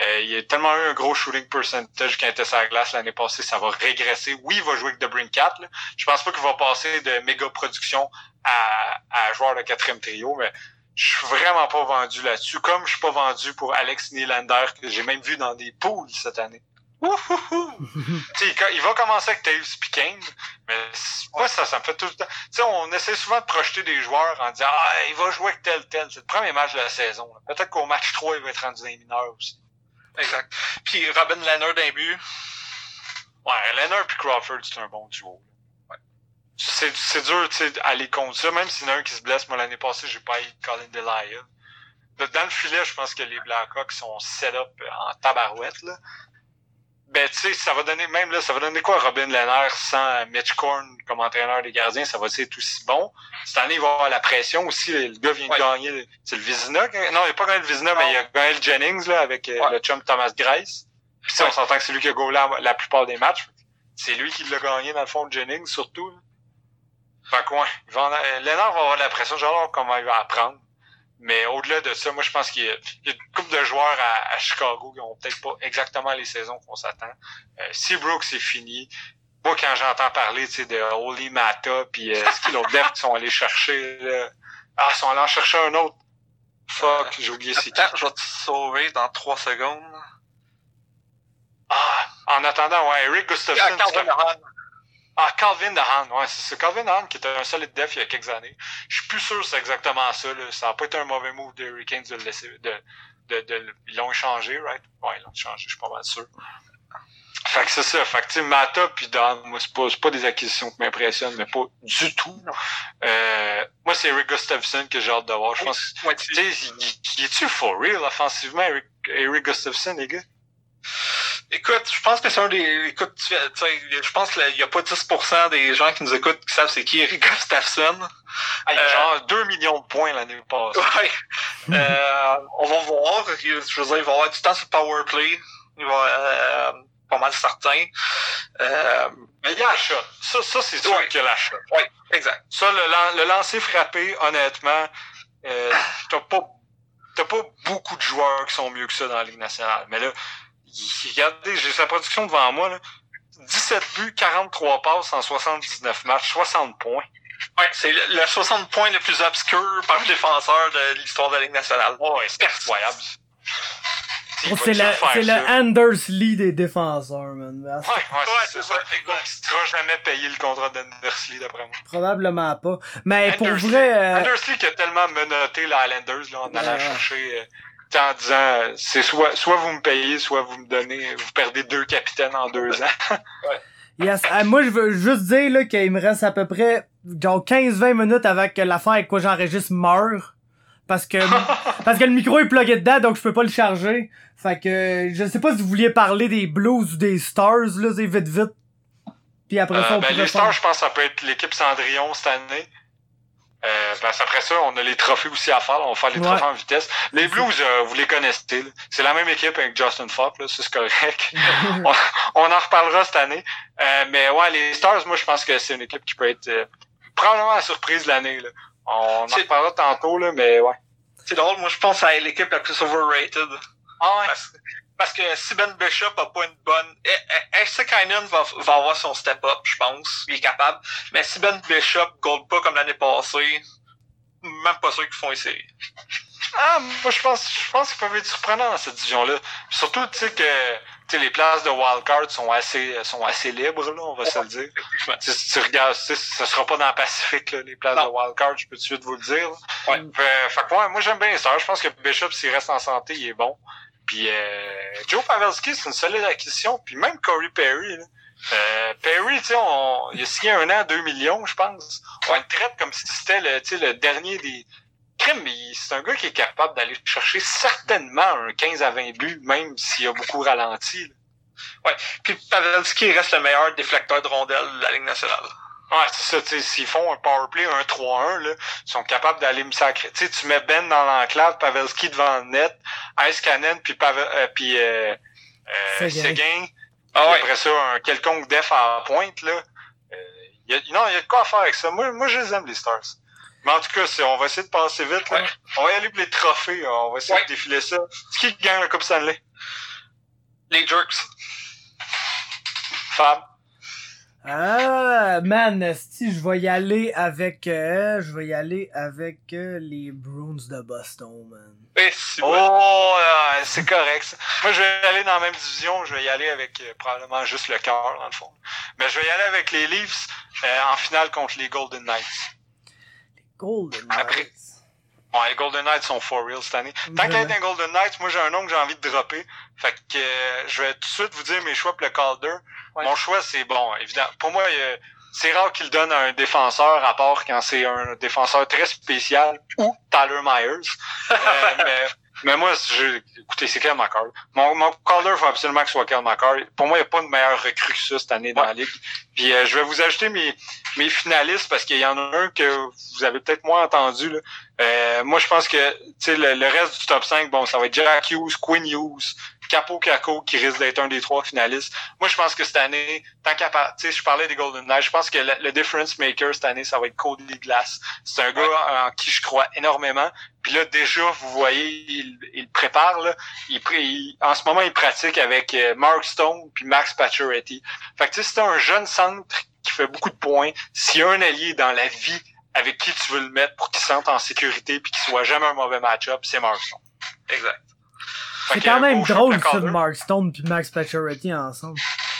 Euh, il a tellement eu un gros shooting percentage quand il était sur la glace l'année passée, ça va régresser. Oui, il va jouer avec The Brinkat. Là. Je pense pas qu'il va passer de méga production à, à joueur de quatrième trio, mais je suis vraiment pas vendu là-dessus. Comme je suis pas vendu pour Alex Nylander, que j'ai même vu dans des poules cette année. Il va commencer avec Taves Pekin, mais moi, ça, ça me fait tout le temps. Tu sais, on essaie souvent de projeter des joueurs en disant Ah, il va jouer avec tel, tel. C'est le premier match de la saison. Peut-être qu'au match 3, il va être rendu dans les mineurs aussi. Exact. Puis Robin Leonard d'un but. Ouais, Leonard et Crawford, c'est un bon duo. là. C'est, dur, tu sais, aller contre ça. Même s'il y en a un qui se blesse, moi, l'année passée, j'ai pas eu Colin Delia. Dans le filet, je pense que les Blackhawks sont set up en tabarouette, là. Ben, tu sais, ça va donner, même là, ça va donner quoi Robin Lehner sans Mitch Korn comme entraîneur des gardiens? Ça va être aussi bon. Cette année, il va avoir la pression aussi. Le gars vient Ouais. de gagner, c'est le Vizina? Non, il n'a pas gagné le Vizina, Non. mais il a gagné le Jennings, là, avec euh, Ouais. le chum Thomas Grace. Puis, Ouais. on s'entend que c'est lui qui a goalé la, la plupart des matchs. C'est lui qui l'a gagné, dans le fond, Jennings, surtout. là. Fait que, ouais, il va avoir la pression. Voir comment il va apprendre. Mais au-delà de ça, moi, je pense qu'il y a, une couple de joueurs à, à Chicago qui ont peut-être pas exactement les saisons qu'on s'attend. Euh, Seabrook, c'est fini. Moi, quand j'entends parler, tu sais, de Holy Mata, puis euh, ce qu'ils l'autre def qui sont allés chercher, là? Ah, ils sont allés en chercher un autre. Fuck, j'ai oublié c'est qui. Je vais te sauver dans 3 secondes. Ah, en attendant, ouais, Eric Gustafsson. Ah, Calvin. Ah, Dehan, ouais, c'est ça. Calvin Dehan qui était un solide def il y a quelques années. Je suis plus sûr que c'est exactement ça. Là. Ça n'a pas été un mauvais move de Hurricanes de le laisser. De, de, de, ils l'ont échangé, right? Ouais, ils l'ont échangé, je suis pas mal sûr. Fait que c'est ça. Fait que Mata puis Dehan, moi, c'est pas, pas des acquisitions qui m'impressionnent, mais pas du tout. Euh, moi, c'est Eric Gustafsson que j'ai hâte de voir. Je pense que Ouais, tu sais, il, il- il est-tu for real offensivement, Eric, Eric Gustafsson, les gars? Écoute, je pense que c'est un des. Écoute, tu tu sais, je pense qu'il y a pas 10% des gens qui nous écoutent qui savent c'est qui Eric Gustafsson. Il a Euh, genre 2 millions de points l'année passée. Ouais. Euh, on va voir. Je veux dire, il va avoir du temps sur le power play. Il va euh, pas mal certain. Euh, Mais il y a la shot. Ça, ça c'est sûr Ouais. qu'il y a la shot. ouais, exact. Ça, le, le lancer frappé, honnêtement, euh, t'as pas, pas beaucoup de joueurs qui sont mieux que ça dans la Ligue nationale. Mais là, regardez, j'ai sa production devant moi, là. 17 buts, 43 passes en 79 matchs, 60 points. Ouais, c'est le, le 60 points le plus obscur par le défenseur de l'histoire de la Ligue nationale. Ouais, c'est incroyable. C'est le, c'est le? Anders Lee des défenseurs, man. Ouais, ouais, Ouais, c'est ça. ça, Le gars qui sera jamais payé le contrat d'Andersley, d'après moi. Probablement pas. Mais pour Andersley- vrai, euh, Andersley qui a tellement menotté les Highlanders là, en allant chercher euh, tu en disant c'est soit soit vous me payez, soit vous me donnez vous perdez deux capitaines en deux ans. yes. Ah, moi, je veux juste dire, là, qu'il me reste à peu près, genre 15-20 minutes que l'affaire avec quoi j'enregistre meure. Parce que, parce que le micro est plugué dedans, donc je peux pas le charger. Fait que, je sais pas si vous vouliez parler des Blues ou des Stars, là, c'est vite vite. Puis après ça, Euh, on ben, les Stars, je pense que ça peut être l'équipe Cendrillon cette année. Euh, parce après ça, on a les trophées aussi à faire. On va faire les trophées en vitesse. Les Blues, euh, vous les connaissez. C'est la même équipe avec Justin Falk, là, c'est correct. on, on, en reparlera cette année. Euh, mais ouais, les Stars, moi je pense que c'est une équipe qui peut être euh, probablement la surprise de l'année. On en reparlera tantôt, là, mais ouais. C'est drôle, moi je pense à l'équipe la plus overrated. Ah ouais? Parce, parce que si Ben Bishop a pas une bonne. Essekainen va, va avoir son step-up, je pense. Il est capable. Mais si Ben Bishop gold pas comme l'année passée, même pas sûr qu'ils font essayer. Ah, moi je pense je pense qu'ils peuvent être surprenants dans cette division-là. Surtout, tu sais que tu sais, les places de wildcard sont assez sont assez libres, là, on va se le dire. Si tu regardes, ce sera pas dans le Pacifique, là, les places non. de wildcard, je peux tout de suite vous le dire. Ouais. Fait, fait que, ouais, moi j'aime bien ça. Je pense que Bishop, s'il reste en santé, il est bon. Puis euh, Joe Pavelski, c'est une solide acquisition. Puis même Corey Perry. Là. Euh, Perry, tu sais, il a signé un an, 2 millions, je pense. On le traite comme si c'était le, le dernier des. Crime, c'est un gars qui est capable d'aller chercher certainement un 15 à 20 buts, même s'il a beaucoup ralenti. Là. Ouais. Puis Pavelski reste le meilleur déflecteur de rondelles de la Ligue nationale. Ouais, c'est ça, tu sais, s'ils font un powerplay, un 3-1, là, ils sont capables d'aller me sacrer. Tu sais, tu mets Ben dans l'enclave, Pavelski devant le net, Ice Cannon, puis Pavel, euh, puis euh, euh, Seguin. Ah ouais. Après ça, un quelconque def à la pointe, là. Euh, y a, non, il y a de quoi faire avec ça. Moi, moi, je les aime, les Stars. Mais en tout cas, on va essayer de passer vite, là. Ouais. On va y aller pour les trophées, on va essayer Ouais. de défiler ça. C'est qui qui gagne la Coupe Stanley? Les Jerks. Fab? Ah, man, si je vais y aller avec, euh, je vais y aller avec euh, les Bruins de Boston, man. Eh, si Oh, ouais. euh, c'est correct. ça. Moi, je vais aller dans la même division. Je vais y aller avec euh, probablement juste le cœur, dans le fond. Mais je vais y aller avec les Leafs euh, en finale contre les Golden Knights. Golden Après- Les Golden Knights sont for real cette année. Tant qu'il y a un Golden Knights, moi j'ai un nom que j'ai envie de dropper. Fait que euh, je vais tout de suite vous dire mes choix pour le Calder. Ouais. Mon choix, c'est bon, évidemment. Pour moi, euh, c'est rare qu'il donne à un défenseur, à part quand c'est un défenseur très spécial ou Tyler Myers. Euh, mais, mais moi, je, écoutez, c'est Kel McCarr. Mon, mon Calder, faut absolument que ce soit Kel McCarr. Pour moi, il n'y a pas de meilleur recrue que ça cette année dans Ouais. la ligue. Puis euh, je vais vous ajouter mes, mes finalistes parce qu'il y en a un que vous avez peut-être moins entendu. Là. Euh, moi, je pense que tu sais, le, le reste du top 5, bon, ça va être Jack Hughes, Quinn Hughes, Capo Caco qui risque d'être un des trois finalistes. Moi, je pense que cette année, tant qu'à sais, je parlais des Golden Knights, je pense que le, le difference maker cette année, ça va être Cody Glass. C'est un gars en qui je crois énormément. Puis là, déjà, vous voyez, il, il prépare. Là. Il, il- en ce moment, il pratique avec euh, Mark Stone puis Max Pacioretty. Fait que tu sais, c'est un jeune centre qui fait beaucoup de points. S'il y a un allié dans la vie avec qui tu veux le mettre pour qu'il se sente en sécurité puis qu'il soit jamais un mauvais match-up, c'est Mark Stone. Exact. C'est quand même drôle, ça, de Stone puis Max Pacioretty ensemble.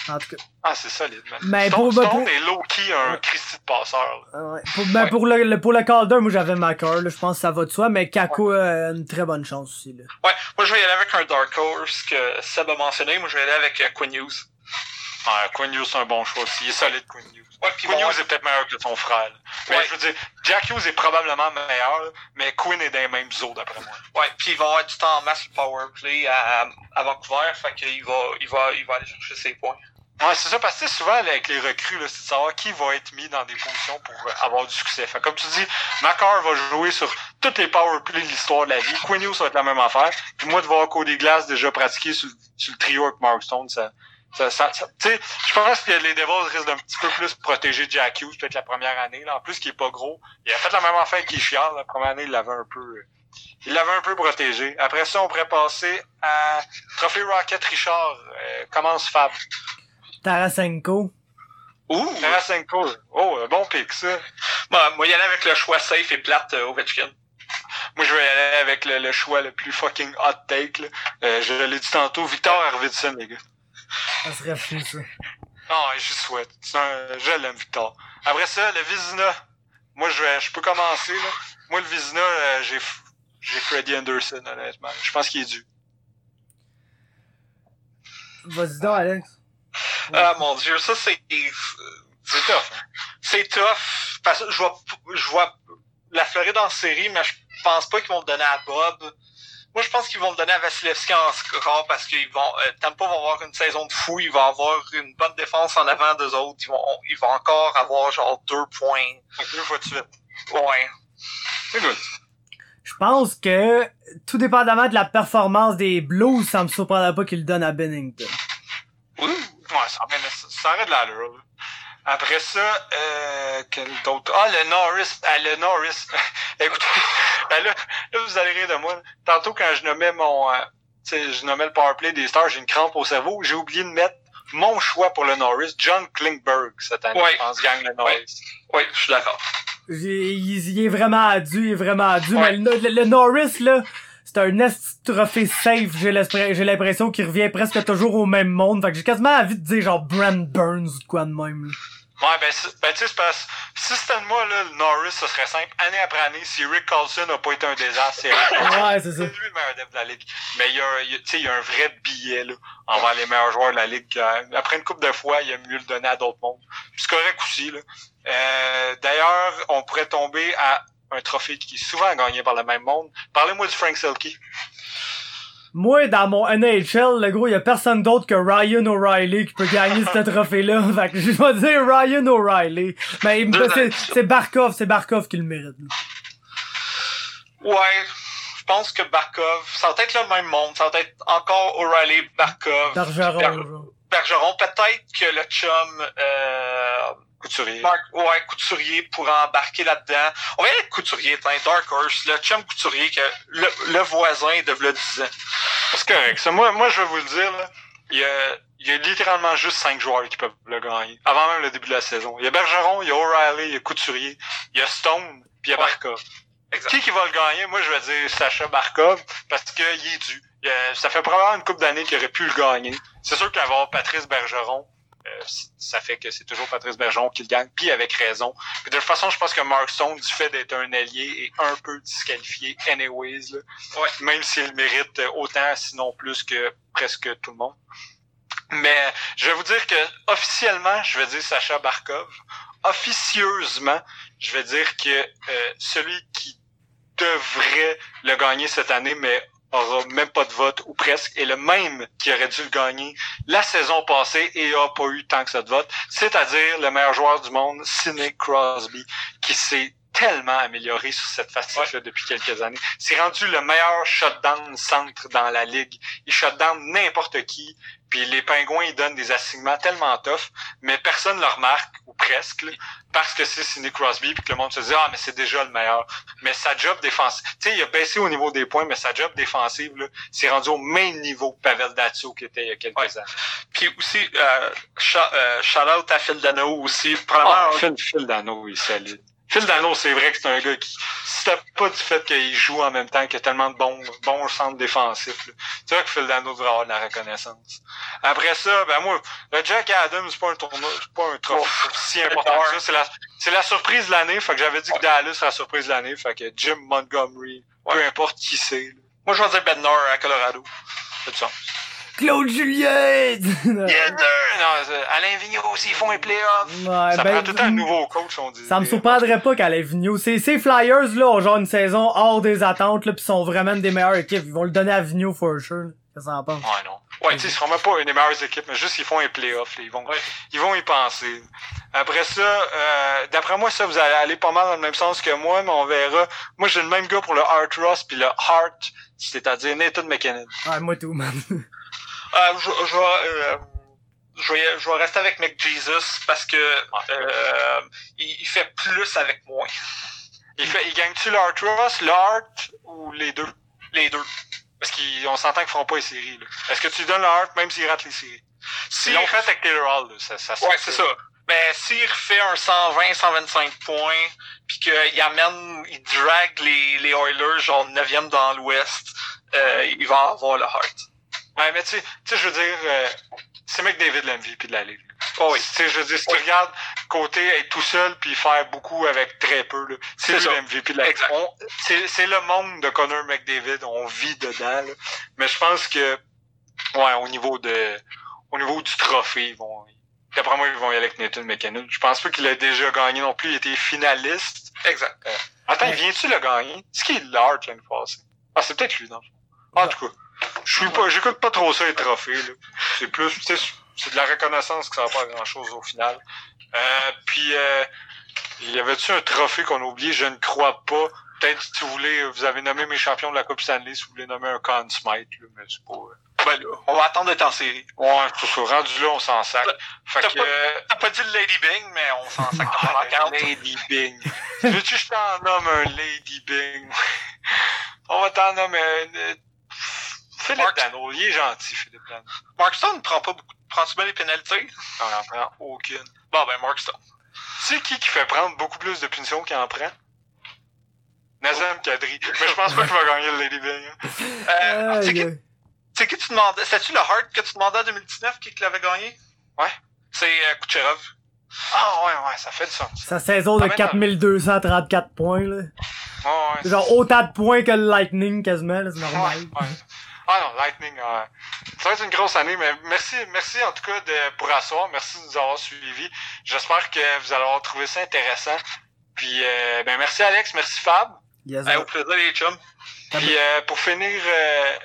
En tout cas. Ah, c'est solide, man. Mais Stone, pour- Stone pour- est low-key un Ouais. Christy de passeur. là. Ah ouais. Pour, ben, Ouais. pour, le, le- pour le Calder, moi j'avais Macar, là, je pense que ça va de soi, mais Kako a une très bonne chance aussi. Là. Ouais, moi je vais y aller avec un Dark Horse que Seb a mentionné. Moi je vais y aller avec euh, Quinn Hughes. Ah, Quinn Hughes, c'est un bon choix aussi. Il est solide, Quinn Hughes. Ouais, Quinn bon, Hughes est peut-être meilleur que son frère. là. Mais Ouais. je veux dire, Jack Hughes est probablement meilleur, là, mais Quinn est dans les mêmes eaux, d'après moi. ouais, puis il va avoir du temps en masse le power play à, à Vancouver, fait qu'il va, il va, il va aller chercher ses points. Ouais, c'est ça, parce que souvent, avec les recrues, c'est de savoir qui va être mis dans des positions pour euh, avoir du succès. Fait, comme tu dis, Macar va jouer sur toutes les power plays de l'histoire de la vie. Quinn Hughes va être la même affaire. Puis moi, de voir Cody Glass déjà pratiquer sur, le- sur le trio avec Mark Stone, ça, ça, ça, ça- tu sais, je pense que les Devils risquent d'un petit peu plus protéger Jack Hughes, peut-être la première année, là. En plus, qui est pas gros. Il a fait la même affaire qu'il chiale. La première année, il l'avait un peu, il l'avait un peu protégé. Après ça, on pourrait passer à Trophée Rocket Richard. Euh, commence Fab. Tarasenko. Ouh! Tarasenko. Oh, un bon pick, ça. Bon, moi y aller avec le choix safe et plate euh, Ovechkin. Moi, je vais y aller avec le, le choix le plus fucking hot take. Là. Euh, je l'ai dit tantôt, Victor Arvidsson, les gars. Ça serait fou, ça. Non, je souhaite. C'est un- je l'aime, Victor. Après ça, le Vizina. Moi, je, vais- je peux commencer. Là. Moi, le Vizina, euh, j'ai j'ai Freddie Anderson, honnêtement. Je pense qu'il est dû. Vas-y donc, Alex. Ah mon dieu, ça c'est C'est tough. Hein? c'est tough parce que je vois je vois la Floride en série, mais je pense pas qu'ils vont le donner à Bob. Moi, je pense qu'ils vont le donner à Vasilevski en score parce qu'ils vont euh, Tampa va avoir une saison de fou, il va avoir une bonne défense en avant d'eux autres, ils vont ils vont encore avoir genre deux points. Deux fois de suite. Ouais. Écoute. Je pense que, tout dépendamment de la performance des Blues, ça me surprendrait pas qu'ils le donnent à Bennington. Oui. Ouais, ça, aurait- ça aurait de l'allure. Après ça, euh, quel d'autre? Ah, le Norris. Ah, le Norris. Écoutez, ben là, là, vous allez rire de moi. Tantôt, quand je nommais mon, euh, tu sais, je nommais le powerplay des Stars, j'ai une crampe au cerveau. J'ai oublié de mettre mon choix pour le Norris, John Klingberg, cette année, Ouais. je pense, gagne le Norris. Oui, je suis d'accord. Il, il est vraiment addu, il est vraiment Ouais. mais le, le- le Norris, là, c'est un esti de trophée safe, j'ai l'impression qu'il revient presque toujours au même monde, fait que j'ai quasiment envie de dire genre Brand Burns ou quoi de même, là. Ouais, ben, ben tu sais, c'est parce si c'était de moi, là, le Norris, ce serait simple. Année après année, si Rick Carlson n'a pas été un désastre, c'est. Ouais, c'est ça. C'est lui le meilleur dev de la ligue. Mais il y a, y a- tu sais, il y a un vrai billet là, envers les meilleurs joueurs de la ligue. Euh, Après une coupe de fois, il a mieux le donner à d'autres mondes. Puis c'est correct aussi. Là. Euh, D'ailleurs, on pourrait tomber à un trophée qui est souvent gagné par le même monde. Parlez-moi du Frank Selke. Moi, dans mon NHL, le gros, y a personne d'autre que Ryan O'Reilly qui peut gagner ce trophée-là. Fait que je vais dire Ryan O'Reilly. Mais c'est- Barkov, c'est Barkov qui le mérite. Ouais, je pense que Barkov, ça va être le même monde. Ça va être encore O'Reilly, Barkov, Bergeron, Ber-. Bergeron. Peut-être que le chum euh, Couturier. Marc, ouais, Couturier pourra embarquer là-dedans. On va y aller Couturier, Dark Horse, le chum Couturier, que le, le voisin de v'là 10 ans. C'est correct. Ça, moi, moi, je vais vous le dire, là, il y a, il y a littéralement juste cinq joueurs qui peuvent le gagner. Avant même le début de la saison. Il y a Bergeron, il y a O'Reilly, il y a Couturier, il y a Stone, puis il y a Ouais. Barkov. Exact. Qui qui va le gagner? Moi, je vais dire Sacha Barkov, parce qu'il est dû. Il, euh, ça fait probablement une couple d'années qu'il aurait pu le gagner. C'est sûr qu'avoir Patrice Bergeron, ça fait que c'est toujours Patrice Bergeron qui le gagne, puis avec raison. Puis de toute façon, je pense que Mark Stone, du fait d'être un allié, est un peu disqualifié anyways, là. Ouais. même s'il mérite euh, autant, sinon plus que presque tout le monde. Mais je vais vous dire que officiellement, je vais dire Sacha Barkov. Officieusement, je vais dire que euh, celui qui devrait le gagner cette année, mais aura même pas de vote ou presque, est le même qui aurait dû le gagner la saison passée et a pas eu tant que ça de vote, c'est-à-dire le meilleur joueur du monde, Sidney Crosby, qui s'est tellement amélioré sur cette facette-là depuis quelques années. C'est rendu le meilleur shutdown centre dans la ligue. Il shutdown n'importe qui, puis les pingouins ils donnent des assignements tellement tough, mais personne le remarque, ou presque, là, parce que c'est Sidney Crosby, puis que le monde se dit « Ah, mais c'est déjà le meilleur ». Mais sa job défensive, tu sais, il a baissé au niveau des points, mais sa job défensive, là, c'est rendu au même niveau que Pavel Datsyuk qui était il y a quelques Ouais. années. Puis aussi, euh, euh, shout out à Phil Dano aussi. Probablement, Ah, Phil, Phil Dano, il solide. Phil Dano, c'est vrai que c'est un gars qui, si pas du fait qu'il joue en même temps, qu'il y a tellement de bons, bons centres défensifs, c'est vrai que Phil Dano devrait avoir de la reconnaissance. Après ça, ben moi, le Jack Adams, c'est pas un tournoi, c'est pas un trophée si important que ça. C'est la, c'est la surprise de l'année, fait que j'avais dit que Dallas serait la surprise de l'année, fait que Jim Montgomery, peu importe qui c'est, là. moi je vais dire Bednar à Colorado. Ça a du sens. Claude Julien! Yeah, Non, c'est- Alain Vigneault, s'ils font un playoff. Ouais, Ça ben, prend tout le temps un nouveau coach, on dit. Ça me surprendrait pas qu'à Vigneault. Ces, ces Flyers, là, ont genre une saison hors des attentes, là, pis sont vraiment une des meilleures équipes. Ils vont le donner à Vigneault for sure. Qu'est-ce que t'en penses? Ouais, non. Ouais, tu sais, ils seront même pas une des meilleures équipes, mais juste ils font un playoff, là. Ils vont, Ouais. ils vont y penser. Après ça, euh, d'après moi, ça, vous allez aller pas mal dans le même sens que moi, mais on verra. Moi, j'ai le même gars pour le Heart Ross puis le Heart, c'est-à-dire Nathan McKinnon. Ouais, moi tout, man. Euh, je, je, vais, euh, je, vais, je vais rester avec McJesus parce que euh, il, il fait plus avec moins. Il fait, il gagne-tu le Heart Ross, le Heart ou les deux? Les deux. Parce qu'on s'entend qu'ils feront pas les séries, là. Est-ce que tu donnes le Heart même s'ils ratent les séries? Si Ils l'ont fait avec Taylor Hall, là. Ça, ça Ouais, c'est ça. Mais s'il refait un 120, 125 points, puis qu'il amène, il drag les, les Oilers genre 9e dans l'Ouest, euh, il va avoir le heart. Ouais, mais tu sais, tu sais, je veux dire, euh, c'est McDavid l'MVP de la Ligue. Oh oui. Tu sais, je veux dire, si tu Oui. regardes côté être tout seul puis faire beaucoup avec très peu, là, c'est lui l'MVP de la Ligue. C'est c'est le monde de Connor McDavid, on vit dedans, là. Mais je pense que, ouais, au niveau de, au niveau du trophée, ils vont, d'après moi, ils vont y aller avec Nathan McKinnon. Je pense pas qu'il a déjà gagné non plus, il était finaliste. Exact. Attends, Ouais. viens-tu le gagner? Est-ce qu'il est l'art l'année passée? Ah, c'est peut-être lui, non? En tout cas, je suis pas, j'écoute pas trop ça, les trophées. C'est plus, c'est de la reconnaissance que ça va pas grand chose au final. Euh, puis, euh, y avait-tu un trophée qu'on a oublié? Je ne crois pas. Peut-être si vous voulez, vous avez nommé mes champions de la Coupe Stanley, si vous voulez nommer un Conn Smite, là, mais c'est pas. euh, Ben là, on va attendre d'être en série. Ouais, tout ça. Rendu là, on s'en sac. T'as pas- euh, T'as pas dit le Lady Bing, mais on s'en sac dans la Ah, carte. Lady Bing. Veux-tu que je t'en nomme un Lady Bing? On va t'en nommer un. Philippe Mark- Dano. Il est gentil, Philippe Dano. Mark Stone prend pas beaucoup. Prends-tu bien les pénalités? On en prend aucune. Bon, ben, Mark Stone. C'est qui qui fait prendre beaucoup plus de punitions qu'il en prend? Nazem Kadri. Mais je pense pas qu'il va gagner le Lady Bing. hein. Euh, c'est qui, c'est qui tu demandais? C'est-tu le Hart que tu demandais en 2019 qui l'avait gagné? Ouais. C'est euh, Kucherov. Ah ouais, ouais, ça fait du sens. Sa saison de Ah, mais non. 4234 points, là. Ouais, ouais, Genre autant de points que le Lightning, quasiment, là, c'est Ouais, normal. ouais. Ah non, Lightning, ouais. ça va être une grosse année, mais merci, merci en tout cas de, pour asseoir. Merci de nous avoir suivis. J'espère que vous allez avoir trouvé ça intéressant. Puis, euh, ben, merci Alex, merci Fab. Yes, Hey, au plaisir, les chums. Puis, euh, pour finir, euh,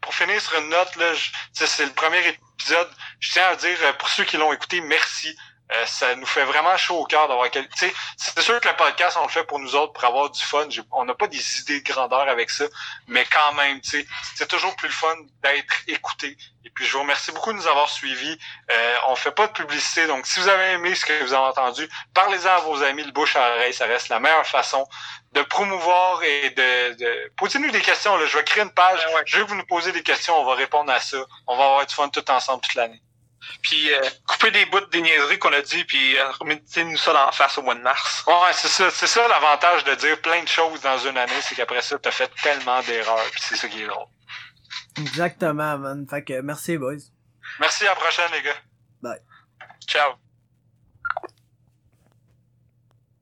pour finir sur une note, là, c'est le premier épisode. Je tiens à dire, euh, pour ceux qui l'ont écouté, merci. Euh, ça nous fait vraiment chaud au cœur d'avoir quel... tu sais, c'est sûr que le podcast, on le fait pour nous autres, pour avoir du fun. On n'a pas des idées de grandeur avec ça, mais quand même, tu sais, c'est toujours plus le fun d'être écouté. Et puis, je vous remercie beaucoup de nous avoir suivis. Euh, on fait pas de publicité, donc si vous avez aimé ce que vous avez entendu, parlez-en à vos amis, le bouche à oreille, ça reste la meilleure façon de promouvoir et de, de... posez-nous des questions. Là. Je vais créer une page. Ouais, ouais. Je veux que vous nous posez des questions. On va répondre à ça. On va avoir du fun tout ensemble toute l'année. Puis, euh, couper des bouts des niaiseries qu'on a dit, puis euh, remettez-nous ça dans la face au mois de mars. Ouais, c'est ça. C'est ça l'avantage de dire plein de choses dans une année, c'est qu'après ça, t'as fait tellement d'erreurs. Puis c'est ça qui est drôle. Exactement, man. Fait que merci, boys. Merci à la prochaine, les gars. Ciao.